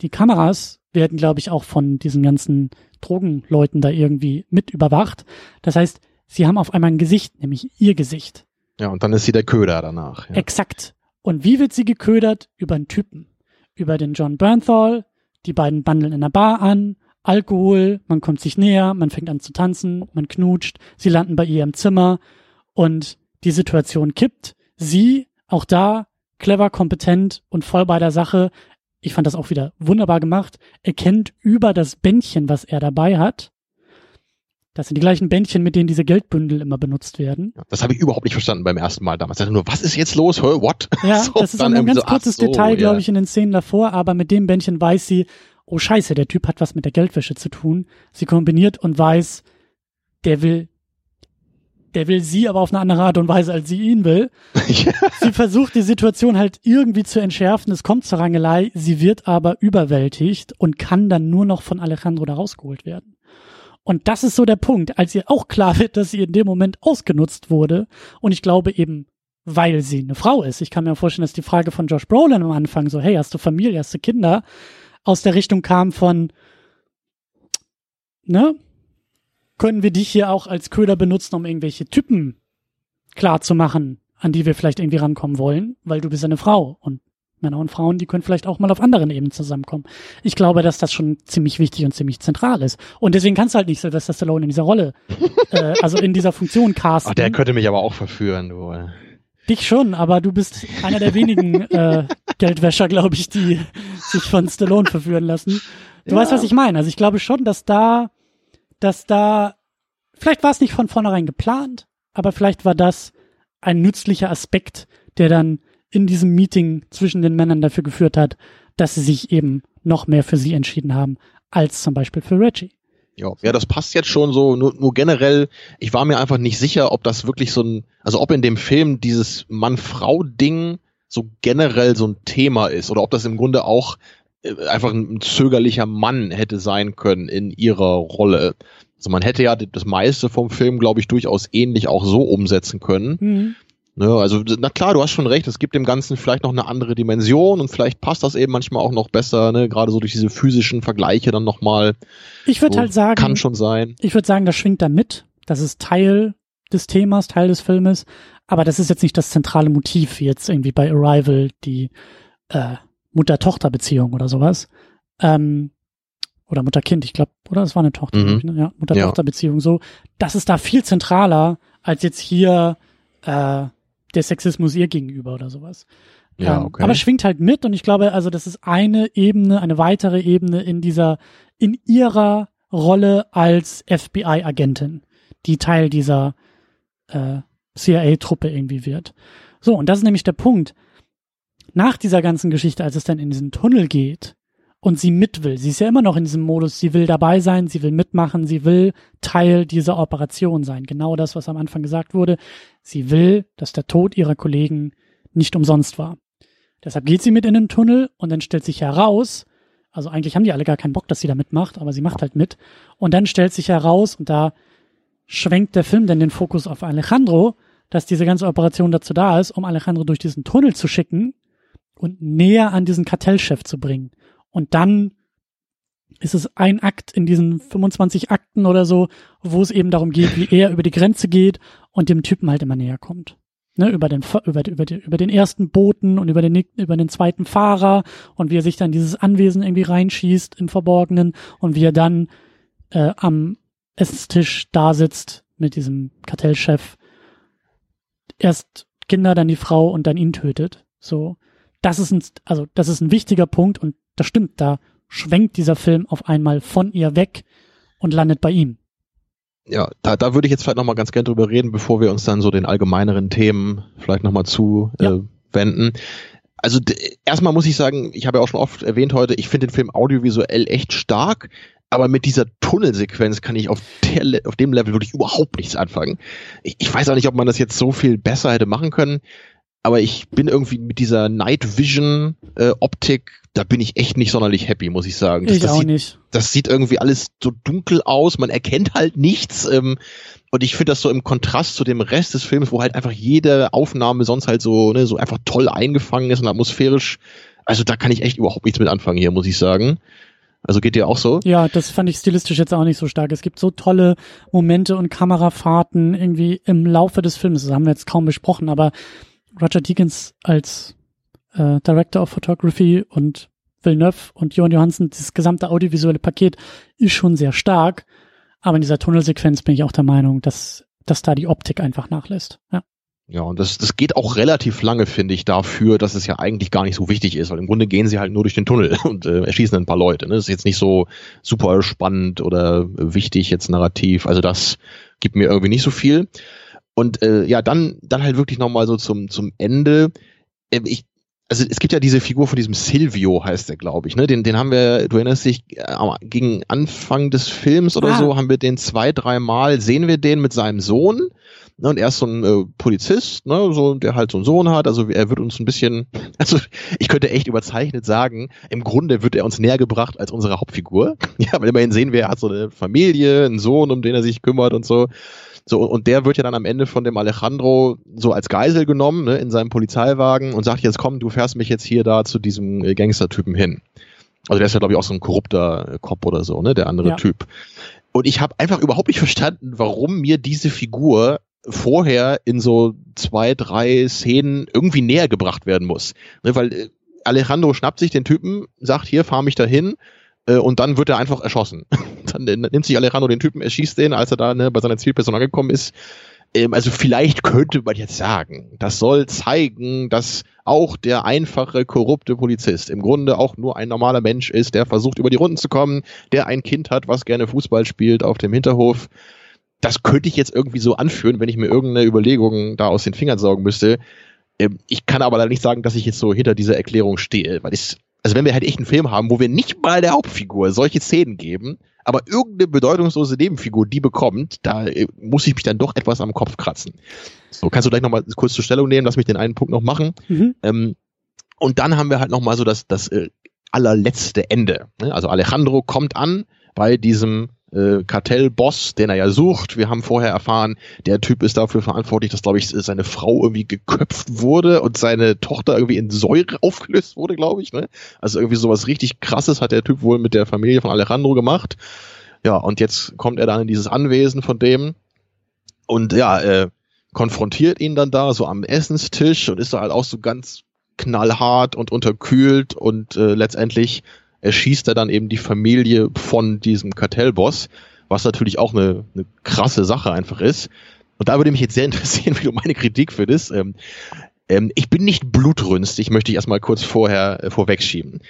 Die Kameras werden, glaube ich, auch von diesen ganzen Drogenleuten da irgendwie mit überwacht. Das heißt, sie haben auf einmal ein Gesicht, nämlich ihr Gesicht. Ja, und dann ist sie der Köder danach. Ja. Exakt. Und wie wird sie geködert? Über einen Typen. Über den John Bernthal. Die beiden bandeln in der Bar an. Alkohol, man kommt sich näher, man fängt an zu tanzen, man knutscht, sie landen bei ihr im Zimmer und die Situation kippt. Sie auch da clever, kompetent und voll bei der Sache. Ich fand das auch wieder wunderbar gemacht. Erkennt über das Bändchen, was er dabei hat. Das sind die gleichen Bändchen, mit denen diese Geldbündel immer benutzt werden. Das habe ich überhaupt nicht verstanden beim ersten Mal damals. Ich dachte nur, was ist jetzt los? What? Ja, so, das ist auch ein ganz so, kurzes so, Detail, glaube ich, in den Szenen davor, aber mit dem Bändchen weiß sie, oh scheiße, der Typ hat was mit der Geldwäsche zu tun. Sie kombiniert und weiß, der will der will sie aber auf eine andere Art und Weise, als sie ihn will. Ja. Sie versucht die Situation halt irgendwie zu entschärfen. Es kommt zur Rangelei. Sie wird aber überwältigt und kann dann nur noch von Alejandro da rausgeholt werden. Und das ist so der Punkt, als ihr auch klar wird, dass sie in dem Moment ausgenutzt wurde. Und ich glaube eben, weil sie eine Frau ist. Ich kann mir vorstellen, dass die Frage von Josh Brolin am Anfang so, hey, hast du Familie, hast du Kinder, aus der Richtung kam von, ne, können wir dich hier auch als Köder benutzen, um irgendwelche Typen klar zu machen, an die wir vielleicht irgendwie rankommen wollen, weil du bist eine Frau und Männer und Frauen, die können vielleicht auch mal auf anderen Ebenen zusammenkommen. Ich glaube, dass das schon ziemlich wichtig und ziemlich zentral ist. Und deswegen kannst du halt nicht Sylvester Stallone in dieser Rolle, äh, also in dieser Funktion casten. Ach, der könnte mich aber auch verführen, du. Dich schon, aber du bist einer der wenigen äh, Geldwäscher, glaube ich, die sich von Stallone verführen lassen. Du ja. weißt, was ich meine. Also ich glaube schon, dass da dass da, vielleicht war es nicht von vornherein geplant, aber vielleicht war das ein nützlicher Aspekt, der dann in diesem Meeting zwischen den Männern dafür geführt hat, dass sie sich eben noch mehr für sie entschieden haben, als zum Beispiel für Reggie. Ja, ja, das passt jetzt schon so, nur, nur generell, ich war mir einfach nicht sicher, ob das wirklich so ein, also ob in dem Film dieses Mann-Frau-Ding so generell so ein Thema ist oder ob das im Grunde auch einfach ein zögerlicher Mann hätte sein können in ihrer Rolle. Also man hätte ja das meiste vom Film, glaube ich, durchaus ähnlich auch so umsetzen können. Mhm. Ne, also, na klar, du hast schon recht, es gibt dem Ganzen vielleicht noch eine andere Dimension und vielleicht passt das eben manchmal auch noch besser, ne, gerade so durch diese physischen Vergleiche dann nochmal. Ich würde so, halt sagen. Kann schon sein. Ich würde sagen, das schwingt da mit. Das ist Teil des Themas, Teil des Filmes. Aber das ist jetzt nicht das zentrale Motiv, wie jetzt irgendwie bei Arrival, die, äh, Mutter-Tochter-Beziehung oder sowas. Ähm, oder Mutter-Kind, ich glaube, oder? Das war eine Tochter, mhm. ich, ne? ja, Mutter-Tochter-Beziehung so. Das ist da viel zentraler als jetzt hier äh, der Sexismus ihr gegenüber oder sowas. Ja, ähm, okay. aber schwingt halt mit und ich glaube, also das ist eine Ebene, eine weitere Ebene in dieser, in ihrer Rolle als FBI-Agentin, die Teil dieser äh, CIA-Truppe irgendwie wird. So, und das ist nämlich der Punkt nach dieser ganzen Geschichte, als es dann in diesen Tunnel geht und sie mit will, sie ist ja immer noch in diesem Modus, sie will dabei sein, sie will mitmachen, sie will Teil dieser Operation sein. Genau das, was am Anfang gesagt wurde. Sie will, dass der Tod ihrer Kollegen nicht umsonst war. Deshalb geht sie mit in den Tunnel und dann stellt sich heraus, also eigentlich haben die alle gar keinen Bock, dass sie da mitmacht, aber sie macht halt mit. Und dann stellt sich heraus, und da schwenkt der Film dann den Fokus auf Alejandro, dass diese ganze Operation dazu da ist, um Alejandro durch diesen Tunnel zu schicken, und näher an diesen Kartellchef zu bringen. Und dann ist es ein Akt in diesen 25 Akten oder so, wo es eben darum geht, wie er über die Grenze geht und dem Typen halt immer näher kommt. Ne, über den über, über, über den ersten Boten und über den über den zweiten Fahrer und wie er sich dann dieses Anwesen irgendwie reinschießt im Verborgenen und wie er dann äh, am Esstisch da sitzt mit diesem Kartellchef. Erst Kinder, dann die Frau und dann ihn tötet. So das ist ein, also das ist ein wichtiger Punkt und das stimmt, da schwenkt dieser Film auf einmal von ihr weg und landet bei ihm. Ja, da, da würde ich jetzt vielleicht nochmal ganz gerne drüber reden, bevor wir uns dann so den allgemeineren Themen vielleicht nochmal zuwenden. Äh, also erstmal muss ich sagen, ich habe ja auch schon oft erwähnt heute, ich finde den Film audiovisuell echt stark, aber mit dieser Tunnelsequenz kann ich auf, der, auf dem Level wirklich überhaupt nichts anfangen. Ich, ich weiß auch nicht, ob man das jetzt so viel besser hätte machen können, aber ich bin irgendwie mit dieser Night Vision äh, Optik, da bin ich echt nicht sonderlich happy, muss ich sagen. Das, ich das auch sieht, nicht. Das sieht irgendwie alles so dunkel aus, man erkennt halt nichts. Ähm, und ich finde das so im Kontrast zu dem Rest des Films, wo halt einfach jede Aufnahme sonst halt so, ne, so einfach toll eingefangen ist und atmosphärisch. Also da kann ich echt überhaupt nichts mit anfangen hier, muss ich sagen. Also geht dir auch so? Ja, das fand ich stilistisch jetzt auch nicht so stark. Es gibt so tolle Momente und Kamerafahrten irgendwie im Laufe des Films. Das haben wir jetzt kaum besprochen, aber Roger Deakins als äh, Director of Photography und Villeneuve und Johan Johansen, dieses gesamte audiovisuelle Paket ist schon sehr stark. Aber in dieser Tunnelsequenz bin ich auch der Meinung, dass, dass da die Optik einfach nachlässt. Ja. Ja, und das, das geht auch relativ lange, finde ich, dafür, dass es ja eigentlich gar nicht so wichtig ist, weil im Grunde gehen sie halt nur durch den Tunnel und äh, erschießen ein paar Leute. Ne? Das ist jetzt nicht so super spannend oder wichtig jetzt narrativ. Also das gibt mir irgendwie nicht so viel. Und äh, ja, dann, dann halt wirklich nochmal so zum, zum Ende. Äh, ich, also es gibt ja diese Figur von diesem Silvio, heißt der, glaube ich, ne? Den, den haben wir, du erinnerst dich, äh, gegen Anfang des Films oder ah. so, haben wir den zwei, dreimal, sehen wir den mit seinem Sohn. Ne, und er ist so ein äh, Polizist, ne, so, der halt so einen Sohn hat. Also er wird uns ein bisschen, also ich könnte echt überzeichnet sagen, im Grunde wird er uns näher gebracht als unsere Hauptfigur. Ja, weil immerhin sehen wir, er hat so eine Familie, einen Sohn, um den er sich kümmert und so. So, und der wird ja dann am Ende von dem Alejandro so als Geisel genommen, ne, in seinem Polizeiwagen und sagt jetzt, komm, du fährst mich jetzt hier da zu diesem äh, Gangstertypen hin. Also der ist ja, glaube ich, auch so ein korrupter äh, Cop oder so, ne, der andere ja. Typ. Und ich habe einfach überhaupt nicht verstanden, warum mir diese Figur vorher in so zwei, drei Szenen irgendwie näher gebracht werden muss. Ne, weil äh, Alejandro schnappt sich den Typen, sagt, hier, fahr mich dahin, und dann wird er einfach erschossen. dann äh, nimmt sich Alejandro den Typen, erschießt den, als er da ne, bei seiner Zielperson angekommen ist. Ähm, also vielleicht könnte man jetzt sagen, das soll zeigen, dass auch der einfache, korrupte Polizist im Grunde auch nur ein normaler Mensch ist, der versucht über die Runden zu kommen, der ein Kind hat, was gerne Fußball spielt auf dem Hinterhof. Das könnte ich jetzt irgendwie so anführen, wenn ich mir irgendeine Überlegung da aus den Fingern saugen müsste. Ähm, ich kann aber leider nicht sagen, dass ich jetzt so hinter dieser Erklärung stehe, weil ich also wenn wir halt echt einen Film haben, wo wir nicht mal der Hauptfigur solche Szenen geben, aber irgendeine bedeutungslose Nebenfigur die bekommt, da äh, muss ich mich dann doch etwas am Kopf kratzen. So, kannst du gleich nochmal kurz zur Stellung nehmen, lass mich den einen Punkt noch machen. Mhm. Ähm, und dann haben wir halt nochmal so das, das äh, allerletzte Ende. Ne? Also Alejandro kommt an bei diesem äh, Kartellboss, den er ja sucht. Wir haben vorher erfahren, der Typ ist dafür verantwortlich, dass, glaube ich, seine Frau irgendwie geköpft wurde und seine Tochter irgendwie in Säure aufgelöst wurde, glaube ich. Ne? Also irgendwie sowas richtig krasses hat der Typ wohl mit der Familie von Alejandro gemacht. Ja, und jetzt kommt er dann in dieses Anwesen von dem und ja, äh, konfrontiert ihn dann da so am Essenstisch und ist da halt auch so ganz knallhart und unterkühlt und äh, letztendlich erschießt er dann eben die Familie von diesem Kartellboss, was natürlich auch eine, eine krasse Sache einfach ist. Und da würde mich jetzt sehr interessieren, wie du meine Kritik findest. Ähm, ähm, ich bin nicht blutrünstig, möchte ich erstmal kurz vorher äh, vorwegschieben.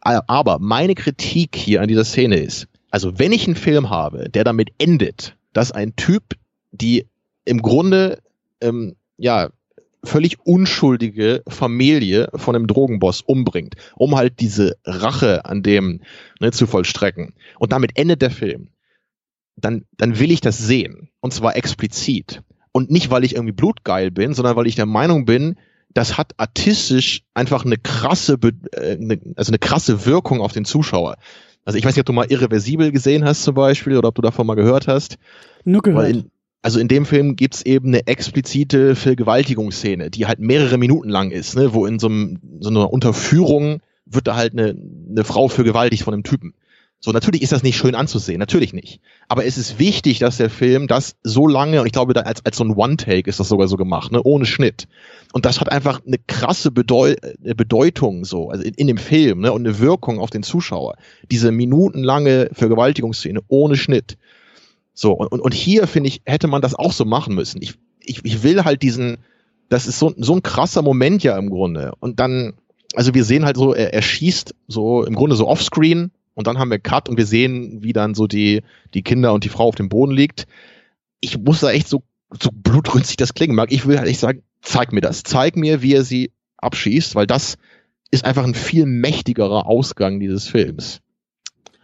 Aber meine Kritik hier an dieser Szene ist, also wenn ich einen Film habe, der damit endet, dass ein Typ die im Grunde ähm, ja völlig unschuldige Familie von einem Drogenboss umbringt, um halt diese Rache an dem ne, zu vollstrecken. Und damit endet der Film. Dann, dann will ich das sehen. Und zwar explizit. Und nicht, weil ich irgendwie blutgeil bin, sondern weil ich der Meinung bin, das hat artistisch einfach eine krasse, äh, eine, also eine krasse Wirkung auf den Zuschauer. Also ich weiß nicht, ob du mal Irreversibel gesehen hast zum Beispiel oder ob du davon mal gehört hast. Nur gehört. In, also in dem Film gibt's eben eine explizite Vergewaltigungsszene, die halt mehrere Minuten lang ist, ne, wo in so, einem, so einer Unterführung wird da halt eine, eine Frau vergewaltigt von einem Typen. So, natürlich ist das nicht schön anzusehen, natürlich nicht. Aber es ist wichtig, dass der Film das so lange, und ich glaube, da als, als so ein One-Take ist das sogar so gemacht, ne, ohne Schnitt. Und das hat einfach eine krasse Bedeu eine Bedeutung, so, also in, in dem Film, ne, und eine Wirkung auf den Zuschauer. Diese minutenlange Vergewaltigungsszene ohne Schnitt. So, und, und hier, finde ich, hätte man das auch so machen müssen. Ich, ich, ich will halt diesen, das ist so, so ein krasser Moment ja im Grunde. Und dann, also wir sehen halt so, er, er schießt so im Grunde so offscreen und dann haben wir Cut und wir sehen, wie dann so die, die Kinder und die Frau auf dem Boden liegt. Ich muss da echt so, so blutrünstig das klingen mag. Ich will halt echt sagen, zeig mir das. Zeig mir, wie er sie abschießt, weil das ist einfach ein viel mächtigerer Ausgang dieses Films.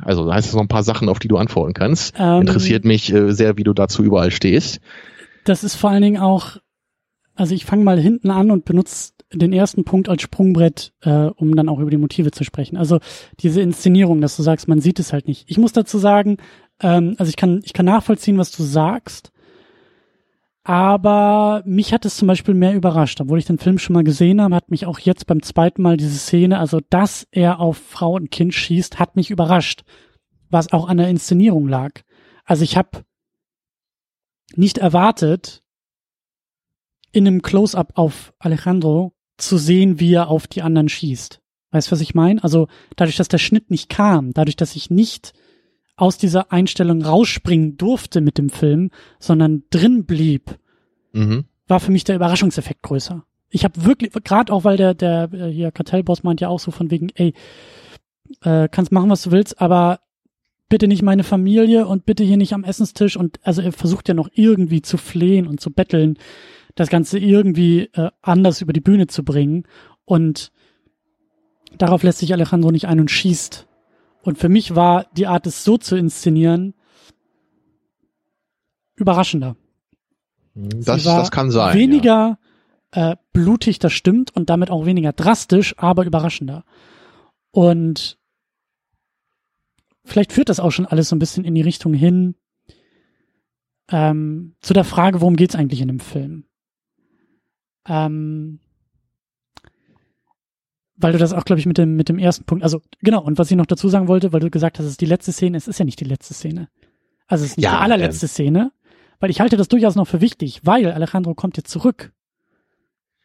Also da heißt es noch ein paar Sachen, auf die du antworten kannst. Ähm, Interessiert mich äh, sehr, wie du dazu überall stehst. Das ist vor allen Dingen auch, also ich fange mal hinten an und benutze den ersten Punkt als Sprungbrett, äh, um dann auch über die Motive zu sprechen. Also diese Inszenierung, dass du sagst, man sieht es halt nicht. Ich muss dazu sagen, ähm, also ich kann, ich kann nachvollziehen, was du sagst. Aber mich hat es zum Beispiel mehr überrascht. Obwohl ich den Film schon mal gesehen habe, hat mich auch jetzt beim zweiten Mal diese Szene, also dass er auf Frau und Kind schießt, hat mich überrascht. Was auch an der Inszenierung lag. Also ich habe nicht erwartet, in einem Close-up auf Alejandro zu sehen, wie er auf die anderen schießt. Weißt du, was ich meine? Also dadurch, dass der Schnitt nicht kam, dadurch, dass ich nicht aus dieser Einstellung rausspringen durfte mit dem Film, sondern drin blieb, mhm. war für mich der Überraschungseffekt größer. Ich habe wirklich, gerade auch weil der, der äh, hier Kartellboss meint ja auch so von wegen, ey, äh, kannst machen, was du willst, aber bitte nicht meine Familie und bitte hier nicht am Essenstisch und also er versucht ja noch irgendwie zu flehen und zu betteln, das Ganze irgendwie äh, anders über die Bühne zu bringen und darauf lässt sich Alejandro nicht ein und schießt und für mich war die Art, es so zu inszenieren, überraschender. Das, das kann sein. Weniger ja. äh, blutig, das stimmt, und damit auch weniger drastisch, aber überraschender. Und vielleicht führt das auch schon alles so ein bisschen in die Richtung hin ähm, zu der Frage, worum geht's eigentlich in dem Film? Ähm, weil du das auch, glaube ich, mit dem, mit dem ersten Punkt, also genau, und was ich noch dazu sagen wollte, weil du gesagt hast, es ist die letzte Szene, es ist ja nicht die letzte Szene. Also es ist nicht ja, die allerletzte ähm, Szene, weil ich halte das durchaus noch für wichtig, weil Alejandro kommt jetzt zurück,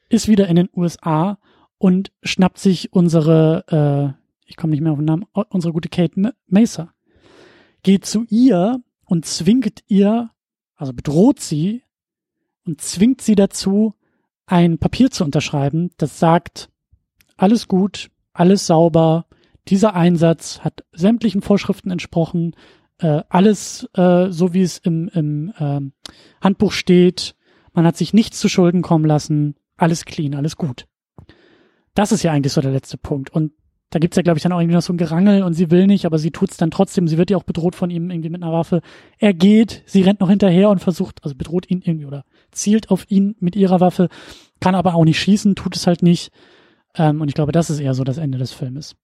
ist wieder in den USA und schnappt sich unsere, äh, ich komme nicht mehr auf den Namen, unsere gute Kate Mesa. Geht zu ihr und zwingt ihr, also bedroht sie und zwingt sie dazu, ein Papier zu unterschreiben, das sagt, alles gut, alles sauber. Dieser Einsatz hat sämtlichen Vorschriften entsprochen, äh, alles äh, so wie es im, im äh, Handbuch steht. Man hat sich nichts zu Schulden kommen lassen, alles clean, alles gut. Das ist ja eigentlich so der letzte Punkt. Und da gibt's ja, glaube ich, dann auch irgendwie noch so ein Gerangel und sie will nicht, aber sie tut's dann trotzdem. Sie wird ja auch bedroht von ihm irgendwie mit einer Waffe. Er geht, sie rennt noch hinterher und versucht, also bedroht ihn irgendwie oder zielt auf ihn mit ihrer Waffe, kann aber auch nicht schießen, tut es halt nicht. Ähm, und ich glaube, das ist eher so das Ende des Filmes.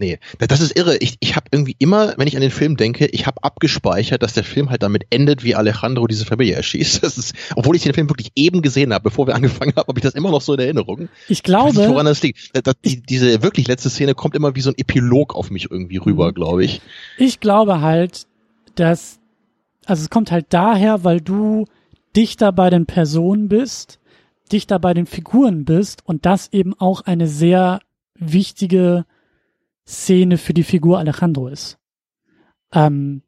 Nee, das ist irre. Ich, ich habe irgendwie immer, wenn ich an den Film denke, ich habe abgespeichert, dass der Film halt damit endet, wie Alejandro diese Familie erschießt. Das ist, obwohl ich den Film wirklich eben gesehen habe, bevor wir angefangen haben, habe ich das immer noch so in Erinnerung. Ich glaube. Ich nicht, woran das liegt. Das, die, diese wirklich letzte Szene kommt immer wie so ein Epilog auf mich irgendwie rüber, mhm. glaube ich. Ich glaube halt, dass, also es kommt halt daher, weil du dichter bei den Personen bist dichter bei den Figuren bist und das eben auch eine sehr wichtige Szene für die Figur Alejandro ist. Ähm,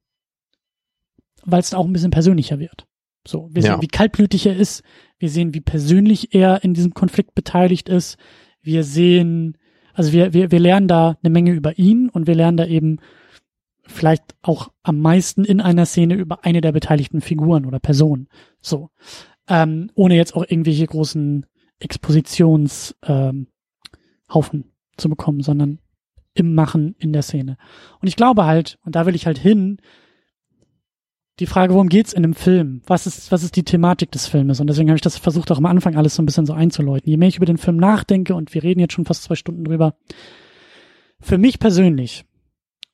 Weil es auch ein bisschen persönlicher wird. So, wir ja. sehen, wie kaltblütig er ist, wir sehen, wie persönlich er in diesem Konflikt beteiligt ist, wir sehen, also wir, wir, wir lernen da eine Menge über ihn und wir lernen da eben vielleicht auch am meisten in einer Szene über eine der beteiligten Figuren oder Personen. So ähm, ohne jetzt auch irgendwelche großen Expositionshaufen ähm, zu bekommen, sondern im Machen in der Szene. Und ich glaube halt, und da will ich halt hin, die Frage, worum geht's in dem Film? Was ist, was ist die Thematik des Filmes? Und deswegen habe ich das versucht, auch am Anfang alles so ein bisschen so einzuläuten. Je mehr ich über den Film nachdenke, und wir reden jetzt schon fast zwei Stunden drüber, für mich persönlich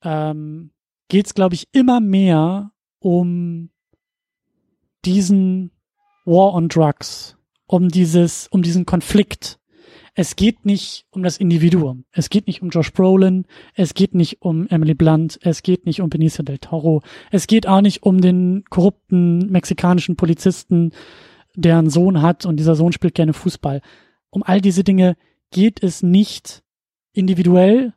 ähm, geht's, glaube ich, immer mehr um diesen War on Drugs, um dieses, um diesen Konflikt. Es geht nicht um das Individuum. Es geht nicht um Josh Brolin. Es geht nicht um Emily Blunt. Es geht nicht um Benicio del Toro. Es geht auch nicht um den korrupten mexikanischen Polizisten, der einen Sohn hat und dieser Sohn spielt gerne Fußball. Um all diese Dinge geht es nicht individuell,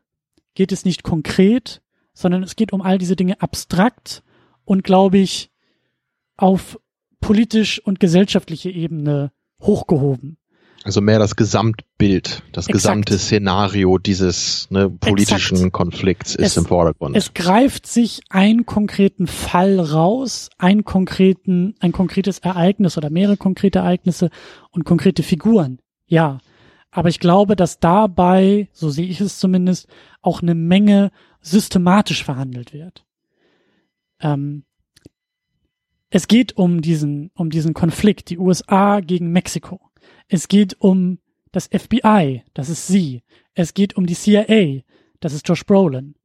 geht es nicht konkret, sondern es geht um all diese Dinge abstrakt und glaube ich auf politisch und gesellschaftliche Ebene hochgehoben. Also mehr das Gesamtbild, das Exakt. gesamte Szenario dieses ne, politischen Exakt. Konflikts ist es, im Vordergrund. Es greift sich einen konkreten Fall raus, einen konkreten, ein konkretes Ereignis oder mehrere konkrete Ereignisse und konkrete Figuren. Ja. Aber ich glaube, dass dabei, so sehe ich es zumindest, auch eine Menge systematisch verhandelt wird. Ähm, es geht um diesen, um diesen Konflikt, die USA gegen Mexiko. Es geht um das FBI, das ist sie. Es geht um die CIA, das ist Josh Brolin.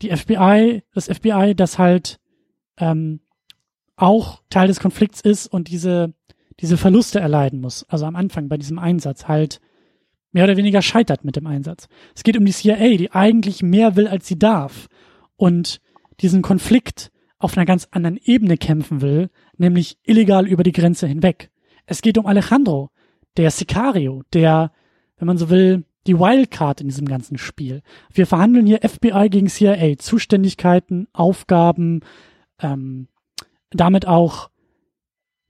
Die FBI, das FBI, das halt ähm, auch Teil des Konflikts ist und diese, diese Verluste erleiden muss. Also am Anfang bei diesem Einsatz halt mehr oder weniger scheitert mit dem Einsatz. Es geht um die CIA, die eigentlich mehr will, als sie darf. Und diesen Konflikt auf einer ganz anderen Ebene kämpfen will, nämlich illegal über die Grenze hinweg. Es geht um Alejandro, der Sicario, der, wenn man so will, die Wildcard in diesem ganzen Spiel. Wir verhandeln hier FBI gegen CIA, Zuständigkeiten, Aufgaben, ähm, damit auch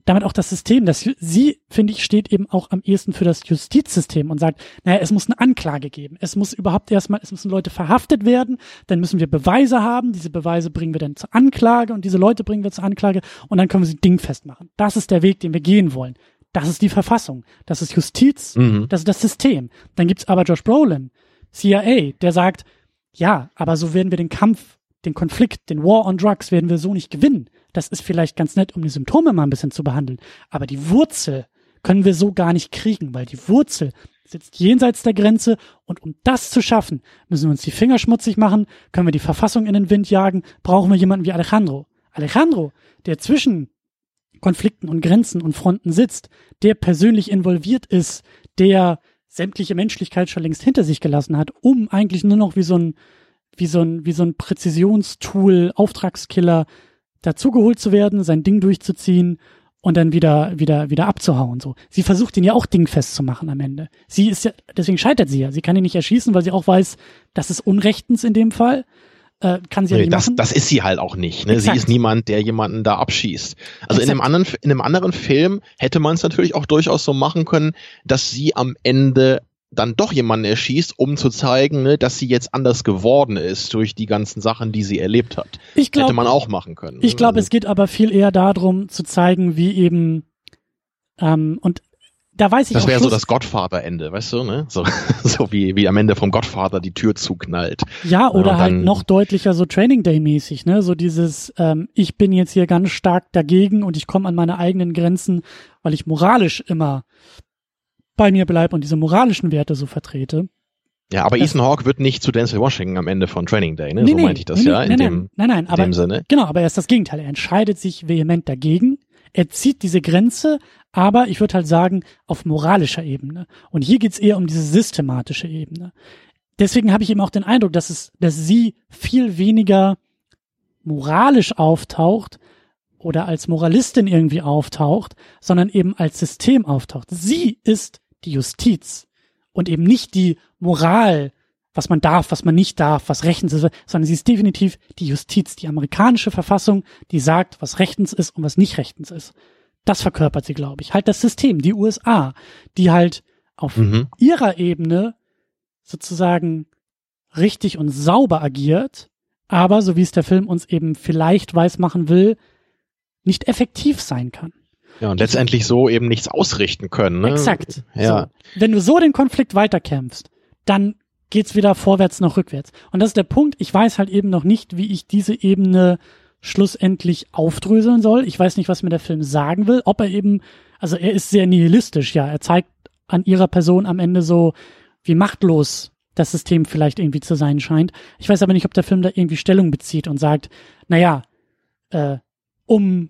damit auch das System, das sie, finde ich, steht eben auch am ehesten für das Justizsystem und sagt, naja, es muss eine Anklage geben. Es muss überhaupt erstmal, es müssen Leute verhaftet werden, dann müssen wir Beweise haben, diese Beweise bringen wir dann zur Anklage und diese Leute bringen wir zur Anklage und dann können wir sie dingfest machen. Das ist der Weg, den wir gehen wollen. Das ist die Verfassung. Das ist Justiz. Mhm. Das ist das System. Dann gibt's aber Josh Brolin, CIA, der sagt, ja, aber so werden wir den Kampf, den Konflikt, den War on Drugs werden wir so nicht gewinnen. Das ist vielleicht ganz nett, um die Symptome mal ein bisschen zu behandeln. Aber die Wurzel können wir so gar nicht kriegen, weil die Wurzel sitzt jenseits der Grenze und um das zu schaffen, müssen wir uns die Finger schmutzig machen, können wir die Verfassung in den Wind jagen, brauchen wir jemanden wie Alejandro. Alejandro, der zwischen Konflikten und Grenzen und Fronten sitzt, der persönlich involviert ist, der sämtliche Menschlichkeit schon längst hinter sich gelassen hat, um eigentlich nur noch wie so ein, wie so ein, wie so ein Präzisionstool, Auftragskiller dazugeholt zu werden, sein Ding durchzuziehen und dann wieder, wieder, wieder abzuhauen, so. Sie versucht ihn ja auch dingfest zu machen am Ende. Sie ist ja, deswegen scheitert sie ja. Sie kann ihn nicht erschießen, weil sie auch weiß, das ist unrechtens in dem Fall. Äh, kann sie nee, ja nicht das, machen. Das ist sie halt auch nicht. Ne? Sie ist niemand, der jemanden da abschießt. Also in einem anderen, in einem anderen Film hätte man es natürlich auch durchaus so machen können, dass sie am Ende dann doch jemanden erschießt, um zu zeigen, ne, dass sie jetzt anders geworden ist durch die ganzen Sachen, die sie erlebt hat. Ich glaub, Hätte man auch machen können. Ich glaube, es geht aber viel eher darum, zu zeigen, wie eben ähm, und da weiß ich Das wäre so das Gottvater-Ende, weißt du, ne? So, so wie, wie am Ende vom Gottvater die Tür zuknallt. Ja, oder halt noch deutlicher so Training Day-mäßig, ne? So dieses, ähm, ich bin jetzt hier ganz stark dagegen und ich komme an meine eigenen Grenzen, weil ich moralisch immer bei mir bleibe und diese moralischen Werte so vertrete. Ja, aber Ethan Hawke wird nicht zu Denzel Washington am Ende von Training Day, ne? Nee, so meinte ich das nee, ja. in nein, dem, nein, nein, aber, dem Sinne. Genau, aber er ist das Gegenteil. Er entscheidet sich vehement dagegen. Er zieht diese Grenze, aber ich würde halt sagen, auf moralischer Ebene. Und hier geht's eher um diese systematische Ebene. Deswegen habe ich eben auch den Eindruck, dass es, dass sie viel weniger moralisch auftaucht, oder als Moralistin irgendwie auftaucht, sondern eben als System auftaucht. Sie ist die Justiz und eben nicht die Moral, was man darf, was man nicht darf, was rechtens ist, sondern sie ist definitiv die Justiz, die amerikanische Verfassung, die sagt, was rechtens ist und was nicht rechtens ist. Das verkörpert sie, glaube ich. Halt das System, die USA, die halt auf mhm. ihrer Ebene sozusagen richtig und sauber agiert, aber so wie es der Film uns eben vielleicht weiß machen will, nicht effektiv sein kann. Ja, und letztendlich so eben nichts ausrichten können. Ne? Exakt. Ja. So. Wenn du so den Konflikt weiterkämpfst, dann geht's wieder vorwärts noch rückwärts. Und das ist der Punkt. Ich weiß halt eben noch nicht, wie ich diese Ebene schlussendlich aufdröseln soll. Ich weiß nicht, was mir der Film sagen will. Ob er eben, also er ist sehr nihilistisch, ja. Er zeigt an ihrer Person am Ende so, wie machtlos das System vielleicht irgendwie zu sein scheint. Ich weiß aber nicht, ob der Film da irgendwie Stellung bezieht und sagt, naja, äh, um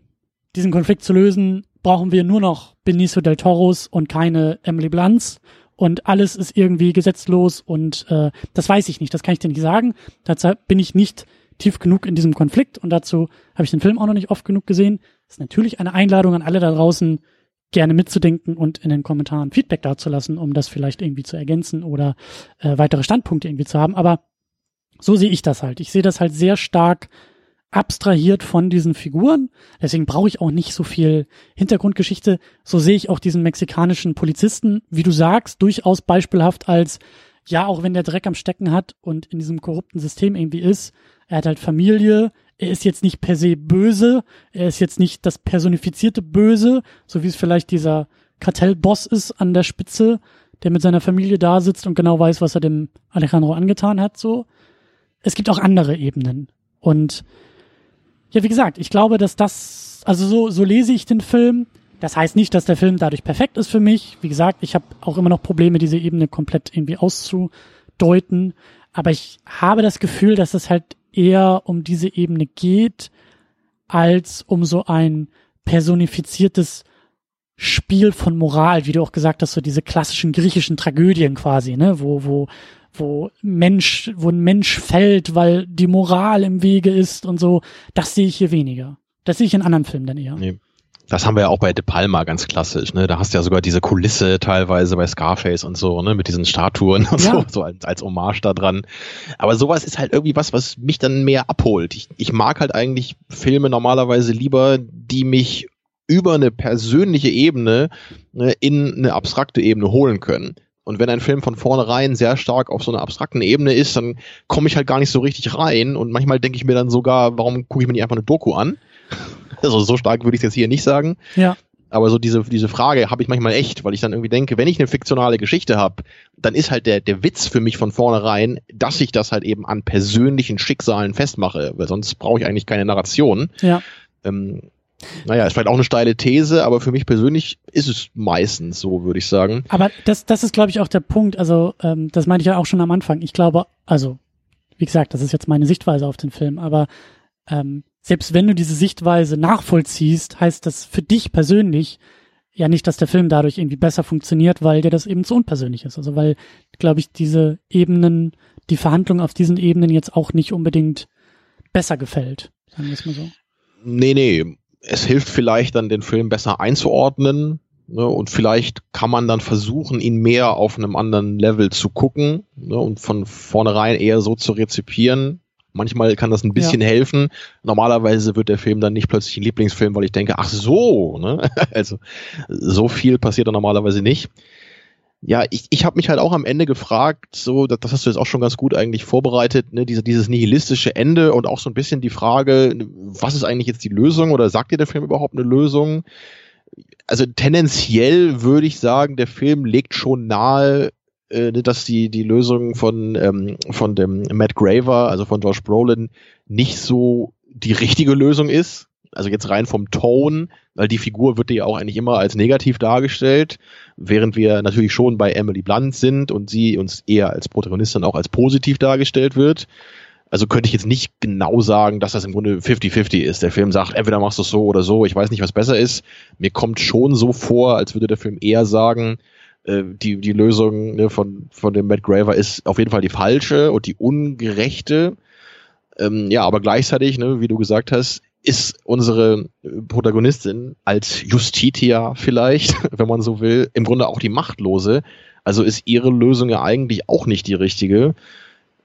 diesen Konflikt zu lösen, brauchen wir nur noch Benicio del Toros und keine Emily Blunts und alles ist irgendwie gesetzlos und äh, das weiß ich nicht, das kann ich dir nicht sagen. Dazu bin ich nicht tief genug in diesem Konflikt und dazu habe ich den Film auch noch nicht oft genug gesehen. Das ist natürlich eine Einladung an alle da draußen, gerne mitzudenken und in den Kommentaren Feedback dazulassen, um das vielleicht irgendwie zu ergänzen oder äh, weitere Standpunkte irgendwie zu haben. Aber so sehe ich das halt. Ich sehe das halt sehr stark abstrahiert von diesen Figuren. Deswegen brauche ich auch nicht so viel Hintergrundgeschichte. So sehe ich auch diesen mexikanischen Polizisten, wie du sagst, durchaus beispielhaft als, ja, auch wenn der Dreck am Stecken hat und in diesem korrupten System irgendwie ist, er hat halt Familie, er ist jetzt nicht per se böse, er ist jetzt nicht das personifizierte Böse, so wie es vielleicht dieser Kartellboss ist an der Spitze, der mit seiner Familie da sitzt und genau weiß, was er dem Alejandro angetan hat, so. Es gibt auch andere Ebenen. Und ja, wie gesagt, ich glaube, dass das, also so, so lese ich den Film. Das heißt nicht, dass der Film dadurch perfekt ist für mich. Wie gesagt, ich habe auch immer noch Probleme, diese Ebene komplett irgendwie auszudeuten. Aber ich habe das Gefühl, dass es halt eher um diese Ebene geht, als um so ein personifiziertes Spiel von Moral, wie du auch gesagt hast, so diese klassischen griechischen Tragödien quasi, ne, wo, wo, wo Mensch, wo ein Mensch fällt, weil die Moral im Wege ist und so, das sehe ich hier weniger. Das sehe ich in anderen Filmen dann eher. Nee. Das haben wir ja auch bei De Palma ganz klassisch, ne? Da hast du ja sogar diese Kulisse teilweise bei Scarface und so, ne? Mit diesen Statuen und ja. so, so als, als Hommage da dran. Aber sowas ist halt irgendwie was, was mich dann mehr abholt. Ich, ich mag halt eigentlich Filme normalerweise lieber, die mich über eine persönliche Ebene ne, in eine abstrakte Ebene holen können. Und wenn ein Film von vornherein sehr stark auf so einer abstrakten Ebene ist, dann komme ich halt gar nicht so richtig rein. Und manchmal denke ich mir dann sogar, warum gucke ich mir nicht einfach eine Doku an? Also so stark würde ich es jetzt hier nicht sagen. Ja. Aber so diese, diese Frage habe ich manchmal echt, weil ich dann irgendwie denke, wenn ich eine fiktionale Geschichte habe, dann ist halt der, der Witz für mich von vornherein, dass ich das halt eben an persönlichen Schicksalen festmache, weil sonst brauche ich eigentlich keine Narration. Ja. Ähm, naja, ist vielleicht auch eine steile These, aber für mich persönlich ist es meistens so, würde ich sagen. Aber das, das ist, glaube ich, auch der Punkt. Also, ähm, das meinte ich ja auch schon am Anfang. Ich glaube, also, wie gesagt, das ist jetzt meine Sichtweise auf den Film, aber ähm, selbst wenn du diese Sichtweise nachvollziehst, heißt das für dich persönlich ja nicht, dass der Film dadurch irgendwie besser funktioniert, weil dir das eben zu unpersönlich ist. Also weil, glaube ich, diese Ebenen, die Verhandlung auf diesen Ebenen jetzt auch nicht unbedingt besser gefällt, sagen wir es mal so. Nee, nee, es hilft vielleicht dann, den Film besser einzuordnen. Ne, und vielleicht kann man dann versuchen, ihn mehr auf einem anderen Level zu gucken ne, und von vornherein eher so zu rezipieren. Manchmal kann das ein bisschen ja. helfen. Normalerweise wird der Film dann nicht plötzlich ein Lieblingsfilm, weil ich denke, ach so, ne? also so viel passiert da normalerweise nicht ja, ich, ich habe mich halt auch am Ende gefragt, so, das, das hast du jetzt auch schon ganz gut eigentlich vorbereitet, ne, diese, dieses nihilistische Ende und auch so ein bisschen die Frage, was ist eigentlich jetzt die Lösung oder sagt dir der Film überhaupt eine Lösung? Also tendenziell würde ich sagen, der Film legt schon nahe, äh, dass die, die Lösung von, ähm, von dem Matt Graver, also von Josh Brolin, nicht so die richtige Lösung ist also jetzt rein vom Tone, weil die Figur wird ja auch eigentlich immer als negativ dargestellt, während wir natürlich schon bei Emily Blunt sind und sie uns eher als Protagonistin auch als positiv dargestellt wird. Also könnte ich jetzt nicht genau sagen, dass das im Grunde 50-50 ist. Der Film sagt, entweder machst du es so oder so, ich weiß nicht, was besser ist. Mir kommt schon so vor, als würde der Film eher sagen, äh, die, die Lösung ne, von, von dem Matt Graver ist auf jeden Fall die falsche und die ungerechte. Ähm, ja, aber gleichzeitig, ne, wie du gesagt hast, ist unsere Protagonistin als Justitia vielleicht, wenn man so will, im Grunde auch die Machtlose. Also ist ihre Lösung ja eigentlich auch nicht die richtige.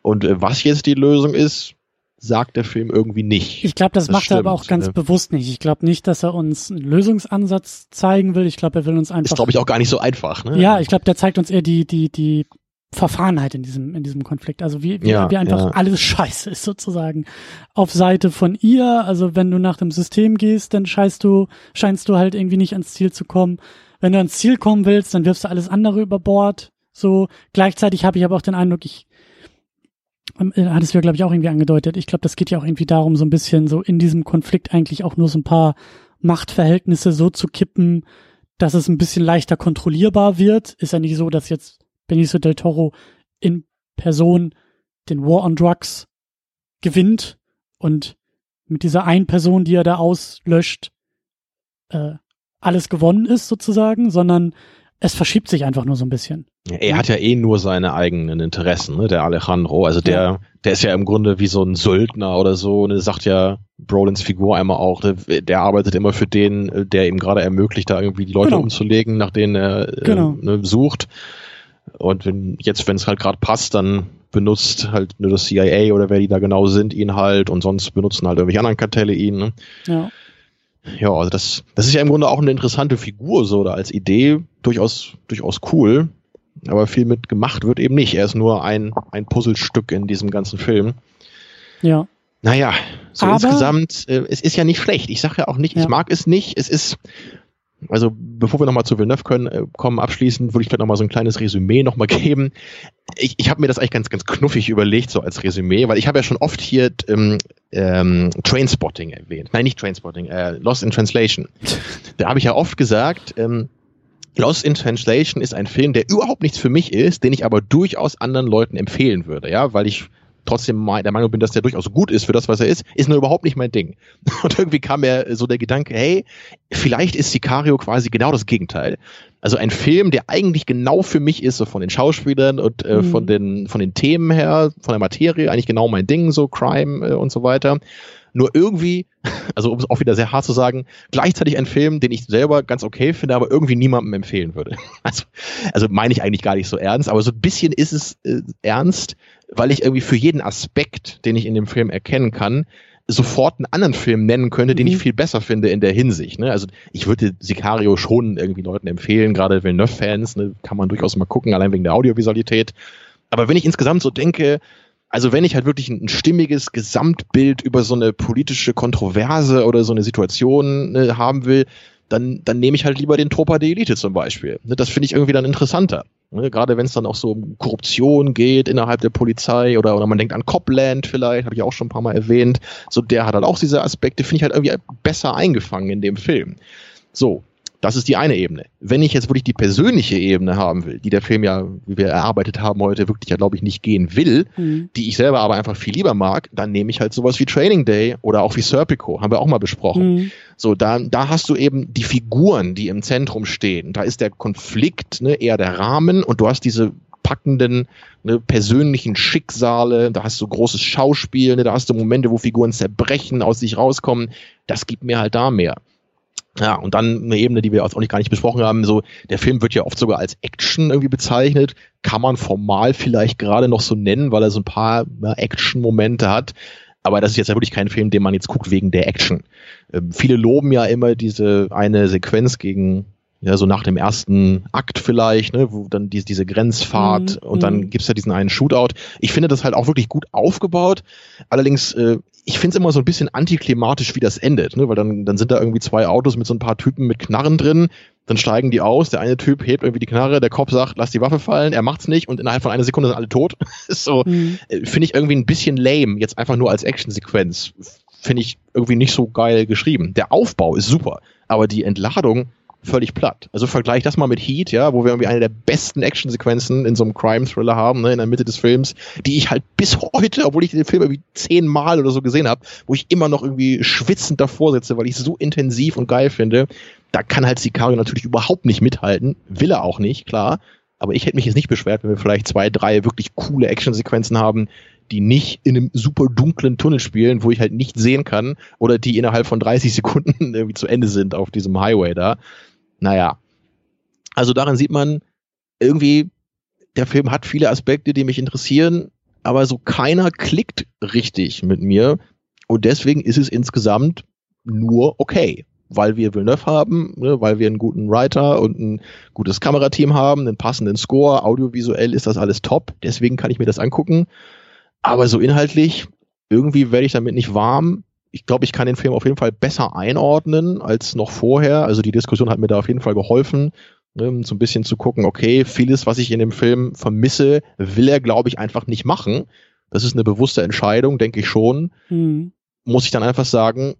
Und äh, was jetzt die Lösung ist, sagt der Film irgendwie nicht. Ich glaube, das, das, macht stimmt, er aber auch ganz ne? bewusst nicht. Ich glaube nicht, dass er uns einen Lösungsansatz zeigen will. Ich glaube, er will uns einfach. Ist, glaube ich, auch gar nicht so einfach. Ne? Ja, ich glaube, der zeigt uns eher die, die, die Verfahrenheit in diesem, in diesem Konflikt. Also wie, wie, ja, wie einfach ja. alles scheiße ist sozusagen auf Seite von ihr. Also wenn du nach dem System gehst, dann scheißt du, scheinst du halt irgendwie nicht ans Ziel zu kommen. Wenn du ans Ziel kommen willst, dann wirfst du alles andere über Bord. So gleichzeitig habe ich aber auch den Eindruck, ich ähm, äh, hat es ja, glaube ich, auch irgendwie angedeutet. Ich glaube, das geht ja auch irgendwie darum, so ein bisschen so in diesem Konflikt eigentlich auch nur so ein paar Machtverhältnisse so zu kippen, dass es ein bisschen leichter kontrollierbar wird. Ist ja nicht so, dass jetzt Benicio del Toro in Person den War on Drugs gewinnt und mit dieser einen Person, die er da auslöscht, äh, alles gewonnen ist sozusagen, sondern es verschiebt sich einfach nur so ein bisschen. Er hat ja eh nur seine eigenen Interessen, ne, der Alejandro. Also der, ja. der ist ja im Grunde wie so ein Söldner oder so. Und er sagt ja Brolins Figur einmal auch, der, der, arbeitet immer für den, der ihm gerade ermöglicht, da irgendwie die Leute genau. umzulegen, nach denen er äh, genau. ne, sucht. Und wenn, jetzt, wenn es halt gerade passt, dann benutzt halt nur das CIA oder wer die da genau sind, ihn halt und sonst benutzen halt irgendwelche anderen Kartelle ihn. Ne? Ja. Ja, also das, das ist ja im Grunde auch eine interessante Figur, so oder als Idee durchaus, durchaus cool. Aber viel mit gemacht wird eben nicht. Er ist nur ein, ein Puzzlestück in diesem ganzen Film. Ja. Naja, so Aber, insgesamt, äh, es ist ja nicht schlecht. Ich sage ja auch nicht, ja. ich mag es nicht. Es ist, Also bevor wir nochmal zu Villeneuve können, äh, kommen, abschließend würde ich vielleicht nochmal so ein kleines Resümee nochmal geben. Ich, ich habe mir das eigentlich ganz, ganz knuffig überlegt, so als Resümee, weil ich habe ja schon oft hier ähm, ähm, Trainspotting erwähnt. Nein, nicht Trainspotting, äh, Lost in Translation. Da habe ich ja oft gesagt, ähm, Lost in Translation ist ein Film, der überhaupt nichts für mich ist, den ich aber durchaus anderen Leuten empfehlen würde, ja, weil ich trotzdem der Meinung bin, dass der durchaus gut ist für das, was er ist, ist nur überhaupt nicht mein Ding. Und irgendwie kam mir so der Gedanke, hey, vielleicht ist Sicario quasi genau das Gegenteil. Also ein Film, der eigentlich genau für mich ist, so von den Schauspielern und äh, mhm. von den von den Themen her, von der Materie, eigentlich genau mein Ding, so Crime äh, und so weiter. Nur irgendwie, also um es auch wieder sehr hart zu sagen, gleichzeitig ein Film, den ich selber ganz okay finde, aber irgendwie niemandem empfehlen würde. Also, also meine ich eigentlich gar nicht so ernst, aber so ein bisschen ist es äh, ernst, weil ich irgendwie für jeden Aspekt, den ich in dem Film erkennen kann, sofort einen anderen Film nennen könnte, den mhm. ich viel besser finde in der Hinsicht. Ne? Also ich würde Sicario schon irgendwie Leuten empfehlen, gerade Villeneuve-Fans, ne? kann man durchaus mal gucken, allein wegen der Audiovisualität. Aber wenn ich insgesamt so denke, also wenn ich halt wirklich ein, ein stimmiges Gesamtbild über so eine politische Kontroverse oder so eine Situation ne, haben will, dann, dann nehme ich halt lieber den Tropa de Elite zum Beispiel. Ne, das finde ich irgendwie dann interessanter. Ne, gerade wenn es dann auch so um Korruption geht innerhalb der Polizei oder, oder man denkt an Copland vielleicht, habe ich auch schon ein paar Mal erwähnt. So, der hat halt auch diese Aspekte, finde ich halt irgendwie besser eingefangen in dem Film. So, das ist die eine Ebene. Wenn ich jetzt wirklich die persönliche Ebene haben will, die der Film ja, wie wir erarbeitet haben heute, wirklich ja, glaube ich, nicht gehen will, mhm. die ich selber aber einfach viel lieber mag, dann nehme ich halt sowas wie Training Day oder auch wie Serpico, haben wir auch mal besprochen. Mhm. So, da, da hast du eben die Figuren, die im Zentrum stehen. Da ist der Konflikt ne, eher der Rahmen und du hast diese packenden ne, persönlichen Schicksale, da hast du großes Schauspiel, ne, da hast du Momente, wo Figuren zerbrechen, aus sich rauskommen. Das gibt mir halt da mehr. Ja, und dann eine Ebene, die wir auch nicht gar nicht besprochen haben, so, der Film wird ja oft sogar als Action irgendwie bezeichnet, kann man formal vielleicht gerade noch so nennen, weil er so ein paar Action-Momente hat. Aber das ist jetzt ja wirklich kein Film, den man jetzt guckt wegen der Action. Ähm, viele loben ja immer diese eine Sequenz gegen, ja, so nach dem ersten Akt vielleicht, ne, wo dann die, diese Grenzfahrt mhm. und dann mhm. gibt's ja diesen einen Shootout. Ich finde das halt auch wirklich gut aufgebaut. Allerdings, äh, ich finde es immer so ein bisschen antiklimatisch, wie das endet, ne? weil dann, dann sind da irgendwie zwei Autos mit so ein paar Typen mit Knarren drin, dann steigen die aus, der eine Typ hebt irgendwie die Knarre, der Kopf sagt, lass die Waffe fallen, er macht's nicht und innerhalb von einer Sekunde sind alle tot. so, mhm. Äh, finde ich irgendwie ein bisschen lame, jetzt einfach nur als Actionsequenz. Finde ich irgendwie nicht so geil geschrieben. Der Aufbau ist super, aber die Entladung völlig platt. Also vergleich das mal mit Heat, ja, wo wir irgendwie eine der besten Actionsequenzen in so einem Crime-Thriller haben, ne, in der Mitte des Films, die ich halt bis heute, obwohl ich den Film irgendwie zehnmal oder so gesehen habe, wo ich immer noch irgendwie schwitzend davor sitze, weil ich es so intensiv und geil finde, da kann halt Sicario natürlich überhaupt nicht mithalten, will er auch nicht, klar, aber ich hätte mich jetzt nicht beschwert, wenn wir vielleicht zwei, drei wirklich coole Actionsequenzen haben, die nicht in einem super dunklen Tunnel spielen, wo ich halt nicht sehen kann, oder die innerhalb von 30 Sekunden irgendwie zu Ende sind auf diesem Highway da. Naja. Also daran sieht man irgendwie, der Film hat viele Aspekte, die mich interessieren, aber so keiner klickt richtig mit mir. Und deswegen ist es insgesamt nur okay. Weil wir Villeneuve haben, ne, weil wir einen guten Writer und ein gutes Kamerateam haben, einen passenden Score, audiovisuell ist das alles top. Deswegen kann ich mir das angucken. Aber so inhaltlich, irgendwie werde ich damit nicht warm ich glaube, ich kann den Film auf jeden Fall besser einordnen als noch vorher. Also die Diskussion hat mir da auf jeden Fall geholfen, ne, so ein bisschen zu gucken, okay, vieles, was ich in dem Film vermisse, will er, glaube ich, einfach nicht machen. Das ist eine bewusste Entscheidung, denke ich schon. Mhm. Muss ich dann einfach sagen,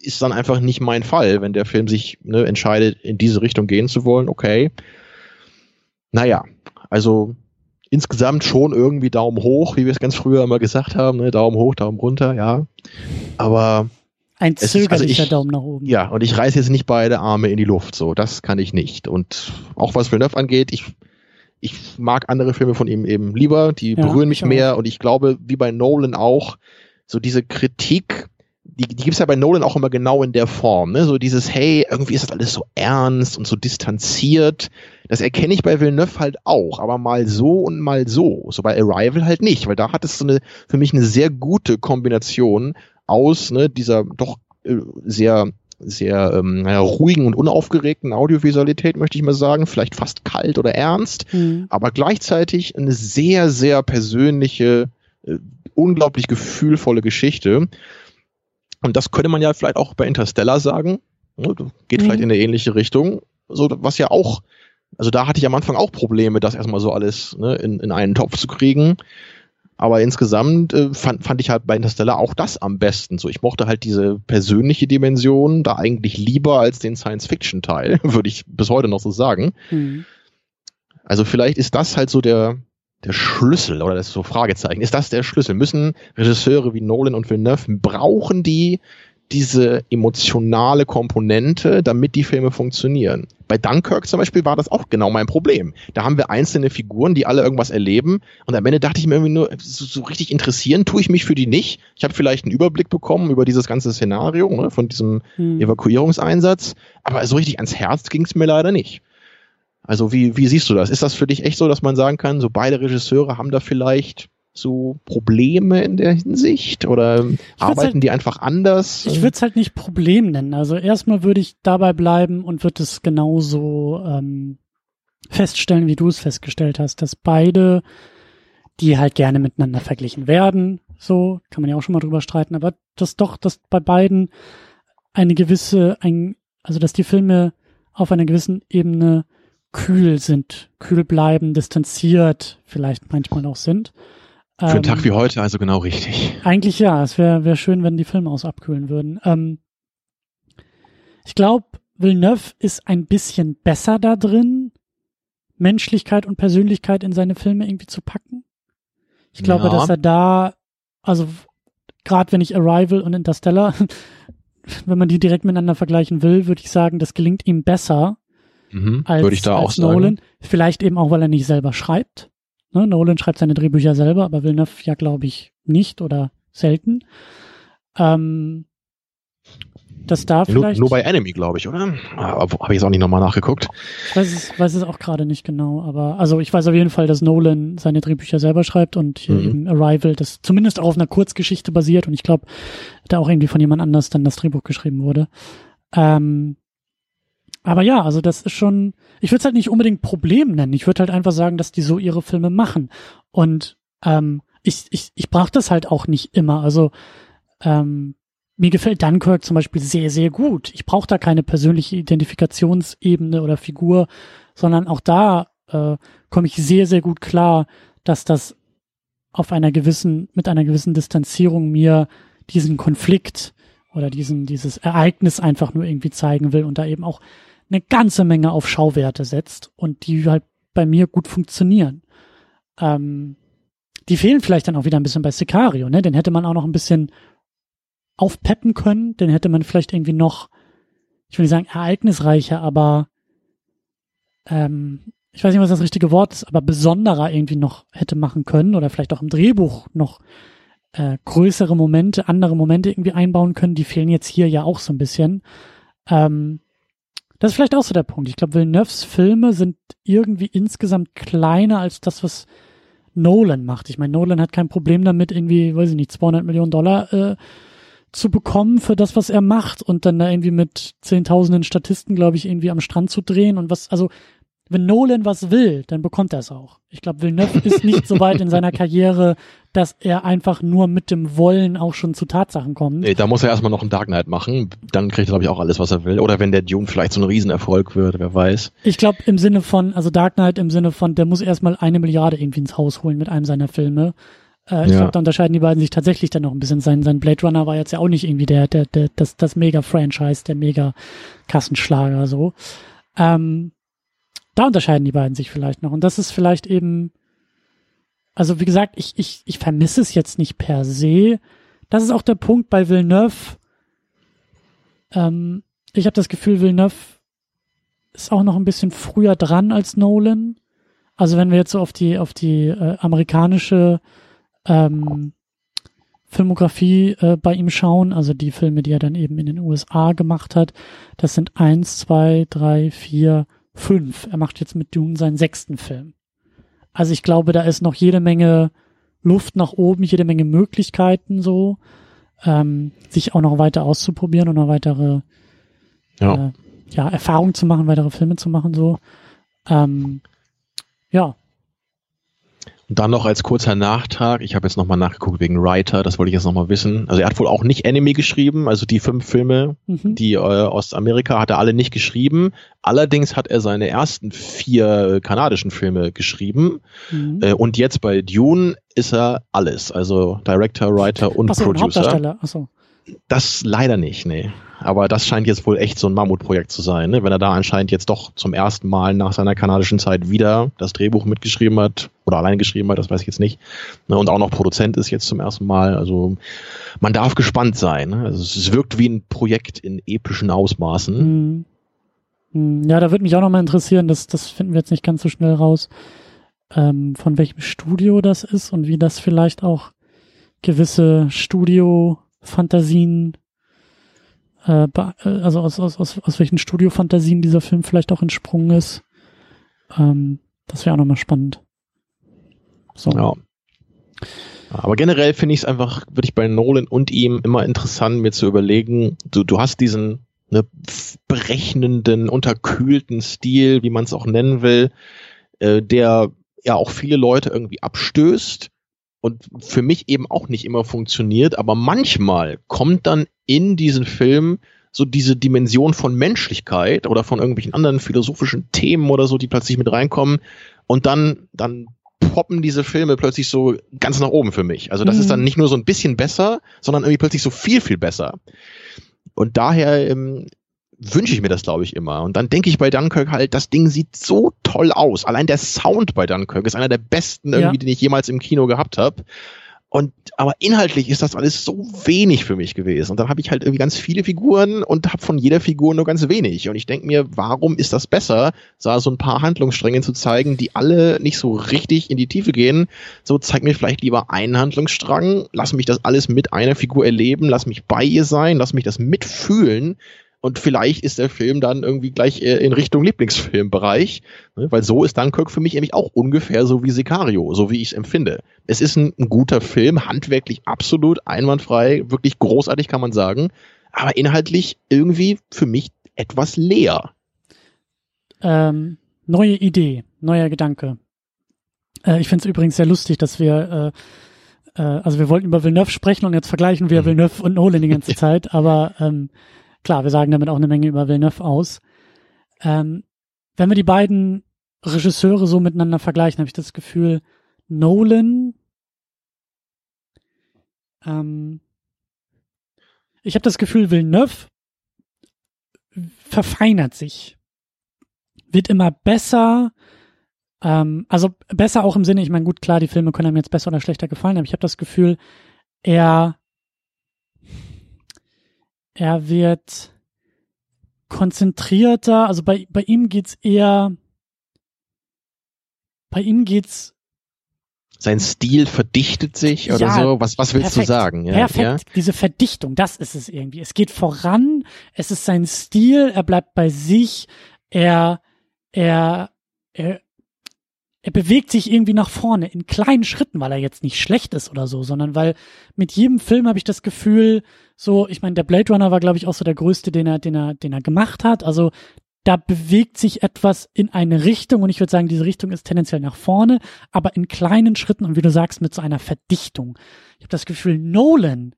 ist dann einfach nicht mein Fall, wenn der Film sich ne, entscheidet, in diese Richtung gehen zu wollen, okay. Naja, also insgesamt schon irgendwie Daumen hoch, wie wir es ganz früher immer gesagt haben, ne? Daumen hoch, Daumen runter, ja. Aber ein zögerlicher also ich, Daumen nach oben. Ja, und ich reiße jetzt nicht beide Arme in die Luft, so, das kann ich nicht. Und auch was Villeneuve angeht, ich, ich mag andere Filme von ihm eben lieber, die ja, berühren mich mehr und ich glaube, wie bei Nolan auch, so diese Kritik die, die gibt es ja bei Nolan auch immer genau in der Form. Ne? So dieses, hey, irgendwie ist das alles so ernst und so distanziert. Das erkenne ich bei Villeneuve halt auch, aber mal so und mal so. So bei Arrival halt nicht, weil da hat es so eine, für mich eine sehr gute Kombination aus ne, dieser doch äh, sehr sehr ähm, naja, ruhigen und unaufgeregten Audiovisualität, möchte ich mal sagen, vielleicht fast kalt oder ernst, mhm. aber gleichzeitig eine sehr, sehr persönliche, äh, unglaublich gefühlvolle Geschichte. Und das könnte man ja vielleicht auch bei Interstellar sagen. ne, geht mhm. vielleicht in eine ähnliche Richtung, so was ja auch, also da hatte ich am Anfang auch Probleme, das erstmal so alles ne, in, in einen Topf zu kriegen. Aber insgesamt äh, fand, fand ich halt bei Interstellar auch das am besten. So, ich mochte halt diese persönliche Dimension da eigentlich lieber als den Science-Fiction-Teil, würde ich bis heute noch so sagen. Mhm. Also vielleicht ist das halt so der, der Schlüssel oder das ist so Fragezeichen. Ist das der Schlüssel? Müssen Regisseure wie Nolan und Villeneuve, brauchen die diese emotionale Komponente, damit die Filme funktionieren. Bei Dunkirk zum Beispiel war das auch genau mein Problem. Da haben wir einzelne Figuren, die alle irgendwas erleben und am Ende dachte ich mir irgendwie nur, so, so richtig interessieren tue ich mich für die nicht. Ich habe vielleicht einen Überblick bekommen über dieses ganze Szenario ne, von diesem hm. Evakuierungseinsatz, aber so richtig ans Herz ging es mir leider nicht. Also wie, wie siehst du das? Ist das für dich echt so, dass man sagen kann, so beide Regisseure haben da vielleicht so Probleme in der Hinsicht oder arbeiten halt, die einfach anders? Ich würde es halt nicht Problem nennen. Also erstmal würde ich dabei bleiben und würde es genauso ähm, feststellen, wie du es festgestellt hast, dass beide, die halt gerne miteinander verglichen werden, so kann man ja auch schon mal drüber streiten, aber dass doch, dass bei beiden eine gewisse, ein, also dass die Filme auf einer gewissen Ebene kühl sind, kühl bleiben, distanziert vielleicht manchmal auch sind. Für einen Tag ähm, wie heute also genau richtig. Eigentlich ja. Es wäre wär schön, wenn die Filme aus abkühlen würden. Ähm, ich glaube, Villeneuve ist ein bisschen besser da drin, Menschlichkeit und Persönlichkeit in seine Filme irgendwie zu packen. Ich glaube, ja. dass er da, also gerade wenn ich Arrival und Interstellar, wenn man die direkt miteinander vergleichen will, würde ich sagen, das gelingt ihm besser mhm, als, würde ich da auch Nolan. Sagen. Vielleicht eben auch, weil er nicht selber schreibt. Ne, Nolan schreibt seine Drehbücher selber, aber Villeneuve ja, glaube ich, nicht oder selten. Ähm, dass da vielleicht. Nur, nur bei Enemy, glaube ich, oder? Habe ich jetzt auch nicht nochmal nachgeguckt. Ich weiß es, weiß es auch gerade nicht genau, aber also ich weiß auf jeden Fall, dass Nolan seine Drehbücher selber schreibt und hier mhm. eben Arrival, das zumindest auch auf einer Kurzgeschichte basiert und ich glaube, da auch irgendwie von jemand anders dann das Drehbuch geschrieben wurde. Ähm, aber ja, also das ist schon, ich würde es halt nicht unbedingt Problem nennen. Ich würde halt einfach sagen, dass die so ihre Filme machen. Und ähm, ich, ich, ich brauche das halt auch nicht immer. Also ähm, mir gefällt Dunkirk zum Beispiel sehr, sehr gut. Ich brauche da keine persönliche Identifikationsebene oder Figur, sondern auch da äh, komme ich sehr, sehr gut klar, dass das auf einer gewissen, mit einer gewissen Distanzierung mir diesen Konflikt oder diesen, dieses Ereignis einfach nur irgendwie zeigen will und da eben auch eine ganze Menge auf Schauwerte setzt und die halt bei mir gut funktionieren. Ähm, die fehlen vielleicht dann auch wieder ein bisschen bei Sicario, ne? Den hätte man auch noch ein bisschen aufpeppen können, den hätte man vielleicht irgendwie noch, ich will nicht sagen ereignisreicher, aber ähm, ich weiß nicht, was das richtige Wort ist, aber besonderer irgendwie noch hätte machen können oder vielleicht auch im Drehbuch noch äh, größere Momente, andere Momente irgendwie einbauen können. Die fehlen jetzt hier ja auch so ein bisschen. Ähm, das ist vielleicht auch so der Punkt. Ich glaube, Villeneuves Filme sind irgendwie insgesamt kleiner als das, was Nolan macht. Ich meine, Nolan hat kein Problem damit, irgendwie, weiß ich nicht, 200 Millionen Dollar äh, zu bekommen für das, was er macht und dann da irgendwie mit zehntausenden Statisten, glaube ich, irgendwie am Strand zu drehen und was, also wenn Nolan was will, dann bekommt er es auch. Ich glaube, Villeneuve ist nicht so weit in seiner Karriere, dass er einfach nur mit dem Wollen auch schon zu Tatsachen kommt. Nee, da muss er erstmal noch einen Dark Knight machen. Dann kriegt er, glaube ich, auch alles, was er will. Oder wenn der Dune vielleicht so ein Riesenerfolg wird, wer weiß. Ich glaube, im Sinne von, also Dark Knight im Sinne von, der muss erstmal eine Milliarde irgendwie ins Haus holen mit einem seiner Filme. Äh, ich ja. glaube, da unterscheiden die beiden sich tatsächlich dann noch ein bisschen. Sein, sein Blade Runner war jetzt ja auch nicht irgendwie der, der, der, das, das Mega-Franchise, der Mega-Kassenschlager so. Ähm, da unterscheiden die beiden sich vielleicht noch. Und das ist vielleicht eben, also wie gesagt, ich, ich, ich vermisse es jetzt nicht per se. Das ist auch der Punkt bei Villeneuve. Ähm, ich habe das Gefühl, Villeneuve ist auch noch ein bisschen früher dran als Nolan. Also wenn wir jetzt so auf die auf die äh, amerikanische ähm, Filmografie äh, bei ihm schauen, also die Filme, die er dann eben in den USA gemacht hat, das sind eins, zwei, drei, vier, fünf. Er macht jetzt mit Dune seinen sechsten Film. Also ich glaube, da ist noch jede Menge Luft nach oben, jede Menge Möglichkeiten so, ähm, sich auch noch weiter auszuprobieren und noch weitere ja. Äh, ja, Erfahrungen zu machen, weitere Filme zu machen so. Ähm, ja. Dann noch als kurzer Nachtrag, ich habe jetzt nochmal nachgeguckt wegen Writer, das wollte ich jetzt nochmal wissen. Also er hat wohl auch nicht Anime geschrieben, also die fünf Filme, mhm. die äh, aus Amerika hat er alle nicht geschrieben. Allerdings hat er seine ersten vier kanadischen Filme geschrieben. Mhm. Äh, und jetzt bei Dune ist er alles, also Director, Writer und Achso, Producer. Hauptdarsteller. Achso. Das leider nicht, nee. Aber das scheint jetzt wohl echt so ein Mammutprojekt zu sein, ne? wenn er da anscheinend jetzt doch zum ersten Mal nach seiner kanadischen Zeit wieder das Drehbuch mitgeschrieben hat oder allein geschrieben hat, das weiß ich jetzt nicht. Ne? Und auch noch Produzent ist jetzt zum ersten Mal. Also man darf gespannt sein. Ne? Also es wirkt wie ein Projekt in epischen Ausmaßen. Mhm. Ja, da würde mich auch noch mal interessieren, das, das finden wir jetzt nicht ganz so schnell raus, ähm, von welchem Studio das ist und wie das vielleicht auch gewisse Studio-Fantasien äh, äh, also aus, aus, aus, aus welchen Studiofantasien dieser Film vielleicht auch entsprungen ist. Ähm, das wäre auch nochmal spannend. So. Ja. Aber generell finde ich es einfach, würde ich bei Nolan und ihm immer interessant, mir zu überlegen, du, du hast diesen ne, berechnenden, unterkühlten Stil, wie man es auch nennen will, äh, der ja auch viele Leute irgendwie abstößt und für mich eben auch nicht immer funktioniert, aber manchmal kommt dann in diesen Film so diese Dimension von Menschlichkeit oder von irgendwelchen anderen philosophischen Themen oder so, die plötzlich mit reinkommen und dann, dann poppen diese Filme plötzlich so ganz nach oben für mich. Also das mhm. ist dann nicht nur so ein bisschen besser, sondern irgendwie plötzlich so viel, viel besser. Und daher ähm, wünsche ich mir das, glaube ich, immer. Und dann denke ich bei Dunkirk halt, das Ding sieht so toll aus. Allein der Sound bei Dunkirk ist einer der besten irgendwie, ja. den ich jemals im Kino gehabt habe. Und aber inhaltlich ist das alles so wenig für mich gewesen. Und dann habe ich halt irgendwie ganz viele Figuren und habe von jeder Figur nur ganz wenig. Und ich denke mir, warum ist das besser, da so ein paar Handlungsstränge zu zeigen, die alle nicht so richtig in die Tiefe gehen? So zeig mir vielleicht lieber einen Handlungsstrang, lass mich das alles mit einer Figur erleben, lass mich bei ihr sein, lass mich das mitfühlen und vielleicht ist der Film dann irgendwie gleich äh, in Richtung Lieblingsfilmbereich, ne? weil so ist Dunkirk für mich nämlich auch ungefähr so wie Sicario, so wie ich es empfinde. Es ist ein, ein, guter Film, handwerklich absolut einwandfrei, wirklich großartig kann man sagen, aber inhaltlich irgendwie für mich etwas leer. Ähm, neue Idee, neuer Gedanke. Äh, ich finde es übrigens sehr lustig, dass wir äh, äh, also wir wollten über Villeneuve sprechen und jetzt vergleichen wir mhm. Villeneuve und Nolan die ganze Zeit, aber ähm, Klar, wir sagen damit auch eine Menge über Villeneuve aus. Ähm, wenn wir die beiden Regisseure so miteinander vergleichen, habe ich das Gefühl, Nolan, ähm, ich habe das Gefühl, Villeneuve verfeinert sich, wird immer besser, ähm, also besser auch im Sinne, ich meine, gut, klar, die Filme können einem jetzt besser oder schlechter gefallen, aber ich habe das Gefühl, er er wird konzentrierter, also bei, bei ihm geht's eher, bei ihm geht's sein Stil verdichtet sich oder ja, so? Was, was willst perfekt, du sagen? Ja, perfekt, ja? diese Verdichtung, das ist es irgendwie. Es geht voran, es ist sein Stil, er bleibt bei sich, er, er, er, er bewegt sich irgendwie nach vorne in kleinen Schritten, weil er jetzt nicht schlecht ist oder so, sondern weil mit jedem Film habe ich das Gefühl, so, ich meine, der Blade Runner war, glaube ich, auch so der größte, den er, den er, den er gemacht hat. Also da bewegt sich etwas in eine Richtung und ich würde sagen, diese Richtung ist tendenziell nach vorne, aber in kleinen Schritten und wie du sagst, mit so einer Verdichtung. Ich habe das Gefühl, Nolan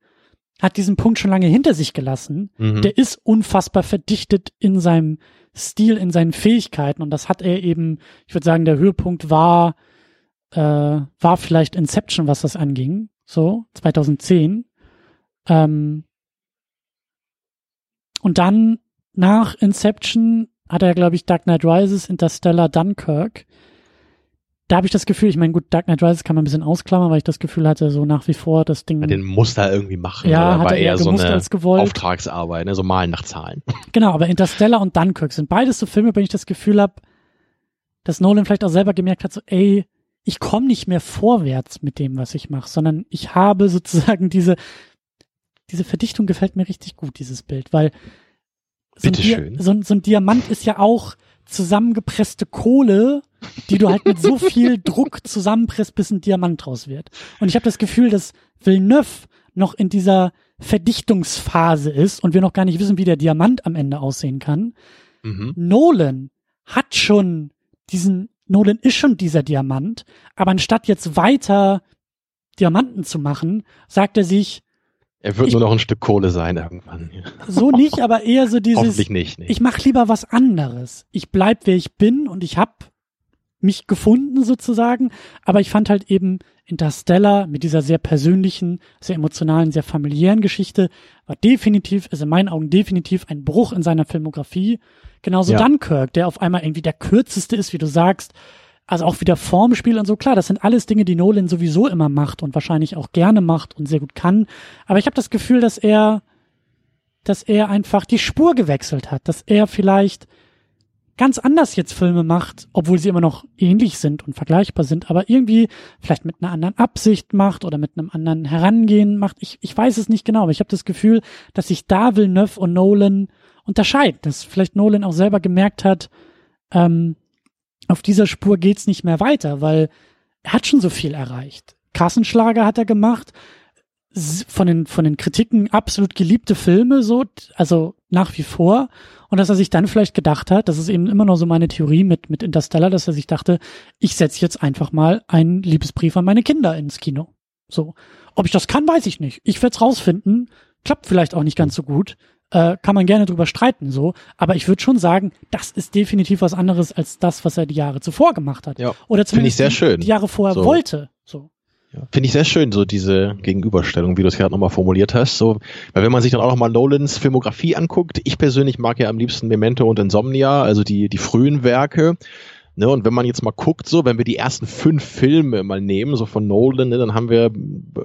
hat diesen Punkt schon lange hinter sich gelassen. Mhm. Der ist unfassbar verdichtet in seinem Stil, in seinen Fähigkeiten und das hat er eben, ich würde sagen, der Höhepunkt war, äh, war vielleicht Inception, was das anging, so 2010. Ähm, und dann nach Inception hat er, glaube ich, Dark Knight Rises, Interstellar, Dunkirk. Da habe ich das Gefühl, ich meine, gut, Dark Knight Rises kann man ein bisschen ausklammern, weil ich das Gefühl hatte, so nach wie vor das Ding. Ja, den muss er irgendwie machen. Ja, hat er eher so eine Auftragsarbeit, ne? so malen nach Zahlen. Genau, aber Interstellar und Dunkirk sind beides so Filme, denen ich das Gefühl habe, dass Nolan vielleicht auch selber gemerkt hat, so, ey, ich komme nicht mehr vorwärts mit dem, was ich mache, sondern ich habe sozusagen diese, diese Verdichtung gefällt mir richtig gut, dieses Bild, weil so ein, Dia so, so ein Diamant ist ja auch zusammengepresste Kohle, die du halt mit so viel Druck zusammenpresst, bis ein Diamant draus wird. Und ich habe das Gefühl, dass Villeneuve noch in dieser Verdichtungsphase ist und wir noch gar nicht wissen, wie der Diamant am Ende aussehen kann. Mhm. Nolan hat schon diesen Nolan ist schon dieser Diamant, aber anstatt jetzt weiter Diamanten zu machen, sagt er sich, er wird ich, nur noch ein Stück Kohle sein irgendwann. So nicht, aber eher so dieses. Hoffentlich nicht. Nee. Ich mache lieber was anderes. Ich bleib, wer ich bin und ich hab mich gefunden sozusagen. Aber ich fand halt eben Interstellar mit dieser sehr persönlichen, sehr emotionalen, sehr familiären Geschichte war definitiv, ist in meinen Augen definitiv ein Bruch in seiner Filmografie. Genauso ja. Dunkirk, der auf einmal irgendwie der kürzeste ist, wie du sagst, also auch wieder Formspiel und so, klar, das sind alles Dinge, die Nolan sowieso immer macht und wahrscheinlich auch gerne macht und sehr gut kann. Aber ich habe das Gefühl, dass er, dass er einfach die Spur gewechselt hat, dass er vielleicht ganz anders jetzt Filme macht, obwohl sie immer noch ähnlich sind und vergleichbar sind, aber irgendwie vielleicht mit einer anderen Absicht macht oder mit einem anderen Herangehen macht. Ich, ich weiß es nicht genau, aber ich habe das Gefühl, dass sich da Villeneuve und Nolan unterscheiden, dass vielleicht Nolan auch selber gemerkt hat, ähm, auf dieser Spur geht's nicht mehr weiter, weil er hat schon so viel erreicht. Kassenschlager hat er gemacht, von den, von den Kritiken absolut geliebte Filme, so, also nach wie vor. Und dass er sich dann vielleicht gedacht hat, das ist eben immer noch so meine Theorie mit, mit Interstellar, dass er sich dachte, ich setze jetzt einfach mal einen Liebesbrief an meine Kinder ins Kino. So. Ob ich das kann, weiß ich nicht. Ich werde es rausfinden. Klappt vielleicht auch nicht ganz so gut äh, kann man gerne drüber streiten, so. Aber ich würde schon sagen, das ist definitiv was anderes als das, was er die Jahre zuvor gemacht hat. Ja. Oder zumindest ich sehr schön. die Jahre vorher so. wollte. So. Ja, Finde ich sehr schön, so diese Gegenüberstellung, wie du es gerade nochmal formuliert hast. So, weil wenn man sich dann auch nochmal Nolans Filmografie anguckt, ich persönlich mag ja am liebsten Memento und Insomnia, also die, die frühen Werke. Ne, und wenn man jetzt mal guckt, so, wenn wir die ersten fünf Filme mal nehmen, so von Nolan, ne, dann haben wir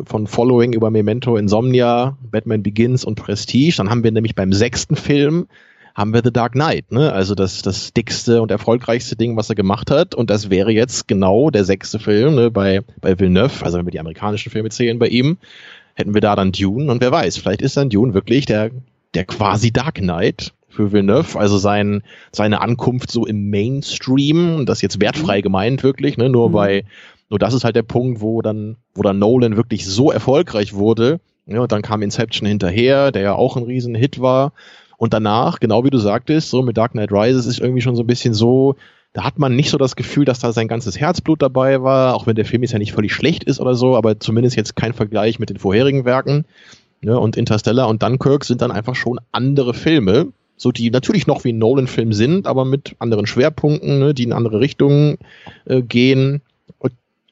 von Following über Memento, Insomnia, Batman Begins und Prestige. Dann haben wir nämlich beim sechsten Film haben wir The Dark Knight, ne? Also das, das dickste und erfolgreichste Ding, was er gemacht hat. Und das wäre jetzt genau der sechste Film, ne, bei, bei Villeneuve, also wenn wir die amerikanischen Filme zählen bei ihm, hätten wir da dann Dune und wer weiß, vielleicht ist dann Dune wirklich der, der quasi Dark Knight für Villeneuve, also sein, seine Ankunft so im Mainstream, das jetzt wertfrei mhm. gemeint wirklich, ne, nur mhm. bei, nur das ist halt der Punkt, wo dann, wo dann Nolan wirklich so erfolgreich wurde, ja, und dann kam Inception hinterher, der ja auch ein riesen Hit war, und danach, genau wie du sagtest, so mit Dark Knight Rises ist irgendwie schon so ein bisschen so, da hat man nicht so das Gefühl, dass da sein ganzes Herzblut dabei war, auch wenn der Film jetzt ja nicht völlig schlecht ist oder so, aber zumindest jetzt kein Vergleich mit den vorherigen Werken. Ne, und Interstellar und Dunkirk sind dann einfach schon andere Filme, so die natürlich noch wie ein Nolan-Film sind, aber mit anderen Schwerpunkten, ne, die in andere Richtungen äh, gehen.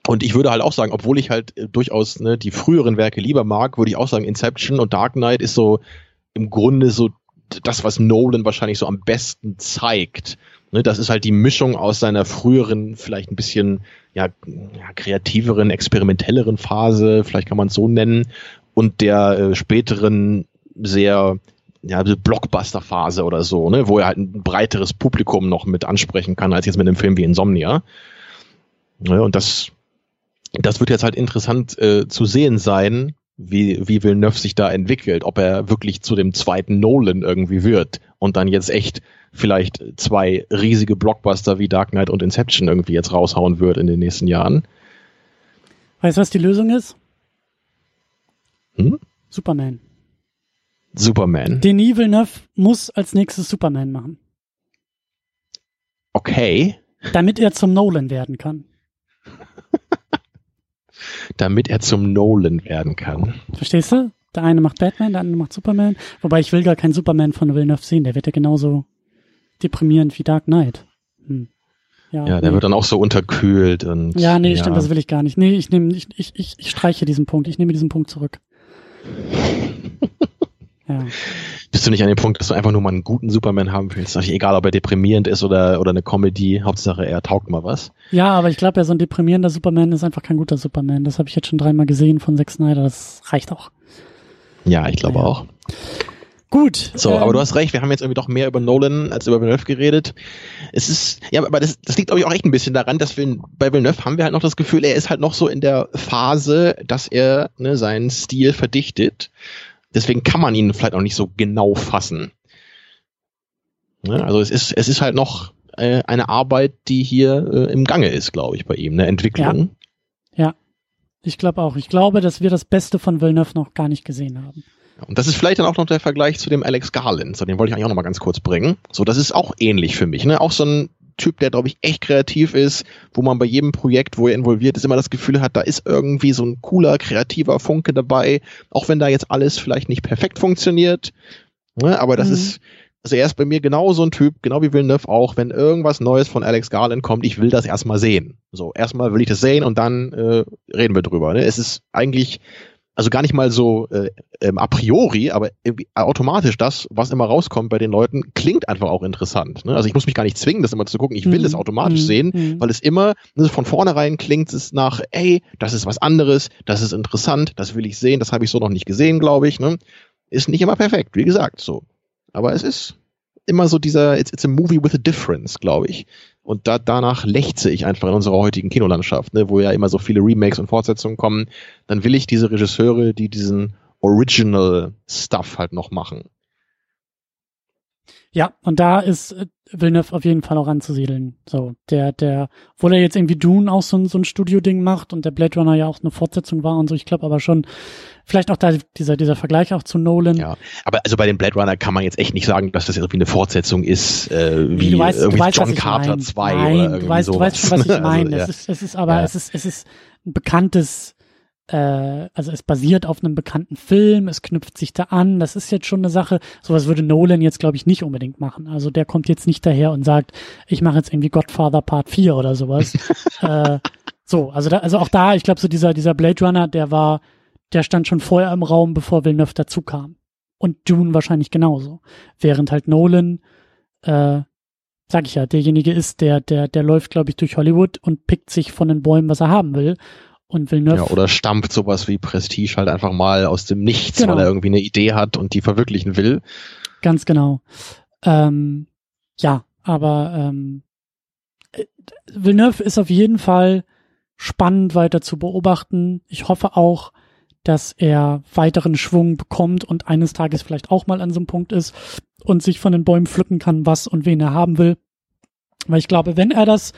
Und, ich würde halt auch sagen, obwohl ich halt äh, durchaus ne, die früheren Werke lieber mag, würde ich auch sagen, Inception und Dark Knight ist so im Grunde so das, was Nolan wahrscheinlich so am besten zeigt. Ne, das ist halt die Mischung aus seiner früheren, vielleicht ein bisschen ja, ja kreativeren, experimentelleren Phase, vielleicht kann man es so nennen, und der äh, späteren sehr ja, Blockbuster-Phase oder so, ne, wo er halt ein breiteres Publikum noch mit ansprechen kann, als jetzt mit einem Film wie Insomnia. Ja, und das, das wird jetzt halt interessant äh, zu sehen sein, wie, wie Villeneuve sich da entwickelt, ob er wirklich zu dem zweiten Nolan irgendwie wird und dann jetzt echt vielleicht zwei riesige Blockbuster wie Dark Knight und Inception irgendwie jetzt raushauen wird in den nächsten Jahren. Weißt du, was die Lösung ist? Hm? Superman. Superman. Denis Villeneuve muss als nächstes Superman machen. Okay. Damit er zum Nolan werden kann. Damit er zum Nolan werden kann. Verstehst du? Der eine macht Batman, der andere macht Superman. Wobei ich will gar keinen Superman von Villeneuve sehen. Der wird ja genauso deprimierend wie Dark Knight. Hm. Ja, ja, der nee. wird dann auch so unterkühlt und. Ja, nee, ja. stimmt, das will ich gar nicht. Nee, ich nehme, ich, ich, ich, ich streiche diesen Punkt. Ich nehme diesen Punkt zurück. Ja. Bist du nicht an dem Punkt, dass du einfach nur mal einen guten Superman haben willst? Egal, ob er deprimierend ist oder, oder eine Comedy, Hauptsache er taugt mal was. Ja, aber ich glaube ja, so ein deprimierender Superman ist einfach kein guter Superman. Das habe ich jetzt schon dreimal gesehen von Zack Snyder. Das reicht auch. Ja, ich glaube ja. auch. Gut. So, ähm, aber du hast recht, wir haben jetzt irgendwie doch mehr über Nolan als über Villeneuve geredet. Es ist, ja, aber das, das liegt, glaube ich, auch echt ein bisschen daran, dass wir bei Villeneuve haben wir halt noch das Gefühl, er ist halt noch so in der Phase, dass er ne, seinen Stil verdichtet. Deswegen kann man ihn vielleicht auch nicht so genau fassen. Ne? Also es ist, es ist halt noch äh, eine Arbeit, die hier äh, im Gange ist, glaube ich, bei ihm, eine Entwicklung. Ja, ja. ich glaube auch. Ich glaube, dass wir das Beste von Villeneuve noch gar nicht gesehen haben. Und das ist vielleicht dann auch noch der Vergleich zu dem Alex Garland. So, den wollte ich eigentlich auch noch mal ganz kurz bringen. So, das ist auch ähnlich für mich. Ne? Auch so ein Typ, der, glaube ich, echt kreativ ist, wo man bei jedem Projekt, wo er involviert ist, immer das Gefühl hat, da ist irgendwie so ein cooler, kreativer Funke dabei, auch wenn da jetzt alles vielleicht nicht perfekt funktioniert. Ne? Aber das mhm. ist, also er ist bei mir genau so ein Typ, genau wie Villeneuve auch, wenn irgendwas Neues von Alex Garland kommt, ich will das erstmal sehen. So, erstmal will ich das sehen und dann äh, reden wir drüber. Ne? Es ist eigentlich also gar nicht mal so äh, ähm, a priori, aber automatisch das, was immer rauskommt bei den Leuten, klingt einfach auch interessant. Ne? Also ich muss mich gar nicht zwingen, das immer zu gucken. Ich will mhm. es automatisch mhm. sehen, mhm. weil es immer ne, von vornherein klingt es nach, ey, das ist was anderes, das ist interessant, das will ich sehen, das habe ich so noch nicht gesehen, glaube ich. Ne? Ist nicht immer perfekt, wie gesagt, so. Aber es ist immer so dieser, it's, it's a movie with a difference, glaube ich. Und da, danach lechze ich einfach in unserer heutigen Kinolandschaft, ne, wo ja immer so viele Remakes und Fortsetzungen kommen. Dann will ich diese Regisseure, die diesen Original Stuff halt noch machen. Ja, und da ist äh, Villeneuve auf jeden Fall auch anzusiedeln. So, der, der, obwohl er jetzt irgendwie Dune auch so ein, so ein Studio-Ding macht und der Blade Runner ja auch eine Fortsetzung war und so, ich glaube aber schon, vielleicht auch da dieser, dieser Vergleich auch zu Nolan. Ja, aber also bei dem Blade Runner kann man jetzt echt nicht sagen, dass das irgendwie eine Fortsetzung ist, äh, wie du weißt, irgendwie du weißt, John Carter 2 Nein, oder irgendwie du weißt, sowas. du weißt schon, was ich meine. Also, ja. es, ist, es ist aber, Ja. es ist, es ist ein bekanntes äh, also es basiert auf einem bekannten Film, es knüpft sich da an, das ist jetzt schon eine Sache, sowas würde Nolan jetzt glaube ich nicht unbedingt machen. Also der kommt jetzt nicht daher und sagt, ich mache jetzt irgendwie Godfather Part 4 oder sowas. äh, so, also da, also auch da, ich glaube so dieser dieser Blade Runner, der war der stand schon vorher im Raum, bevor Villeneuve dazu kam. Und Dune wahrscheinlich genauso. Während halt Nolan äh, sag ich ja, derjenige ist, der, der, der läuft, glaube ich, durch Hollywood und pickt sich von den Bäumen, was er haben will. Und Villeneuve Ja, oder stampft sowas wie Prestige halt einfach mal aus dem Nichts, Genau. weil er irgendwie eine Idee hat und die verwirklichen will. Ganz genau. Ähm, ja, aber ähm, äh, Villeneuve ist auf jeden Fall spannend weiter zu beobachten. Ich hoffe auch, dass er weiteren Schwung bekommt und eines Tages vielleicht auch mal an so einem Punkt ist und sich von den Bäumen pflücken kann, was und wen er haben will. Weil ich glaube, wenn er das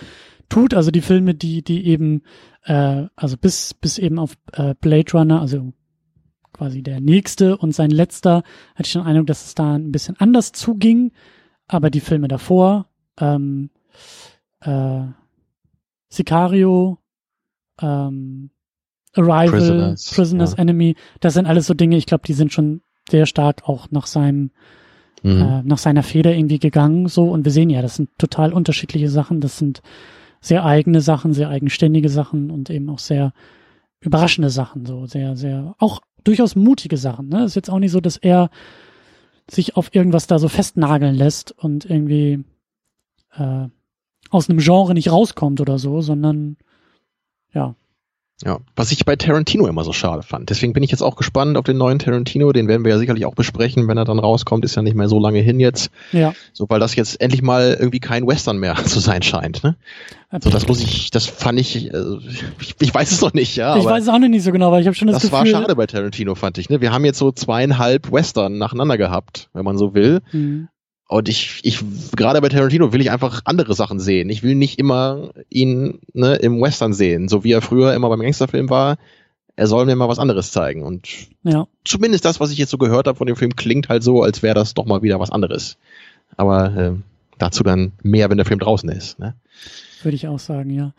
tut, also die Filme, die, die eben, äh, also bis, bis eben auf äh, Blade Runner, also quasi der nächste und sein letzter, hatte ich den Eindruck, dass es da ein bisschen anders zuging. Aber die Filme davor, ähm, äh, Sicario, ähm, Arrival, Prisoners, Prisoners, ja. Enemy, das sind alles so Dinge, ich glaube, die sind schon sehr stark auch nach seinem, Mhm. äh, nach seiner Feder irgendwie gegangen, so. Und wir sehen ja, das sind total unterschiedliche Sachen, das sind sehr eigene Sachen, sehr eigenständige Sachen und eben auch sehr überraschende Sachen, so sehr, sehr, auch durchaus mutige Sachen. Ne? Ist jetzt auch nicht so, dass er sich auf irgendwas da so festnageln lässt und irgendwie äh, aus einem Genre nicht rauskommt oder so, sondern ja, Ja, was ich bei Tarantino immer so schade fand. Deswegen bin ich jetzt auch gespannt auf den neuen Tarantino. Den werden wir ja sicherlich auch besprechen, wenn er dann rauskommt. Ist ja nicht mehr so lange hin jetzt. ja. So, weil das jetzt endlich mal irgendwie kein Western mehr zu sein scheint. Ne? So, das muss ich, das fand ich, äh, ich, ich weiß es noch nicht, ja. ich weiß es auch noch nicht so genau, weil ich habe schon das, das war Gefühl. schade bei Tarantino, fand ich. Ne? Wir haben jetzt so zweieinhalb Western nacheinander gehabt, wenn man so will. Hm. Und ich, ich, gerade bei Tarantino will ich einfach andere Sachen sehen. Ich will nicht immer ihn ne, im Western sehen, so wie er früher immer beim Gangsterfilm war. Er soll mir mal was anderes zeigen. Und Ja, zumindest das, was ich jetzt so gehört habe von dem Film, klingt halt so, als wäre das doch mal wieder was anderes. Aber äh, dazu dann mehr, wenn der Film draußen ist. Ne? würde ich auch sagen, ja.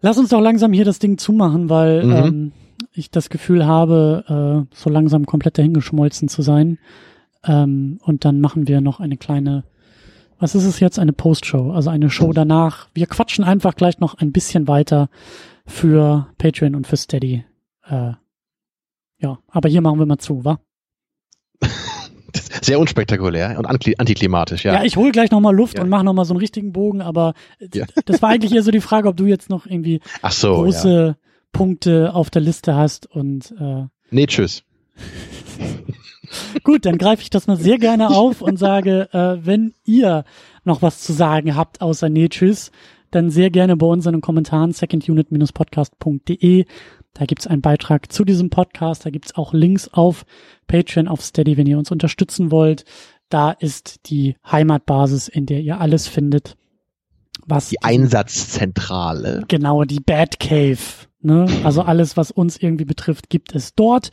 Lass uns doch langsam hier das Ding zumachen, weil Mhm. ähm, ich das Gefühl habe, äh, so langsam komplett dahingeschmolzen zu sein. Ähm, und dann machen wir noch eine kleine, was ist es jetzt? Eine Postshow, also eine Show danach. Wir quatschen einfach gleich noch ein bisschen weiter für Patreon und für Steady. Äh, ja, aber hier machen wir mal zu, wa? Sehr unspektakulär und anti- antiklimatisch, ja. Ja, ich hole gleich nochmal Luft Ja. und mache nochmal so einen richtigen Bogen, aber Ja. das war eigentlich eher so die Frage, ob du jetzt noch irgendwie so. Ja. große Punkte auf der Liste hast und äh, Nee, tschüss. Gut, dann greife ich das mal sehr gerne auf und sage, äh, wenn ihr noch was zu sagen habt außer Nee, tschüss, dann sehr gerne bei uns in den Kommentaren secondunit-podcast.de. Da gibt's einen Beitrag zu diesem Podcast, da gibt's auch Links auf Patreon, auf Steady, wenn ihr uns unterstützen wollt. Da ist die Heimatbasis, in der ihr alles findet, was Die Einsatzzentrale. Genau, die Bad Cave. Ne? Also alles, was uns irgendwie betrifft, gibt es dort.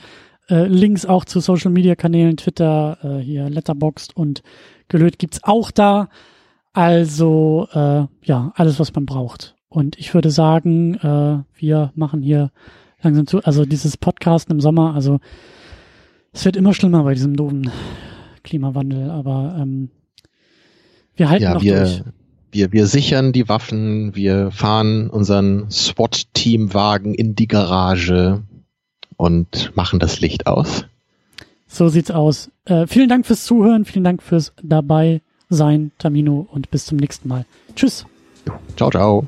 Äh, Links auch zu Social Media Kanälen, Twitter, äh, hier Letterboxd und Gelöt gibt's auch da. Also äh, ja, alles, was man braucht. Und ich würde sagen, äh, wir machen hier langsam zu. Also dieses Podcasten im Sommer, also es wird immer schlimmer bei diesem doofen Klimawandel, aber ähm, wir halten ja, noch wir, durch. Wir, wir sichern die Waffen, wir fahren unseren SWAT-Teamwagen in die Garage und machen das Licht aus. So sieht's aus. Äh, vielen Dank fürs Zuhören, vielen Dank fürs dabei sein, Tamino, und bis zum nächsten Mal. Tschüss. Ciao, ciao.